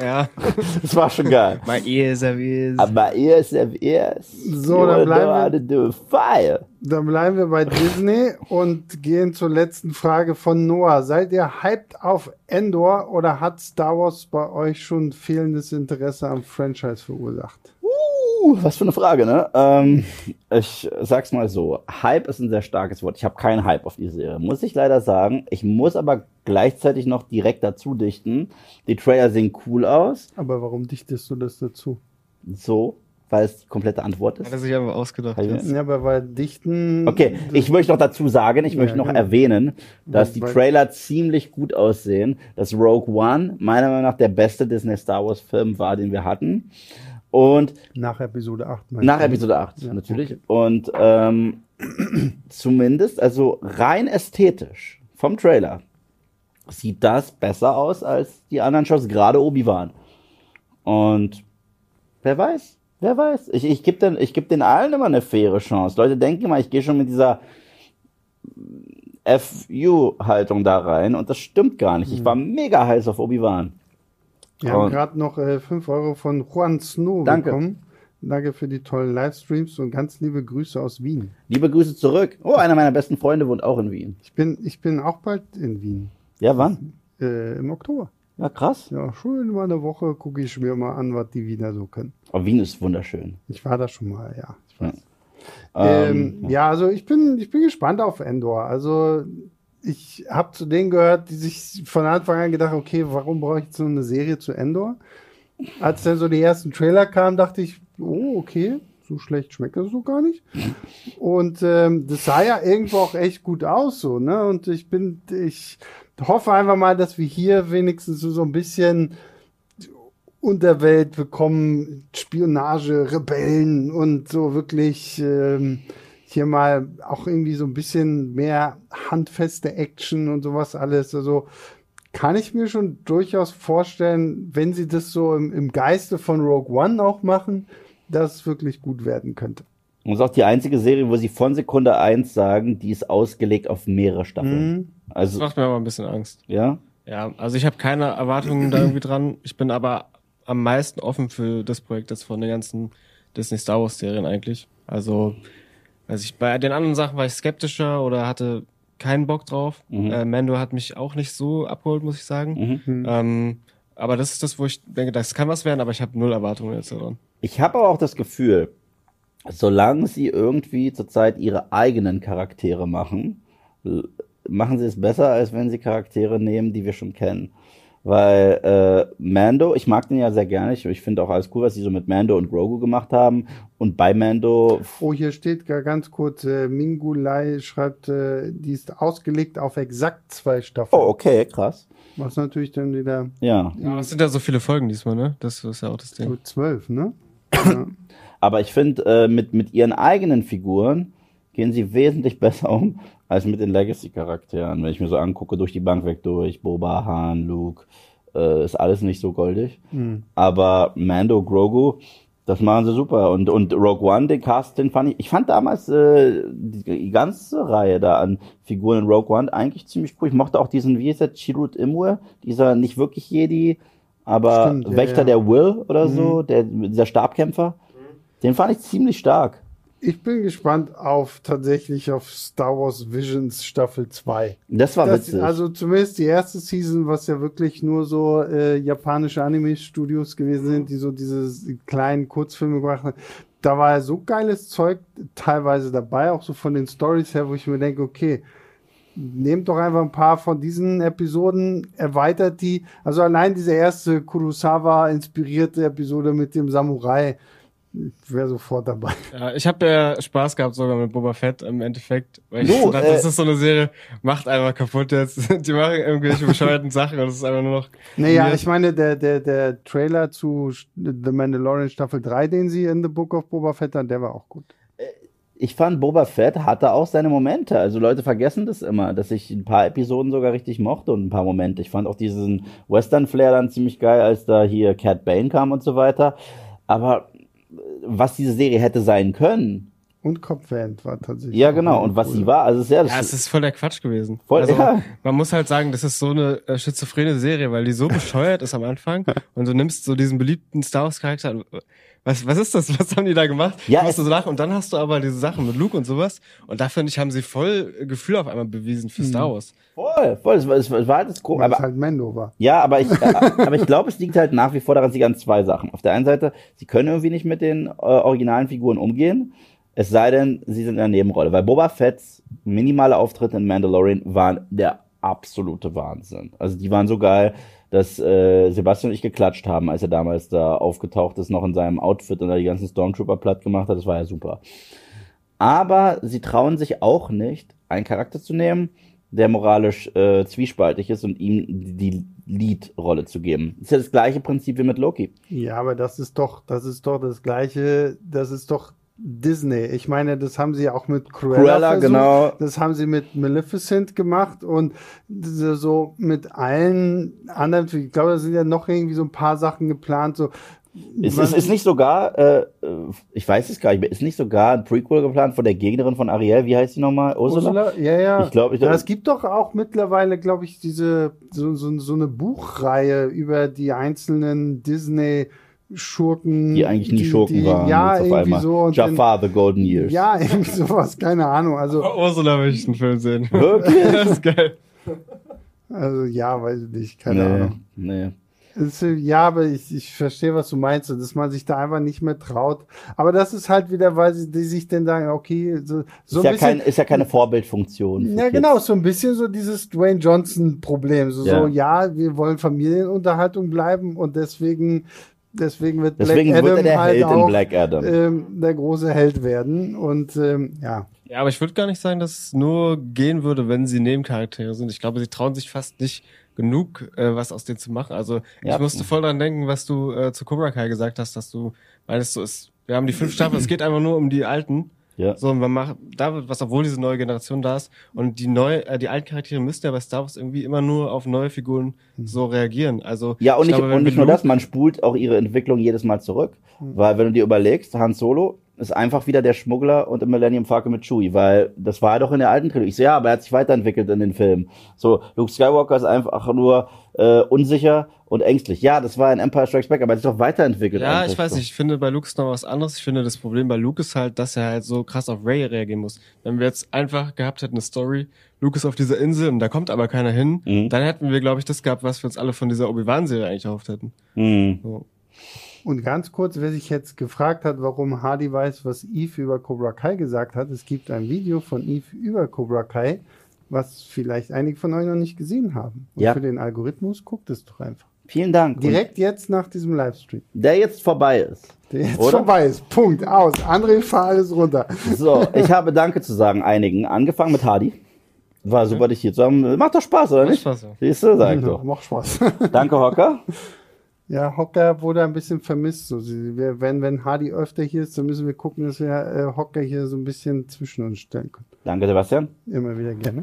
ja. das war schon geil. My ears are ears. Aber ears have ears. So, dann bleiben wir- fire. Dann bleiben wir bei Disney und gehen zur letzten Frage von Noah. Seid ihr hyped auf Endor oder hat Star Wars bei euch schon fehlendes Interesse am Franchise verursacht? Uh, was für eine Frage, ne? Ähm, ich sag's mal so. Hype ist ein sehr starkes Wort. Ich habe keinen Hype auf die Serie, muss ich leider sagen. Ich muss aber gleichzeitig noch direkt dazu dichten. Die Trailer sehen cool aus. Aber warum dichtest du das dazu? So, weil es die komplette Antwort Hat er ist. sich einfach ausgedacht. Mir- Ja, aber weil Dichten. Okay, ich möchte noch dazu sagen, ich Ja, möchte noch genau. erwähnen, dass die Weil- Trailer ziemlich gut aussehen, dass Rogue One meiner Meinung nach der beste Disney Star Wars Film war, den wir hatten. Und Nach Episode 8. meinst nach du? Episode 8 Ja, natürlich. Und ähm, zumindest, also rein ästhetisch vom Trailer, sieht das besser aus als die anderen Shows, gerade Obi-Wan. Und wer weiß, wer weiß. Ich, ich gebe den, ich geb den allen immer eine faire Chance. Leute denken immer, ich gehe schon mit dieser FU-Haltung da rein und das stimmt gar nicht. Ich war mega heiß auf Obi-Wan. Wir haben gerade noch äh, 5 Euro von Juan Snow Danke. bekommen. Danke für die tollen Livestreams und ganz liebe Grüße aus Wien. Liebe Grüße zurück. Oh, einer meiner besten Freunde wohnt auch in Wien. Ich bin, ich bin auch bald in Wien. Ja, wann? Äh, Im Oktober. Ja, krass. Ja, schön mal eine Woche gucke ich mir mal an, was die Wiener so können. Aber Wien ist wunderschön. Ich war da schon mal, ja. Ich weiß. Ähm, Ähm, ja, also ich bin, ich bin gespannt auf Endor. Also ich habe zu denen gehört, die sich von Anfang an gedacht, okay, warum brauche ich jetzt so eine Serie zu Endor? Als dann so die ersten Trailer kamen, dachte ich, oh, okay, so schlecht schmeckt das so gar nicht. Und ähm, das sah ja irgendwo auch echt gut aus, so, ne? Und ich bin, ich hoffe einfach mal, dass wir hier wenigstens so, so ein bisschen Unterwelt bekommen, Spionage, Rebellen und so wirklich ähm, hier mal auch irgendwie so ein bisschen mehr handfeste Action und sowas alles. Also kann ich mir schon durchaus vorstellen, wenn sie das so im, im Geiste von Rogue One auch machen, dass es wirklich gut werden könnte. und ist auch die einzige Serie, wo sie von Sekunde eins sagen, die ist ausgelegt auf mehrere Staffeln. Mhm. Das Also, macht mir aber ein bisschen Angst. ja. Ja, also ich habe keine Erwartungen da irgendwie dran. Ich bin aber am meisten offen für das Projekt jetzt von den ganzen Disney Star Wars Serien eigentlich. Also, also ich, bei den anderen Sachen war ich skeptischer oder hatte keinen Bock drauf. Mhm. Äh, Mando hat mich auch nicht so abgeholt, muss ich sagen. Mhm. Ähm, aber das ist das, wo ich denke, das kann was werden, aber ich habe null Erwartungen jetzt daran. Ich habe aber auch das Gefühl, solange sie irgendwie zurzeit ihre eigenen Charaktere machen, machen sie es besser, als wenn sie Charaktere nehmen, die wir schon kennen. Weil äh, Mando, ich mag den ja sehr gerne. Ich, ich finde auch alles cool, was sie so mit Mando und Grogu gemacht haben. Und bei Mando, Oh, hier steht gar ganz kurz, äh, Mingulai schreibt, äh, die ist ausgelegt auf exakt zwei Staffeln. oh, okay, krass. Was natürlich dann wieder Ja. Ja, es sind ja so viele Folgen diesmal, ne? Das ist ja auch das Ding. so zwölf, ne? ja. Aber ich finde, äh, mit, mit ihren eigenen Figuren gehen sie wesentlich besser um als mit den Legacy-Charakteren. Wenn ich mir so angucke, durch die Bank weg durch, Boba, Han, Luke, äh, ist alles nicht so goldig. Hm. Aber Mando, Grogu, das machen sie super. Und, und Rogue One, den Cast, den fand ich, ich fand damals äh, die, die ganze Reihe da an Figuren in Rogue One eigentlich ziemlich cool. Ich mochte auch diesen, wie ist der, Chirrut Imwe, dieser nicht wirklich Jedi, aber Stimmt, ja, Wächter ja. der Will oder so, der, dieser Stabkämpfer. Den fand ich ziemlich stark. Ich bin gespannt auf tatsächlich auf Star Wars Visions Staffel 2. Das war Das, witzig. also zumindest die erste Season, was ja wirklich nur so äh, japanische Anime-Studios gewesen sind, die so diese kleinen Kurzfilme gemacht haben. Da war ja so geiles Zeug teilweise dabei, auch so von den Stories her, wo ich mir denke, okay, nehmt doch einfach ein paar von diesen Episoden, erweitert die. Also allein diese erste Kurosawa-inspirierte Episode mit dem Samurai, ich wäre sofort dabei. Ja, ich habe ja Spaß gehabt sogar mit Boba Fett im Endeffekt, weil ich Du, dachte, äh, das ist so eine Serie, macht einfach kaputt jetzt. Die machen irgendwelche bescheuerten Sachen und es ist einfach nur noch. Naja, ich meine, der, der, der Trailer zu The Mandalorian Staffel 3, den sie in The Book of Boba Fett hatten, der war auch gut. Ich fand, Boba Fett hatte auch seine Momente. Also Leute vergessen das immer, dass ich ein paar Episoden sogar richtig mochte und ein paar Momente. Ich fand auch diesen Western-Flair dann ziemlich geil, als da hier Cat Bane kam und so weiter. Aber äh, was diese Serie hätte sein können, Und Copland war tatsächlich. ja genau, cool. und was sie war, also sehr, das Ja, es ist voll der Quatsch gewesen. Voll, also, ja. Man muss halt sagen, das ist so eine äh, schizophrene Serie, weil die so bescheuert ist am Anfang und du nimmst so diesen beliebten Star Wars Charakter. Was, was ist das? Was haben die da gemacht? Ja, Du so lachen. Und dann hast du aber diese Sachen mit Luke und sowas. Und da finde ich, haben sie voll Gefühl auf einmal bewiesen für Star Wars. voll, voll, es war, es war, halt das komisch. Aber halt Mendo war. Ja, aber ich, äh, aber ich glaube, es liegt halt nach wie vor daran, sie an zwei Sachen. Auf der einen Seite, sie können irgendwie nicht mit den äh, originalen Figuren umgehen, es sei denn, sie sind in der Nebenrolle. Weil Boba Fett's minimale Auftritte in Mandalorian waren der absolute Wahnsinn. Also die waren so geil, dass äh, Sebastian und ich geklatscht haben, als er damals da aufgetaucht ist, noch in seinem Outfit und da die ganzen Stormtrooper platt gemacht hat. Das war ja super. Aber sie trauen sich auch nicht, einen Charakter zu nehmen, der moralisch äh, zwiespaltig ist und ihm die Lead-Rolle zu geben. Das ist ja das gleiche Prinzip wie mit Loki. Ja, aber das ist doch, das ist doch das gleiche, das ist doch Disney. Ich meine, das haben sie auch mit Cruella, Cruella, versucht. genau. Das haben sie mit Maleficent gemacht und so mit allen anderen, ich glaube, da sind ja noch irgendwie so ein paar Sachen geplant, so. Ist, ist, ist nicht sogar, äh, ich weiß es gar nicht mehr, ist nicht sogar ein Prequel geplant von der Gegnerin von Ariel, wie heißt sie nochmal? Ursula? Ursula? Ja, ja. Ich glaub, ich- ja, es gibt doch auch mittlerweile, glaube ich, diese so, so, so eine Buchreihe über die einzelnen Disney Schurken, Die eigentlich nie Schurken waren. Ja, auf irgendwie einmal. so. Und Jafar, The Golden Years. Ja, irgendwie sowas, keine Ahnung. Also, Oh, Ursula will ich einen Film sehen. Wirklich? das ist geil. also ja, weiß ich nicht, keine nee, Ahnung. nee. Äh, ja, aber ich, ich verstehe, was du meinst, dass man sich da einfach nicht mehr traut. Aber das ist halt wieder, weil sie die sich dann sagen, okay, so, so ist, ein ja bisschen. kein, ist ja keine Vorbildfunktion. Ja, genau, so ein bisschen so dieses Dwayne Johnson-Problem. So, Ja. so, ja, wir wollen Familienunterhaltung bleiben und deswegen, deswegen wird Deswegen Black wird er Adam der halt Held in auch Black Adam. ähm, der große Held werden. Und ähm, ja, Ja, aber ich würde gar nicht sagen, dass es nur gehen würde, wenn sie Nebencharaktere sind. Ich glaube, sie trauen sich fast nicht genug, äh, was aus denen zu machen. Also Ja. ich musste voll dran denken, was du äh, zu Cobra Kai gesagt hast, dass du meinst, so ist, wir haben die fünf Staffeln, es geht einfach nur um die alten. Ja. So, und man macht, da wird was, obwohl diese neue Generation da ist. Und die neue, äh, die alten Charaktere müssten ja bei Star Wars irgendwie immer nur auf neue Figuren so reagieren. Also Ja, und ich nicht, glaube, und nicht nur das, man spult auch ihre Entwicklung jedes Mal zurück. Weil, wenn du dir überlegst, Han Solo ist einfach wieder der Schmuggler und im Millennium Falcon mit Chewie, weil das war doch in der alten Trilogie. Ich so, ja, aber er hat sich weiterentwickelt in den Filmen. So, Luke Skywalker ist einfach nur äh, unsicher und ängstlich. Ja, das war in Empire Strikes Back, aber er hat sich doch weiterentwickelt. Ja, ich weiß so. nicht. Ich finde bei Luke ist noch was anderes. Ich finde das Problem bei Luke ist halt, dass er halt so krass auf Ray reagieren muss. Wenn wir jetzt einfach gehabt hätten eine Story, Luke ist auf dieser Insel und da kommt aber keiner hin, Mhm. dann hätten wir, glaube ich, das gehabt, was wir uns alle von dieser Obi-Wan-Serie eigentlich erhofft hätten. Hm. So. Und ganz kurz, wer sich jetzt gefragt hat, warum Hardy weiß, was Eve über Cobra Kai gesagt hat, es gibt ein Video von Eve über Cobra Kai, was vielleicht einige von euch noch nicht gesehen haben. Und Ja. für den Algorithmus guckt es doch einfach. Vielen Dank. Und Direkt jetzt nach diesem Livestream. der jetzt vorbei ist. Der jetzt Oder? vorbei ist. Punkt. Aus. André, fahr alles runter. So, ich habe Danke zu sagen einigen. Angefangen mit Hardy. War super, dich hier zu haben. Macht doch Spaß, oder Macht nicht? Spaß, ja. Siehst du, sag ich Ja, doch. macht Spaß. Danke, Hocker. Ja, Hocker wurde ein bisschen vermisst. So, wir, wenn, wenn Hardy öfter hier ist, dann müssen wir gucken, dass wir äh, Hocker hier so ein bisschen zwischen uns stellen können. Danke, Sebastian. Immer wieder gerne.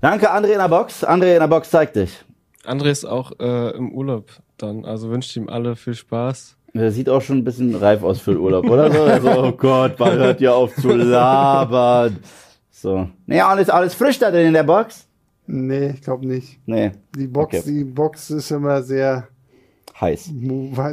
Danke, André in der Box. André in der Box, zeig dich. André ist auch äh, im Urlaub dann, also wünscht ihm alle viel Spaß. Der sieht auch schon ein bisschen reif aus für den Urlaub, oder so? Also, oh Gott, wann hört ihr auf zu labern? So. Nee, alles, alles frisch da drin in der Box? Nee, ich glaube nicht. Nee, Die Box, Okay. die Box ist immer sehr, heiß.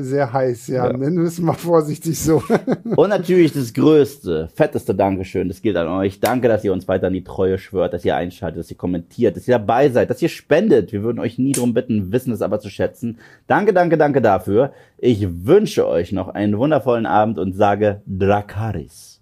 sehr heiß, ja. Ja. Nennen wir es mal vorsichtig so. Und natürlich das größte, fetteste Dankeschön, das gilt an euch. Danke, dass ihr uns weiter in die Treue schwört, dass ihr einschaltet, dass ihr kommentiert, dass ihr dabei seid, dass ihr spendet. Wir würden euch nie drum bitten, wissen es aber zu schätzen. Danke, danke, danke dafür. Ich wünsche euch noch einen wundervollen Abend und sage Drakaris.